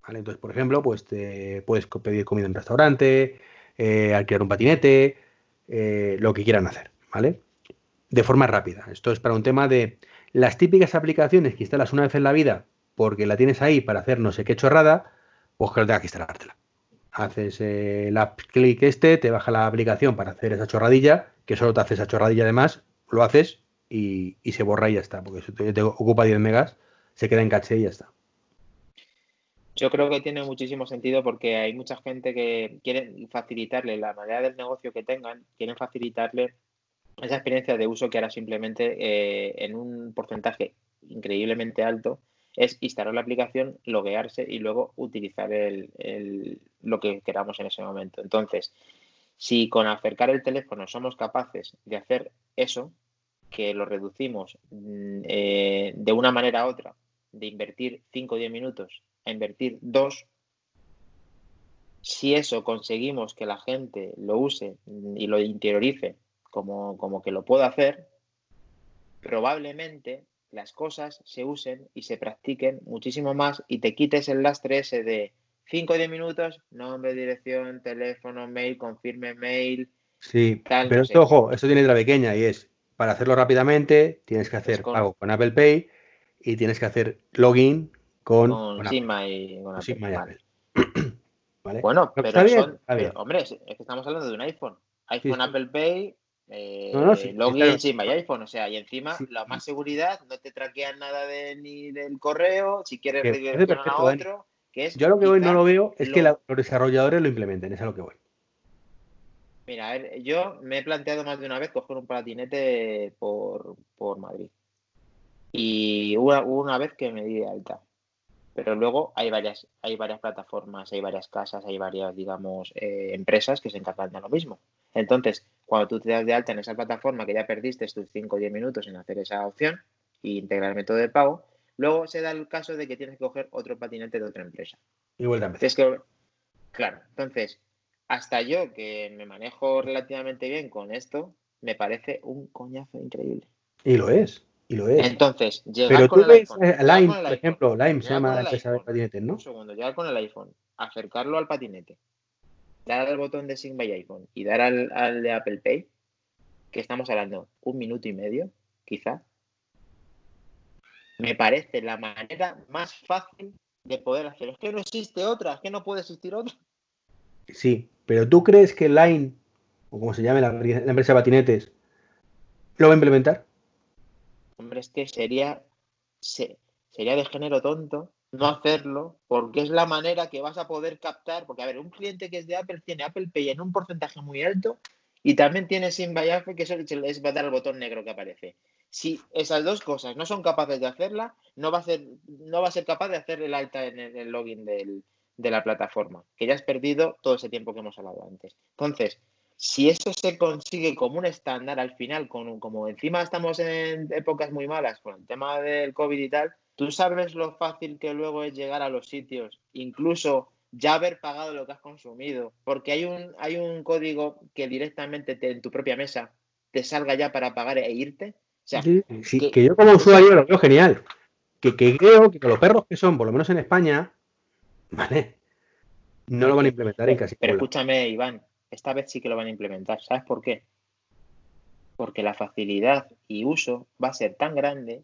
Entonces, por ejemplo, pues te puedes pedir comida en un restaurante, eh, alquilar un patinete, eh, lo que quieran hacer, ¿vale? De forma rápida. Esto es para un tema de las típicas aplicaciones que instalas una vez en la vida porque la tienes ahí para hacer no sé qué chorrada, pues que no tengas que instalártela. Haces el app clic este, te baja la aplicación para hacer esa chorradilla, que solo te hace esa chorradilla además, lo haces y, se borra y ya está, porque si te, ocupa 10 megas, se queda en caché y ya está. Yo creo que tiene muchísimo sentido porque hay mucha gente que quiere facilitarle la manera del negocio que tengan, quieren facilitarle esa experiencia de uso que ahora simplemente eh, en un porcentaje increíblemente alto es instalar la aplicación, loguearse y luego utilizar el, lo que queramos en ese momento. Entonces, si con acercar el teléfono somos capaces de hacer eso, que lo reducimos mm, eh, de una manera a otra, de invertir 5 o 10 minutos a invertir 2, si eso conseguimos que la gente lo use y lo interiorice como, como que lo puedo hacer, probablemente las cosas se usen y se practiquen muchísimo más y te quites el lastre ese de 5 o 10 minutos, nombre, dirección, teléfono, mail, confirme mail. Sí, pero esto, ojo, esto tiene otra pequeña y es, para hacerlo rápidamente, tienes que hacer pago con Apple Pay y tienes que hacer login con, con, y con Apple. Bueno, pero son, hombre, es que estamos hablando de un iPhone. iPhone, Apple Pay, eh, login sin iPhone, o sea, y encima la más seguridad, no te traquean nada de, ni del correo, si quieres redireccionar a otro. Que es Yo lo que voy no lo veo es que los desarrolladores lo implementen, es a lo que voy. Mira, a ver, yo me he planteado más de una vez coger un patinete por, por Madrid. Y hubo una, vez que me di de alta. Pero luego hay varias, hay varias plataformas, hay varias casas, hay varias, digamos, eh, empresas que se encargan de lo mismo. Entonces, cuando tú te das de alta en esa plataforma que ya perdiste tus 5 o 10 minutos en hacer esa opción e integrar el método de pago, luego se da el caso de que tienes que coger otro patinete de otra empresa. Y vuelta a que, claro, entonces, hasta yo que me manejo relativamente bien con esto, me parece un coñazo increíble. Y lo es. Y lo es. Entonces, llegar Pero tú ves eh, Lime, por ejemplo, Lime se llama la empresa de patinetes, ¿no? Un segundo, llegar con el iPhone, acercarlo al patinete, dar al botón de Sync by iPhone y dar al, de Apple Pay, que estamos hablando un minuto y medio, quizá, me parece la manera más fácil de poder hacerlo. Es que no existe otra, es que no puede existir otra. Sí, pero ¿tú crees que Line, o como se llame la, empresa de patinetes, lo va a implementar? Hombre, es que sería, sería de género tonto no hacerlo, porque es la manera que vas a poder captar, porque a ver, un cliente que es de Apple tiene Apple Pay en un porcentaje muy alto y también tiene SimBuyAfe, que eso les va a dar el botón negro que aparece. Si esas dos cosas no son capaces de hacerla, no va a ser, no va a ser capaz de hacer el alta en el, login de la plataforma, que ya has perdido todo ese tiempo que hemos hablado antes. Entonces, si eso se consigue como un estándar al final, con, como encima estamos en épocas muy malas con el tema del COVID y tal, Tú sabes lo fácil que luego es llegar a los sitios, incluso ya haber pagado lo que has consumido, porque hay un, hay un código que directamente en tu propia mesa te salga ya para pagar e irte. sí, que, yo como usuario lo veo genial. Que, creo que con los perros que son, por lo menos en España, ¿vale? No lo van a implementar en casi Pero escúchame, Iván, esta vez sí que lo van a implementar. ¿Sabes por qué? Porque la facilidad y uso va a ser tan grande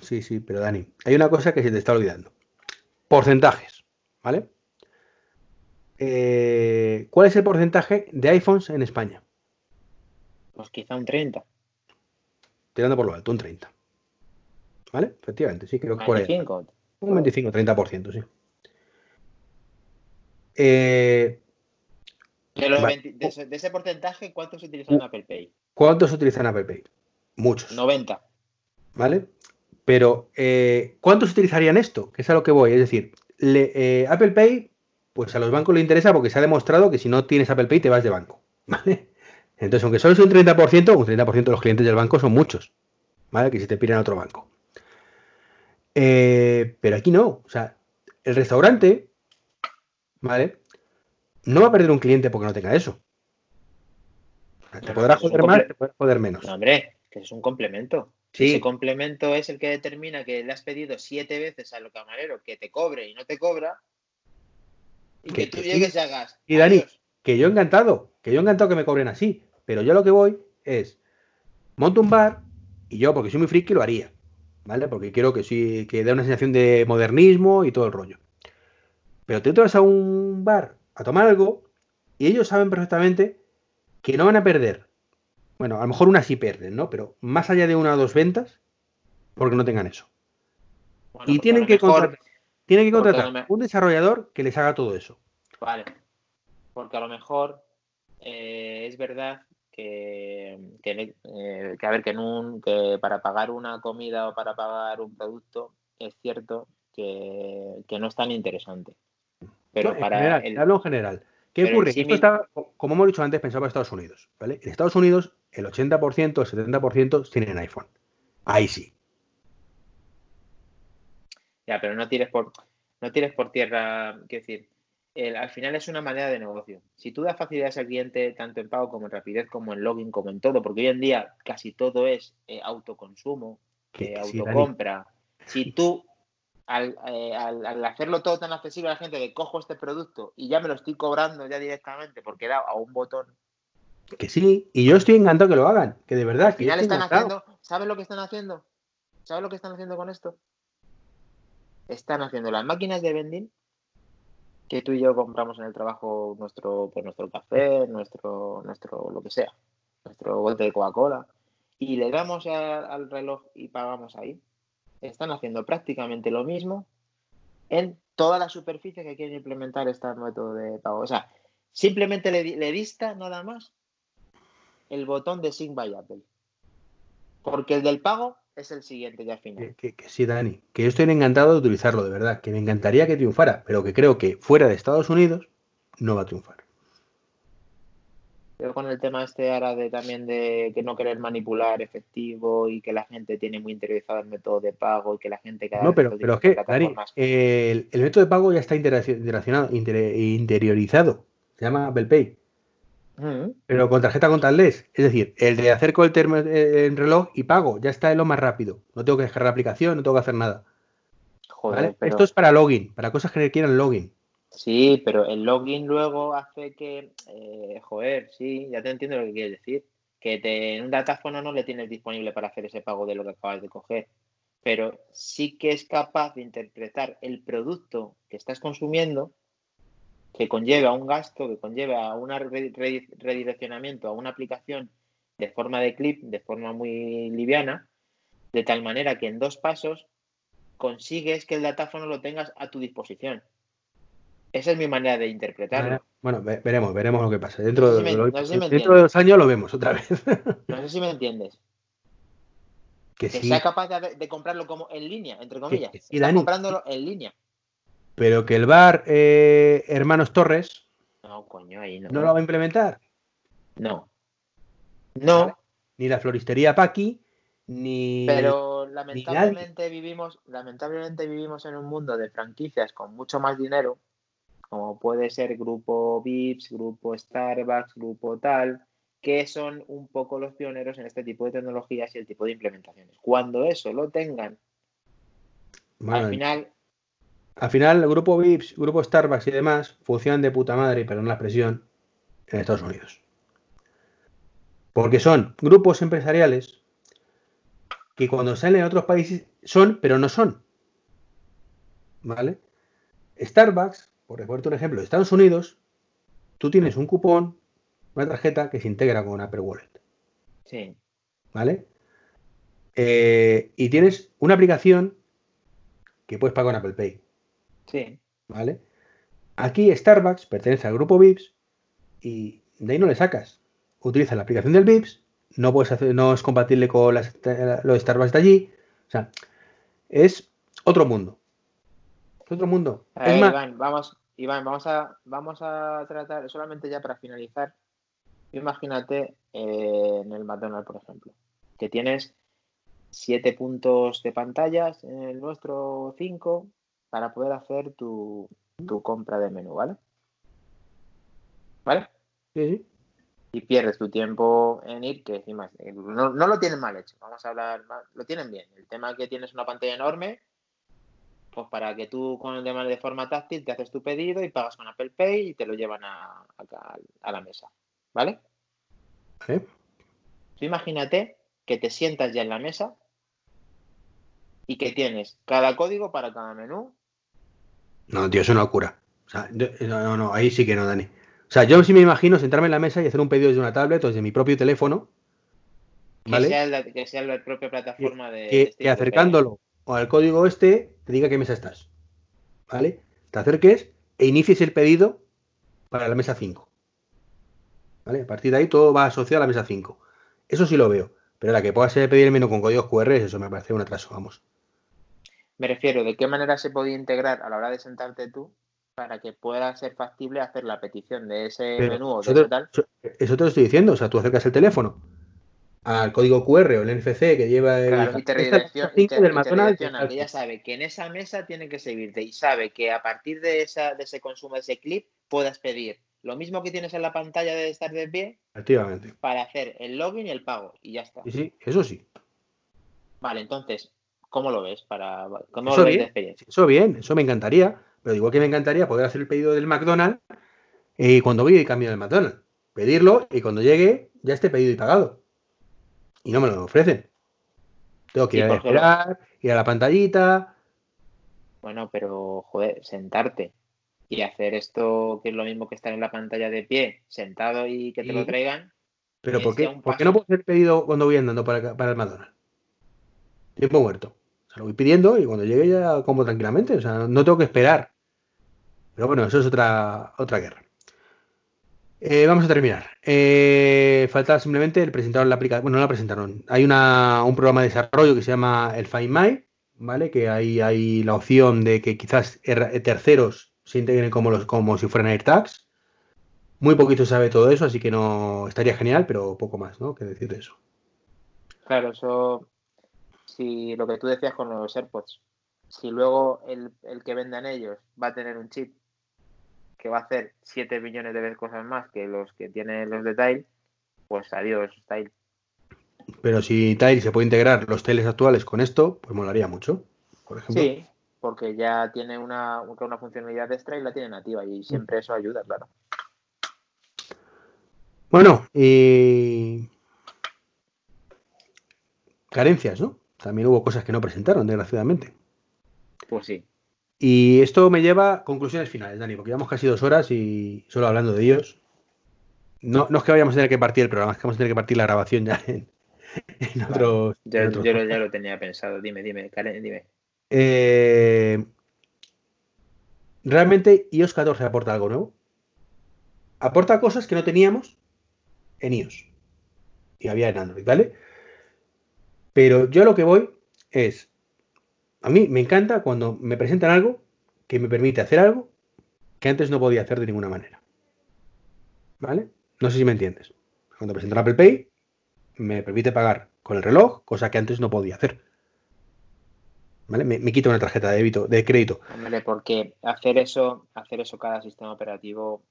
Sí, sí, pero Dani, hay una cosa que se te está olvidando. Porcentajes, ¿vale? Eh, ¿Cuál es el porcentaje de iPhones en España? Pues quizá un 30. Tirando por lo alto, un 30. ¿Vale? Efectivamente, sí, creo que por ahí. Un 25, 30%, sí. Eh, de, ese, porcentaje, ¿cuántos utilizan Apple Pay? ¿Cuántos utilizan Apple Pay? Muchos. 90. ¿Vale? Pero, eh, ¿cuántos utilizarían esto? Que es a lo que voy. Es decir, eh, Apple Pay, pues a los bancos le interesa porque se ha demostrado que si no tienes Apple Pay te vas de banco. (laughs) ¿Vale? Entonces, aunque solo es un 30%, un 30% de los clientes del banco son muchos. ¿Vale? Que si te piden a otro banco. Eh, pero aquí no. O sea, el restaurante, ¿vale? No va a perder un cliente porque no tenga eso. te podrás joder más, te podrás joder menos. No, hombre, que es un complemento. Ese complemento es el que determina que le has pedido siete veces al camarero que te cobre y no te cobra. Y que, tú llegues y hagas. Y Dani, que yo encantado, que yo encantado que me cobren así. Pero yo lo que voy es, monto un bar y yo, porque soy muy friki, lo haría. ¿Vale? Porque quiero que sí, que dé una sensación de modernismo y todo el rollo. Pero tú te vas a un bar a tomar algo y ellos saben perfectamente que no van a perder bueno, a lo mejor una sí pierden, ¿no? Pero más allá de una o dos ventas, porque no tengan eso. y tienen que, contratar, tienen que contratar un desarrollador que les haga todo eso. Vale. Porque a lo mejor eh, es verdad que, eh, que, a ver, que, en un, que para pagar una comida o para pagar un producto es cierto que, no es tan interesante. Pero para. el... Hablo en general. ¿Qué ocurre? Esto está, como hemos dicho antes, pensado para Estados Unidos. ¿vale? En Estados Unidos, el 80%, el 70% tienen iPhone. Ahí sí. Ya, pero no tires por, no tires por tierra, quiero decir, al final es una manera de negocio. Si tú das facilidades al cliente, tanto en pago como en rapidez, como en login, como en todo, porque hoy en día casi todo es eh, autoconsumo, eh, autocompra. si tú eh, al, hacerlo todo tan accesible a la gente que cojo este producto y ya me lo estoy cobrando ya directamente porque da a un botón. Que sí, y yo estoy encantado que lo hagan, que de verdad. Al final están haciendo, ¿sabes lo que están haciendo? ¿Sabes lo que están haciendo con esto? Están haciendo las máquinas de vending que tú y yo compramos en el trabajo nuestro, pues nuestro café, nuestro, nuestro, lo que sea, nuestro bote de Coca-Cola, y le damos al reloj y pagamos ahí están haciendo prácticamente lo mismo en toda la superficie que quieren implementar este método de pago. O sea, simplemente le, dista nada más el botón de Sync by Apple. Porque el del pago es el siguiente ya final. Que, sí, Dani, que yo estoy encantado de utilizarlo, de verdad, que me encantaría que triunfara, pero que creo que fuera de Estados Unidos no va a triunfar. Pero con el tema este ahora de también de que no querer manipular efectivo y que la gente tiene muy interiorizado el método de pago y que la gente cada No, pero, pero es que, el, método de pago ya está interiorizado. Se llama Apple Pay. Pero con tarjeta contactless. Es decir, el de acerco el, termo, en reloj y pago. Ya está en lo más rápido. No tengo que descargar la aplicación, no tengo que hacer nada. Joder, Esto es para login, para cosas que requieran login. Sí, pero el login luego hace que, eh, joder, sí, ya te entiendo lo que quieres decir, que te, en un datáfono no le tienes disponible para hacer ese pago de lo que acabas de coger, pero sí que es capaz de interpretar el producto que estás consumiendo, que conlleva un gasto, que conlleva un redireccionamiento a una aplicación de forma de clip, de forma muy liviana, de tal manera que en dos pasos consigues que el datáfono lo tengas a tu disposición. Esa es mi manera de interpretarlo. Bueno, veremos, veremos lo que pasa. Dentro, de, dentro de dos años lo vemos otra vez. (laughs) no sé si me entiendes. Que, sea capaz de, comprarlo como en línea, entre comillas. y Está comprándolo en línea. Pero que el bar eh, Hermanos Torres. No, coño, ahí no. ¿No lo va a implementar? No. No. Ni la floristería Paqui, ni. Pero lamentablemente vivimos, lamentablemente vivimos en un mundo de franquicias con mucho más dinero como puede ser grupo VIPS, grupo Starbucks, grupo tal, que son un poco los pioneros en este tipo de tecnologías y el tipo de implementaciones. Cuando eso lo tengan, al final... Al final, el grupo VIPS, grupo Starbucks y demás funcionan de puta madre, perdón la expresión, en Estados Unidos. Porque son grupos empresariales que cuando salen en otros países son, pero no son. ¿Vale? Starbucks por ponerte un ejemplo, de Estados Unidos, tú tienes un cupón, una tarjeta que se integra con Apple Wallet. Sí. ¿Vale? Eh, y tienes una aplicación que puedes pagar con Apple Pay. Sí. ¿Vale? Aquí Starbucks pertenece al grupo VIPS y de ahí no le sacas. Utiliza la aplicación del VIPS, no puedes hacer, no es compatible con los Starbucks de allí. O sea, es otro mundo. otro mundo. vamos, Iván, vamos a, vamos a tratar, solamente ya para finalizar, imagínate eh, en el McDonald's, por ejemplo, que tienes siete puntos de pantallas, en el nuestro cinco, para poder hacer tu, compra de menú, ¿vale? ¿Vale? Sí, Y pierdes tu tiempo en ir, que encima no, no lo tienen mal hecho, vamos a hablar, lo tienen bien. El tema es que tienes una pantalla enorme, pues para que tú con el tema de forma táctil te haces tu pedido y pagas con Apple Pay y te lo llevan a, a, la mesa. ¿Vale? imagínate que te sientas ya en la mesa y que tienes cada código para cada menú. No, tío, es una locura. O sea, no, no, ahí sí que no, Dani. O sea, yo sí me imagino sentarme en la mesa y hacer un pedido desde una tablet o desde mi propio teléfono. ¿vale? Que, sea la, propia plataforma de. Que, este acercándolo o al código este te diga qué mesa estás. ¿Vale? Te acerques e inicies el pedido para la mesa 5. ¿Vale? A partir de ahí todo va asociado a la mesa 5. Eso sí lo veo. Pero la que pueda ser pedir el menú con códigos QR, eso me parece un atraso, vamos. Me refiero, ¿de qué manera se podía integrar a la hora de sentarte tú para que pueda ser factible hacer la petición de ese menú o de tal? Eso te lo estoy diciendo, o sea, tú acercas el teléfono al código QR o el NFC que lleva el claro, y te McDonald's que ya sabe que en esa mesa tiene que seguirte y sabe que a partir de esa de ese consumo de ese clip puedas pedir lo mismo que tienes en la pantalla de estar de pie Efectivamente. para hacer el login y el pago y ya está. Sí, sí, eso sí. Vale, entonces, ¿cómo lo ves para cómo eso lo ves bien, experiencia? Eso bien, eso me encantaría, pero igual que me encantaría poder hacer el pedido del McDonald's y cuando voy y cambio del McDonald's, pedirlo y cuando llegue ya esté pedido y pagado y no me lo ofrecen. Tengo que ir a esperar, ir a la pantallita. Bueno, pero, joder, sentarte y hacer esto que es lo mismo que estar en la pantalla de pie, sentado y que te lo traigan. ¿Pero por qué, ¿por qué no puedo hacer pedido cuando voy andando para, para el McDonald's? Tiempo muerto. O sea, lo voy pidiendo y cuando llegue ya como tranquilamente. O sea, no tengo que esperar. Pero bueno, eso es otra, otra guerra. Eh, vamos a terminar. Eh, falta simplemente el presentaron la aplicación. Bueno, no la presentaron. Hay un programa de desarrollo que se llama el Find My, ¿vale? Que ahí hay la opción de que quizás terceros se integren como, los, como si fueran AirTags. Muy poquito sabe todo eso, así que no estaría genial, pero poco más, ¿no? Que decir de eso. Claro, eso, si lo que tú decías con los AirPods, si luego el, que vendan ellos va a tener un chip que va a hacer 7 millones de veces cosas más que los que tienen los de Tile, pues adiós, Tile. Pero si Tile se puede integrar los teles actuales con esto, pues molaría mucho, por ejemplo. Sí, porque ya tiene una, una funcionalidad extra y la tiene nativa y siempre eso ayuda, claro. Bueno, y carencias, ¿no? También hubo cosas que no presentaron, desgraciadamente. Pues sí. Y esto me lleva a conclusiones finales, Dani, porque llevamos casi dos horas y solo hablando de ellos. No, no es que vayamos a tener que partir el programa, es que vamos a tener que partir la grabación ya en, (laughs) otros. Yo, ya lo tenía pensado. Dime, dime, Karen, dime. Eh, ¿Realmente iOS 14 aporta algo nuevo? Aporta cosas que no teníamos en iOS. Y había en Android, ¿vale? Pero yo lo que voy es, a mí me encanta cuando me presentan algo que me permite hacer algo que antes no podía hacer de ninguna manera. ¿Vale? No sé si me entiendes. Cuando presento Apple Pay, me permite pagar con el reloj, cosa que antes no podía hacer. ¿Vale? Me, quito una tarjeta de débito, de crédito. Hombre, porque hacer eso, hacer eso cada sistema operativo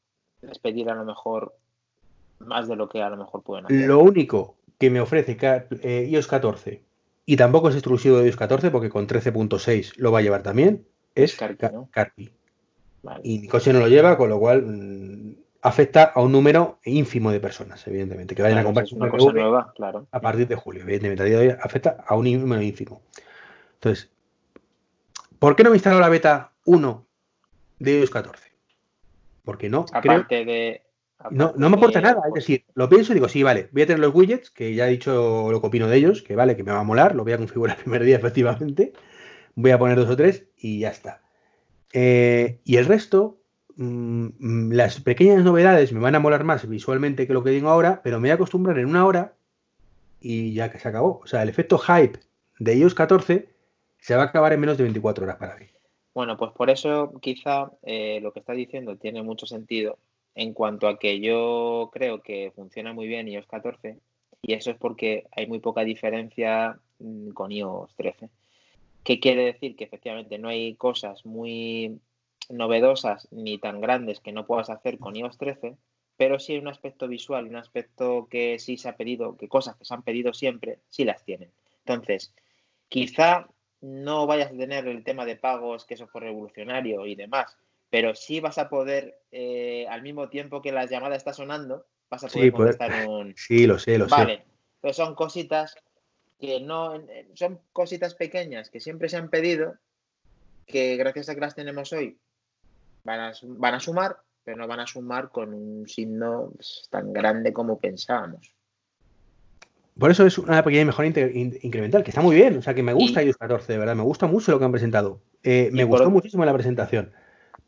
es pedir a lo mejor más de lo que a lo mejor pueden hacer. Lo único que me ofrece eh, iOS 14 y tampoco es exclusivo de iOS 14 porque con 13.6 lo va a llevar también, es Carpi. Y mi coche no lo lleva, con lo cual mm, afecta a un número ínfimo de personas, evidentemente, que vayan a comprar una cosa nueva, claro. a partir de julio. Evidentemente, afecta a un número ínfimo. Entonces, ¿por qué no me instalado la beta 1 de iOS 14? Porque no. Aparte de no, no me aporta nada, es decir, lo pienso y digo, sí, vale, voy a tener los widgets, que ya he dicho lo que opino de ellos, que vale, que me va a molar, lo voy a configurar (laughs) el primer día, efectivamente. Voy a poner dos o tres y ya está. Eh, y el resto, mm, las pequeñas novedades me van a molar más visualmente que lo que digo ahora, pero me voy a acostumbrar en una hora y ya que se acabó. O sea, el efecto hype de iOS 14 se va a acabar en menos de 24 horas para mí. Bueno, pues por eso quizá eh, lo que estás diciendo tiene mucho sentido en cuanto a que yo creo que funciona muy bien iOS 14 y eso es porque hay muy poca diferencia mm, con iOS 13. ¿Qué quiere decir? Que efectivamente no hay cosas muy novedosas ni tan grandes que no puedas hacer con iOS 13, pero sí hay un aspecto visual, un aspecto que sí se ha pedido, que cosas que se han pedido siempre, sí las tienen. Entonces, quizá no vayas a tener el tema de pagos, que eso fue revolucionario y demás, pero sí vas a poder, eh, al mismo tiempo que la llamada está sonando, vas a poder sí, contestar un... (laughs) Sí, lo sé, lo sé. Vale, pero son cositas que no, son cositas pequeñas que siempre se han pedido, que gracias a que las tenemos hoy van a, van a sumar, pero no van a sumar con un signo tan grande como pensábamos. Por eso es una pequeña mejora incremental, que está muy bien. O sea, que me gusta iOS 14, de verdad. Me gusta mucho lo que han presentado. Eh, me gustó muchísimo la presentación.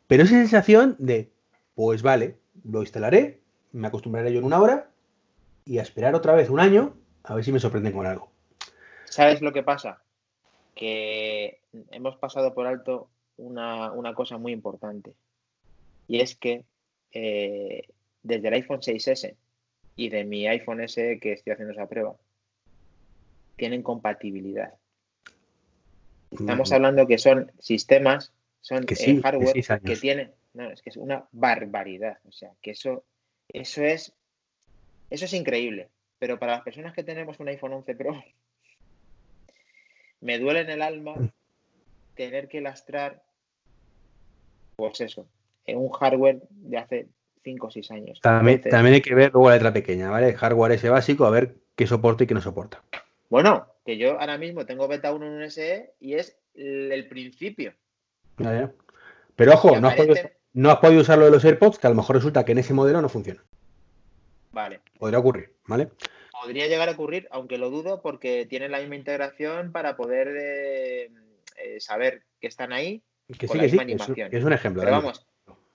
Pero esa sensación de, pues vale, lo instalaré, me acostumbraré yo en una hora y a esperar otra vez un año a ver si me sorprenden con algo. ¿Sabes lo que pasa? Que hemos pasado por alto una, cosa muy importante. Y es que eh, desde el iPhone 6S y de mi iPhone S que estoy haciendo esa prueba, tienen compatibilidad. Estamos hablando que son sistemas son que eh, hardware que, tiene. No, es que es una barbaridad. O sea, que eso, eso es. Eso es increíble. Pero para las personas que tenemos un iPhone 11 Pro, me duele en el alma tener que lastrar, pues eso, en un hardware de hace 5 o 6 años. También, también hay que ver luego la letra pequeña, ¿vale? El hardware ese básico, a ver qué soporta y qué no soporta. Bueno, que yo ahora mismo tengo beta 1 en un SE y es el principio. Pero ojo, no has, podido, usar lo de los AirPods, que a lo mejor resulta que en ese modelo no funciona. Vale. Podría ocurrir, ¿vale? Podría llegar a ocurrir, aunque lo dudo, porque tienen la misma integración para poder eh, eh, saber que están ahí. Que sí, que sí, es, un ejemplo. Pero vamos,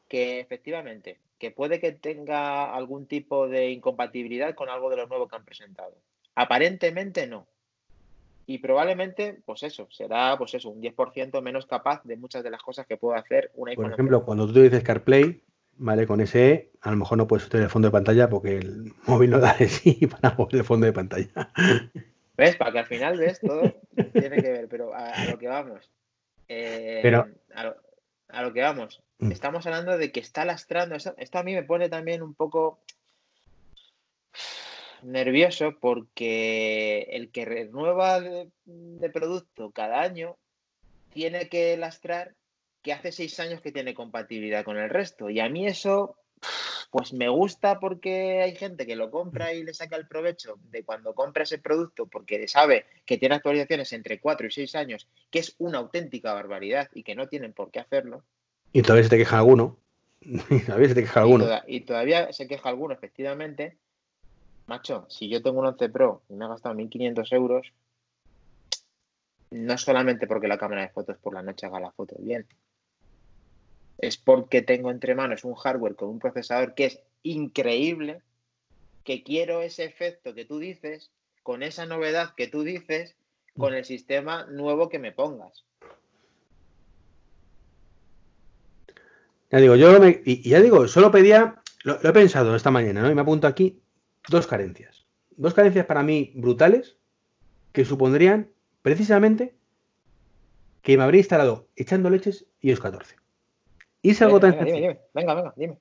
que efectivamente, que puede que tenga algún tipo de incompatibilidad con algo de lo nuevo que han presentado. Aparentemente no y probablemente, pues eso, será pues eso, un 10% menos capaz de muchas de las cosas que puede hacer un iPhone. Por ejemplo, cuando tú dices CarPlay, ¿vale? Con ese a lo mejor no puedes usar el fondo de pantalla porque el (laughs) móvil no da de sí (laughs) para mover el fondo de pantalla. ¿Ves? Para que al final, ¿ves? Todo tiene que ver, pero a, lo que vamos. Eh, pero... A lo, que vamos. Mm. Estamos hablando de que está lastrando. Esto, a mí me pone también un poco nervioso porque el que renueva de, de, producto cada año tiene que lastrar que hace seis años que tiene compatibilidad con el resto. Y a mí eso pues me gusta porque hay gente que lo compra y le saca el provecho de cuando compra ese producto porque sabe que tiene actualizaciones entre 4 y 6 años, que es una auténtica barbaridad y que no tienen por qué hacerlo. Y todavía se te queja alguno. y (laughs) todavía se te queja alguno. Y, todavía se queja alguno, efectivamente. Macho, si yo tengo un 11 Pro y me ha gastado 1.500 euros, no solamente porque la cámara de fotos por la noche haga la foto bien, es porque tengo entre manos un hardware con un procesador que es increíble, que quiero ese efecto que tú dices, con esa novedad que tú dices, con el sistema nuevo que me pongas. Ya digo, yo me, y, ya digo, solo pedía, lo, he pensado esta mañana, ¿no? Y me apunto aquí dos carencias. Dos carencias para mí brutales que supondrían precisamente que me habría instalado echando leches iOS 14. Y es algo tan Venga, venga, dime.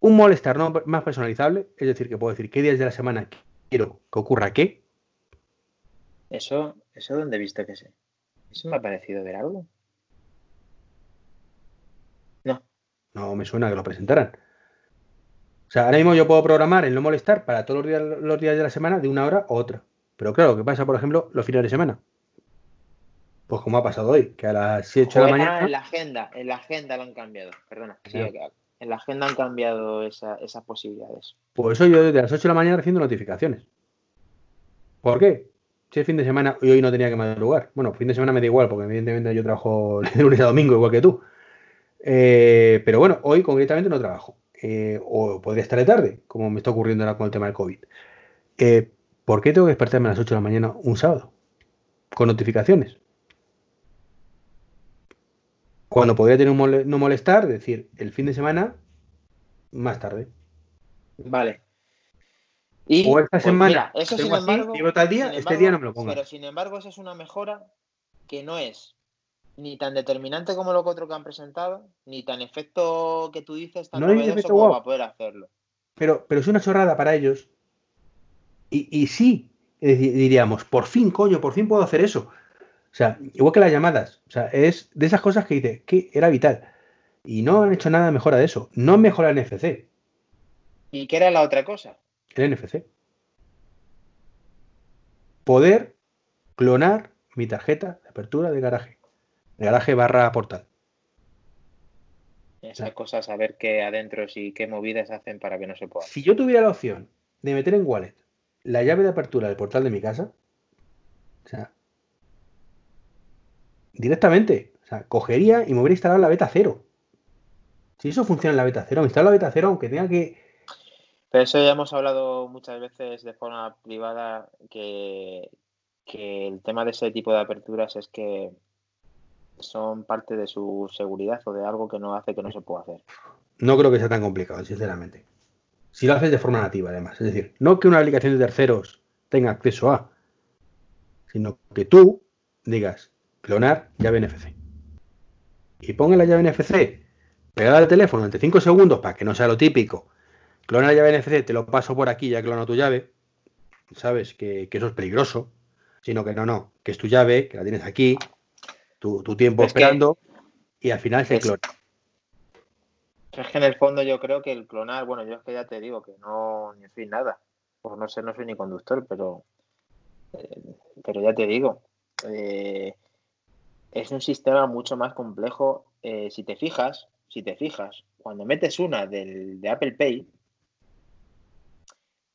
Un molestar no más personalizable, es decir, que puedo decir qué días de la semana quiero que ocurra qué. Eso, eso donde he visto que sé. Eso me ha parecido ver algo. No. No me suena que lo presentaran. O sea, ahora mismo yo puedo programar el no molestar para todos los días, los días de la semana de una hora u otra. Pero claro, ¿qué pasa, por ejemplo, los fines de semana? Pues como ha pasado hoy, que a las 7 de la mañana. en la agenda, en la agenda lo han cambiado, perdona. en la agenda han cambiado esas posibilidades. Pues hoy yo desde las 8 de la mañana recibiendo notificaciones. ¿Por qué? Si es fin de semana y hoy no tenía que madrugar. Bueno, fin de semana me da igual, porque evidentemente yo trabajo (laughs) de lunes a domingo, igual que tú. Eh, pero bueno, hoy concretamente no trabajo. Eh, o podría estar de tarde, como me está ocurriendo ahora con el tema del COVID. Eh, ¿Por qué tengo que despertarme a las 8 de la mañana un sábado? Con notificaciones cuando podría tener un no molestar, es decir, el fin de semana más tarde. Vale. Y, o esta pues semana eso sin embargo, tal día, este día no me lo pongo. Pero sin embargo, esa es una mejora que no es ni tan determinante como lo que otro que han presentado, ni tan efecto que tú dices tan no novedoso como para poder hacerlo. Pero, pero es una chorrada para ellos. Y, y sí, diríamos, por fin, coño, por fin puedo hacer eso. O sea, igual que las llamadas. O sea, es de esas cosas que dice que era vital. Y no han hecho nada mejora de eso. No mejora el NFC. ¿Y qué era la otra cosa? El NFC. Poder clonar mi tarjeta de apertura de garaje. Garaje barra portal. Esas cosas, a ver qué adentro y qué movidas hacen para que no se pueda. Si yo tuviera la opción de meter en wallet la llave de apertura del portal de mi casa, o sea, directamente. O sea, cogería y me hubiera instalado la beta cero. Si eso funciona en la beta cero, me instalo la beta cero aunque tenga que. Pero eso ya hemos hablado muchas veces de forma privada que, que el tema de ese tipo de aperturas es que son parte de su seguridad o de algo que no hace que no se pueda hacer. No creo que sea tan complicado, sinceramente. Si lo haces de forma nativa, además. Es decir, no que una aplicación de terceros tenga acceso a, sino que tú digas, clonar llave NFC. Y ponga la llave NFC pegada al teléfono durante 5 segundos para que no sea lo típico. Clonar la llave NFC, te lo paso por aquí, ya clono tu llave. Sabes que, eso es peligroso. Sino que no, no, que es tu llave, que la tienes aquí, tu, tiempo esperando y al final se clona. Es que en el fondo yo creo que el clonar, bueno, yo es que ya te digo que no, ni fin, nada. Pues no sé, no soy ni conductor, pero, eh, pero ya te digo, eh, es un sistema mucho más complejo. Eh, si te fijas, si te fijas, cuando metes una del, de Apple Pay,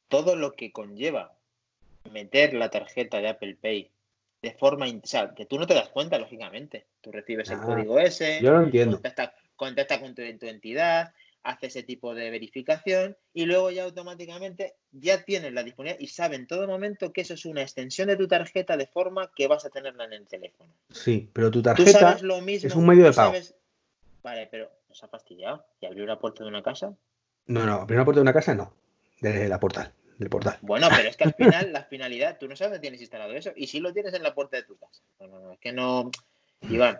todo lo que conlleva meter la tarjeta de Apple Pay de forma, o sea, que tú no te das cuenta, lógicamente. Tú recibes el ah, código ese, yo lo entiendo. Contesta, con tu entidad, hace ese tipo de verificación y luego ya automáticamente ya tienes la disponibilidad y sabe en todo momento que eso es una extensión de tu tarjeta de forma que vas a tenerla en el teléfono. Sí, pero tu tarjeta es un medio de pago. Vale, pero se ha fastidiado. ¿Y abrió la puerta de una casa? No, no, abrir una puerta de una casa no. De la portal, del portal. Bueno, pero es que al (laughs) final la finalidad, tú no sabes dónde tienes instalado eso. Y si lo tienes en la puerta de tu casa. No, no, no, es que no. Iván.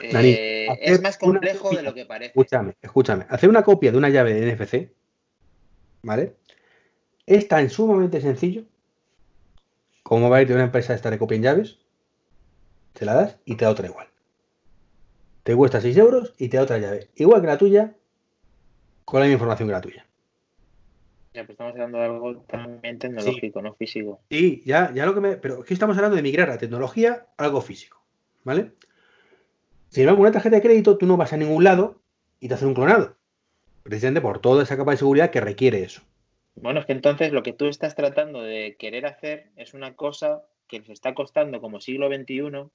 Eh, es más complejo de lo que parece. Escúchame, escúchame. Hacer una copia de una llave de NFC, ¿vale? Es tan sumamente sencillo como va a ir de una empresa esta de copia en llaves, te la das y te da otra igual. Te cuesta 6 euros y te da otra llave. Igual que la tuya, con la misma información que la tuya. Ya, pero estamos hablando de algo también tecnológico, no físico. Sí, ya, ya lo que me. Pero aquí estamos hablando de migrar a tecnología a algo físico. ¿Vale? Si no una tarjeta de crédito, tú no vas a ningún lado y te haces un clonado. Precisamente por toda esa capa de seguridad que requiere eso. Bueno, es que entonces lo que tú estás tratando de querer hacer es una cosa que nos está costando como siglo XXI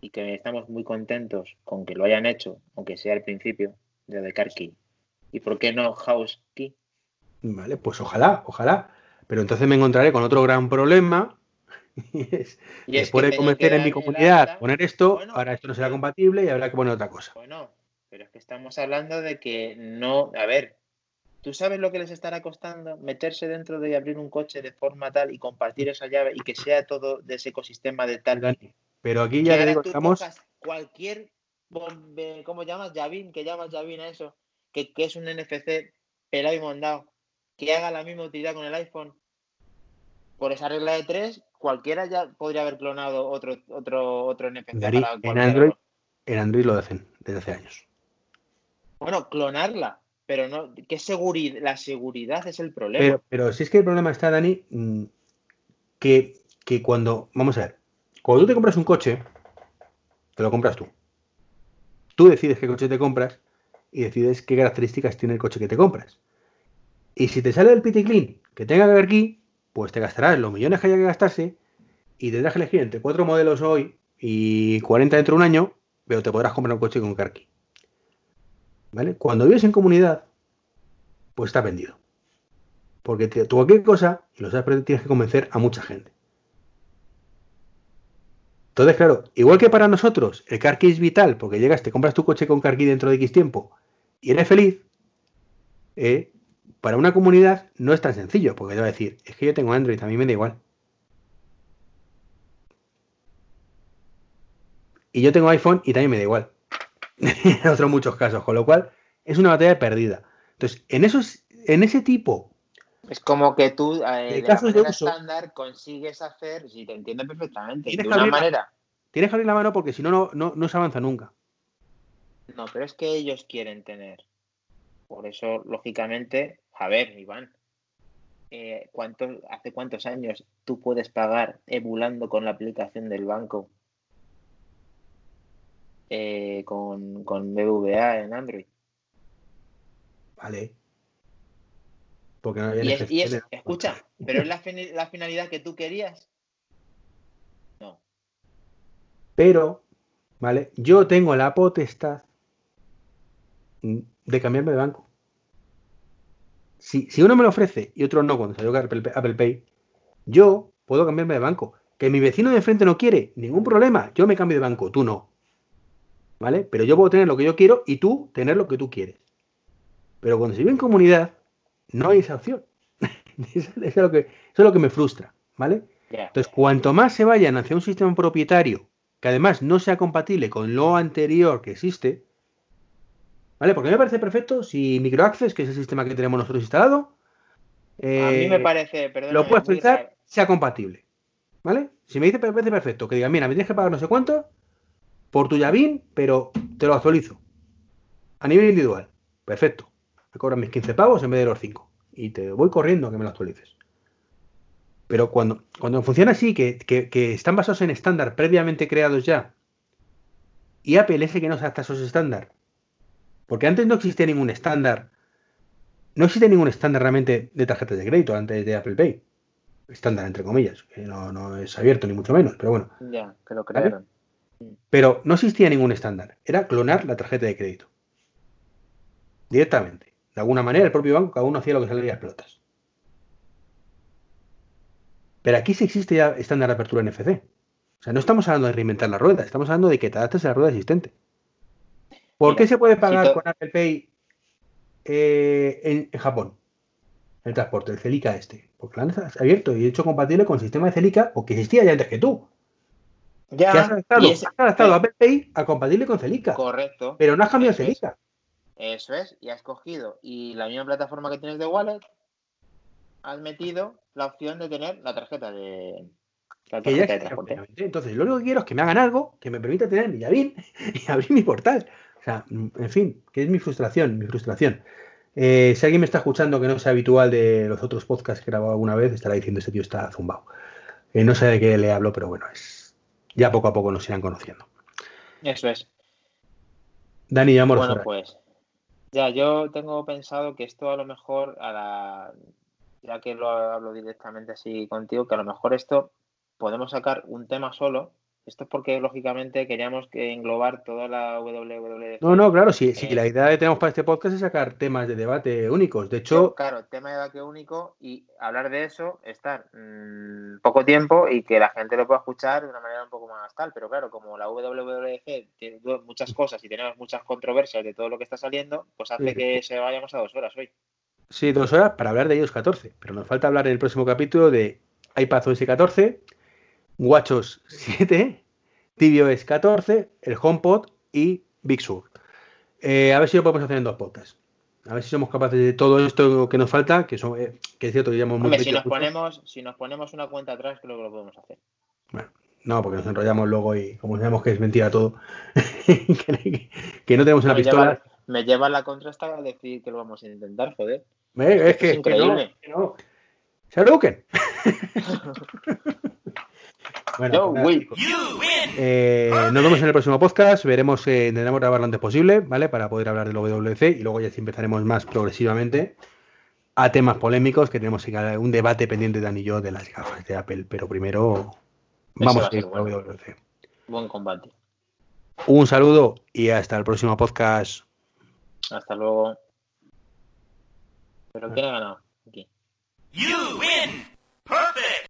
y que estamos muy contentos con que lo hayan hecho, aunque sea al principio, de Car Key. ¿Y por qué no House Key? Vale, pues ojalá, ojalá. Pero entonces me encontraré con otro gran problema. (laughs) Y es, y después de convencer en mi comunidad poner esto, ahora esto no será compatible y habrá que poner otra cosa. Bueno, pero es que estamos hablando de que no, a ver, ¿tú sabes lo que les estará costando meterse dentro de abrir un coche de forma tal y compartir esa llave y que sea todo de ese ecosistema de tal? Pero aquí ya digo, estamos... Cualquier, ¿cómo llamas? Javin, que llamas Javin a eso, que, que es un NFC pelado y mondado, que haga la misma utilidad con el iPhone. Por esa regla de tres, cualquiera ya podría haber clonado otro, otro, otro NFC. en, Android, en Android lo hacen desde hace años. Bueno, clonarla, pero no, ¿qué seguridad? La seguridad es el problema. Pero, si es que el problema está, Dani, mm, que, que cuando, vamos a ver, cuando tú te compras un coche, te lo compras tú. Tú decides qué coche te compras y decides qué características tiene el coche que te compras. Y si te sale del pity clean que tenga que ver aquí, pues te gastarás los millones que haya que gastarse y tendrás que elegir entre cuatro modelos hoy y 40 dentro de un año, pero te podrás comprar un coche con Carkey. ¿Vale? Cuando vives en comunidad, pues está vendido. Porque te, cualquier cosa, y lo sabes, tienes que convencer a mucha gente. Entonces, claro, igual que para nosotros el Carkey es vital, porque llegas, te compras tu coche con Carkey dentro de X tiempo y eres feliz, eh, para una comunidad no es tan sencillo, porque te va a decir, es que yo tengo Android, a mí me da igual. Y yo tengo iPhone y también me da igual. (laughs) en otros muchos casos, con lo cual es una batalla perdida. Entonces, en esos, en ese tipo. Es como que tú eh, de, casos de estándar consigues hacer, si te entiendo perfectamente, de una manera. tienes que abrir la mano porque si no, no, no se avanza nunca. No, pero es que ellos quieren tener. Por eso, lógicamente, a ver, Iván, eh, ¿hace cuántos años tú puedes pagar emulando con la aplicación del banco eh, con, con BVA en Android? Vale. Porque no y es, y es, escucha, pero es la, la finalidad que tú querías. No. Pero, ¿vale? Yo tengo la potestad de cambiarme de banco si, uno me lo ofrece y otro no, cuando salió Apple, Apple Pay, yo puedo cambiarme de banco. Que mi vecino de enfrente no quiere, ningún problema. Yo me cambio de banco, tú no. ¿Vale? Pero yo puedo tener lo que yo quiero y tú tener lo que tú quieres. Pero cuando se vive en comunidad, no hay esa opción. (laughs) eso, es lo que, eso es lo que me frustra. ¿Vale? Entonces, cuanto más se vayan hacia un sistema propietario que además no sea compatible con lo anterior que existe, ¿Vale? Porque me parece perfecto si MicroAccess, que es el sistema que tenemos nosotros instalado, a mí me eh, parece, perdón. Lo puedes utilizar, sea compatible. ¿Vale? Si me dice me parece perfecto, que diga, mira, me tienes que pagar no sé cuánto por tu llavín, pero te lo actualizo. A nivel individual. Perfecto. Me cobran mis 15 pavos en vez de los 5. Y te voy corriendo a que me lo actualices. Pero cuando, cuando funciona así, que, que están basados en estándar previamente creados ya, y Apple es el que no se adapta a esos estándares porque antes no existía ningún estándar. No existe ningún estándar realmente de tarjetas de crédito antes de Apple Pay. Estándar, entre comillas, que no, es abierto ni mucho menos, pero bueno. Ya, que lo crearon. Pero no existía ningún estándar. Era clonar la tarjeta de crédito. Directamente. De alguna manera, el propio banco, cada uno hacía lo que salía a pelotas. Pero aquí sí existe ya estándar de apertura NFC. O sea, no estamos hablando de reinventar la rueda, estamos hablando de que te adaptes a la rueda existente. ¿Por qué se puede pagar con Apple Pay eh, en, Japón? El transporte, el Celica este. Porque lo han abierto y hecho compatible con el sistema de Celica, porque existía ya antes que tú. Ya. has adaptado, Apple Pay a compatible con Celica. Correcto. Pero no has cambiado Celica. Eso es, y has cogido. Y la misma plataforma que tienes de Wallet, has metido la opción de tener la tarjeta de, entonces, lo único que quiero es que me hagan algo que me permita tener mi Yavin (laughs) y abrir mi portal. O sea, en fin, que es mi frustración, mi frustración. Eh, si alguien me está escuchando que no sea habitual de los otros podcasts que he grabado alguna vez, estará diciendo este tío está zumbado. Eh, no sé de qué le hablo, pero bueno, es ya poco a poco nos irán conociendo. Eso es. Dani, ya Bueno, pues ya, yo tengo pensado que esto a lo mejor, a la, ya que lo hablo directamente así contigo, que a lo mejor esto podemos sacar un tema solo. Esto es porque, lógicamente, queríamos que englobar toda la WWDC. No, no, claro, sí, sí, la idea que tenemos para este podcast es sacar temas de debate únicos. De hecho. Claro, tema de debate único y hablar de eso, estar mm, poco tiempo y que la gente lo pueda escuchar de una manera un poco más tal. Pero claro, como la WWDC tiene muchas cosas y tenemos muchas controversias de todo lo que está saliendo, pues hace que se vayamos a dos horas hoy. Sí, dos horas para hablar de ellos 14. Pero nos falta hablar en el próximo capítulo de iPadOS 14 WatchOS 7, tvOS 14, el HomePod y Big Sur. Eh, a ver si lo podemos hacer en dos podcasts. A ver si somos capaces de todo esto que nos falta, que, son, eh, que es cierto que llevamos muy si nos, ponemos, si nos ponemos una cuenta atrás, creo que lo podemos hacer. Bueno, no, porque nos enrollamos luego y como sabemos que es mentira todo, (laughs) que, no tenemos una pistola. me lleva la contra hasta decir que lo vamos a intentar, joder. es, que, es increíble. Que no, (laughs) Bueno, pues eh, nos vemos en el próximo podcast. Veremos, eh, intentaremos grabar lo antes posible, ¿vale? Para poder hablar del WWC y luego ya sí empezaremos más progresivamente a temas polémicos que tenemos un debate pendiente Dan y yo de las gafas de Apple. Pero primero vamos a ir a WWC. Buen combate. Un saludo y hasta el próximo podcast. Hasta luego. ¿Pero quién ha ganado? Aquí. You win. Perfect.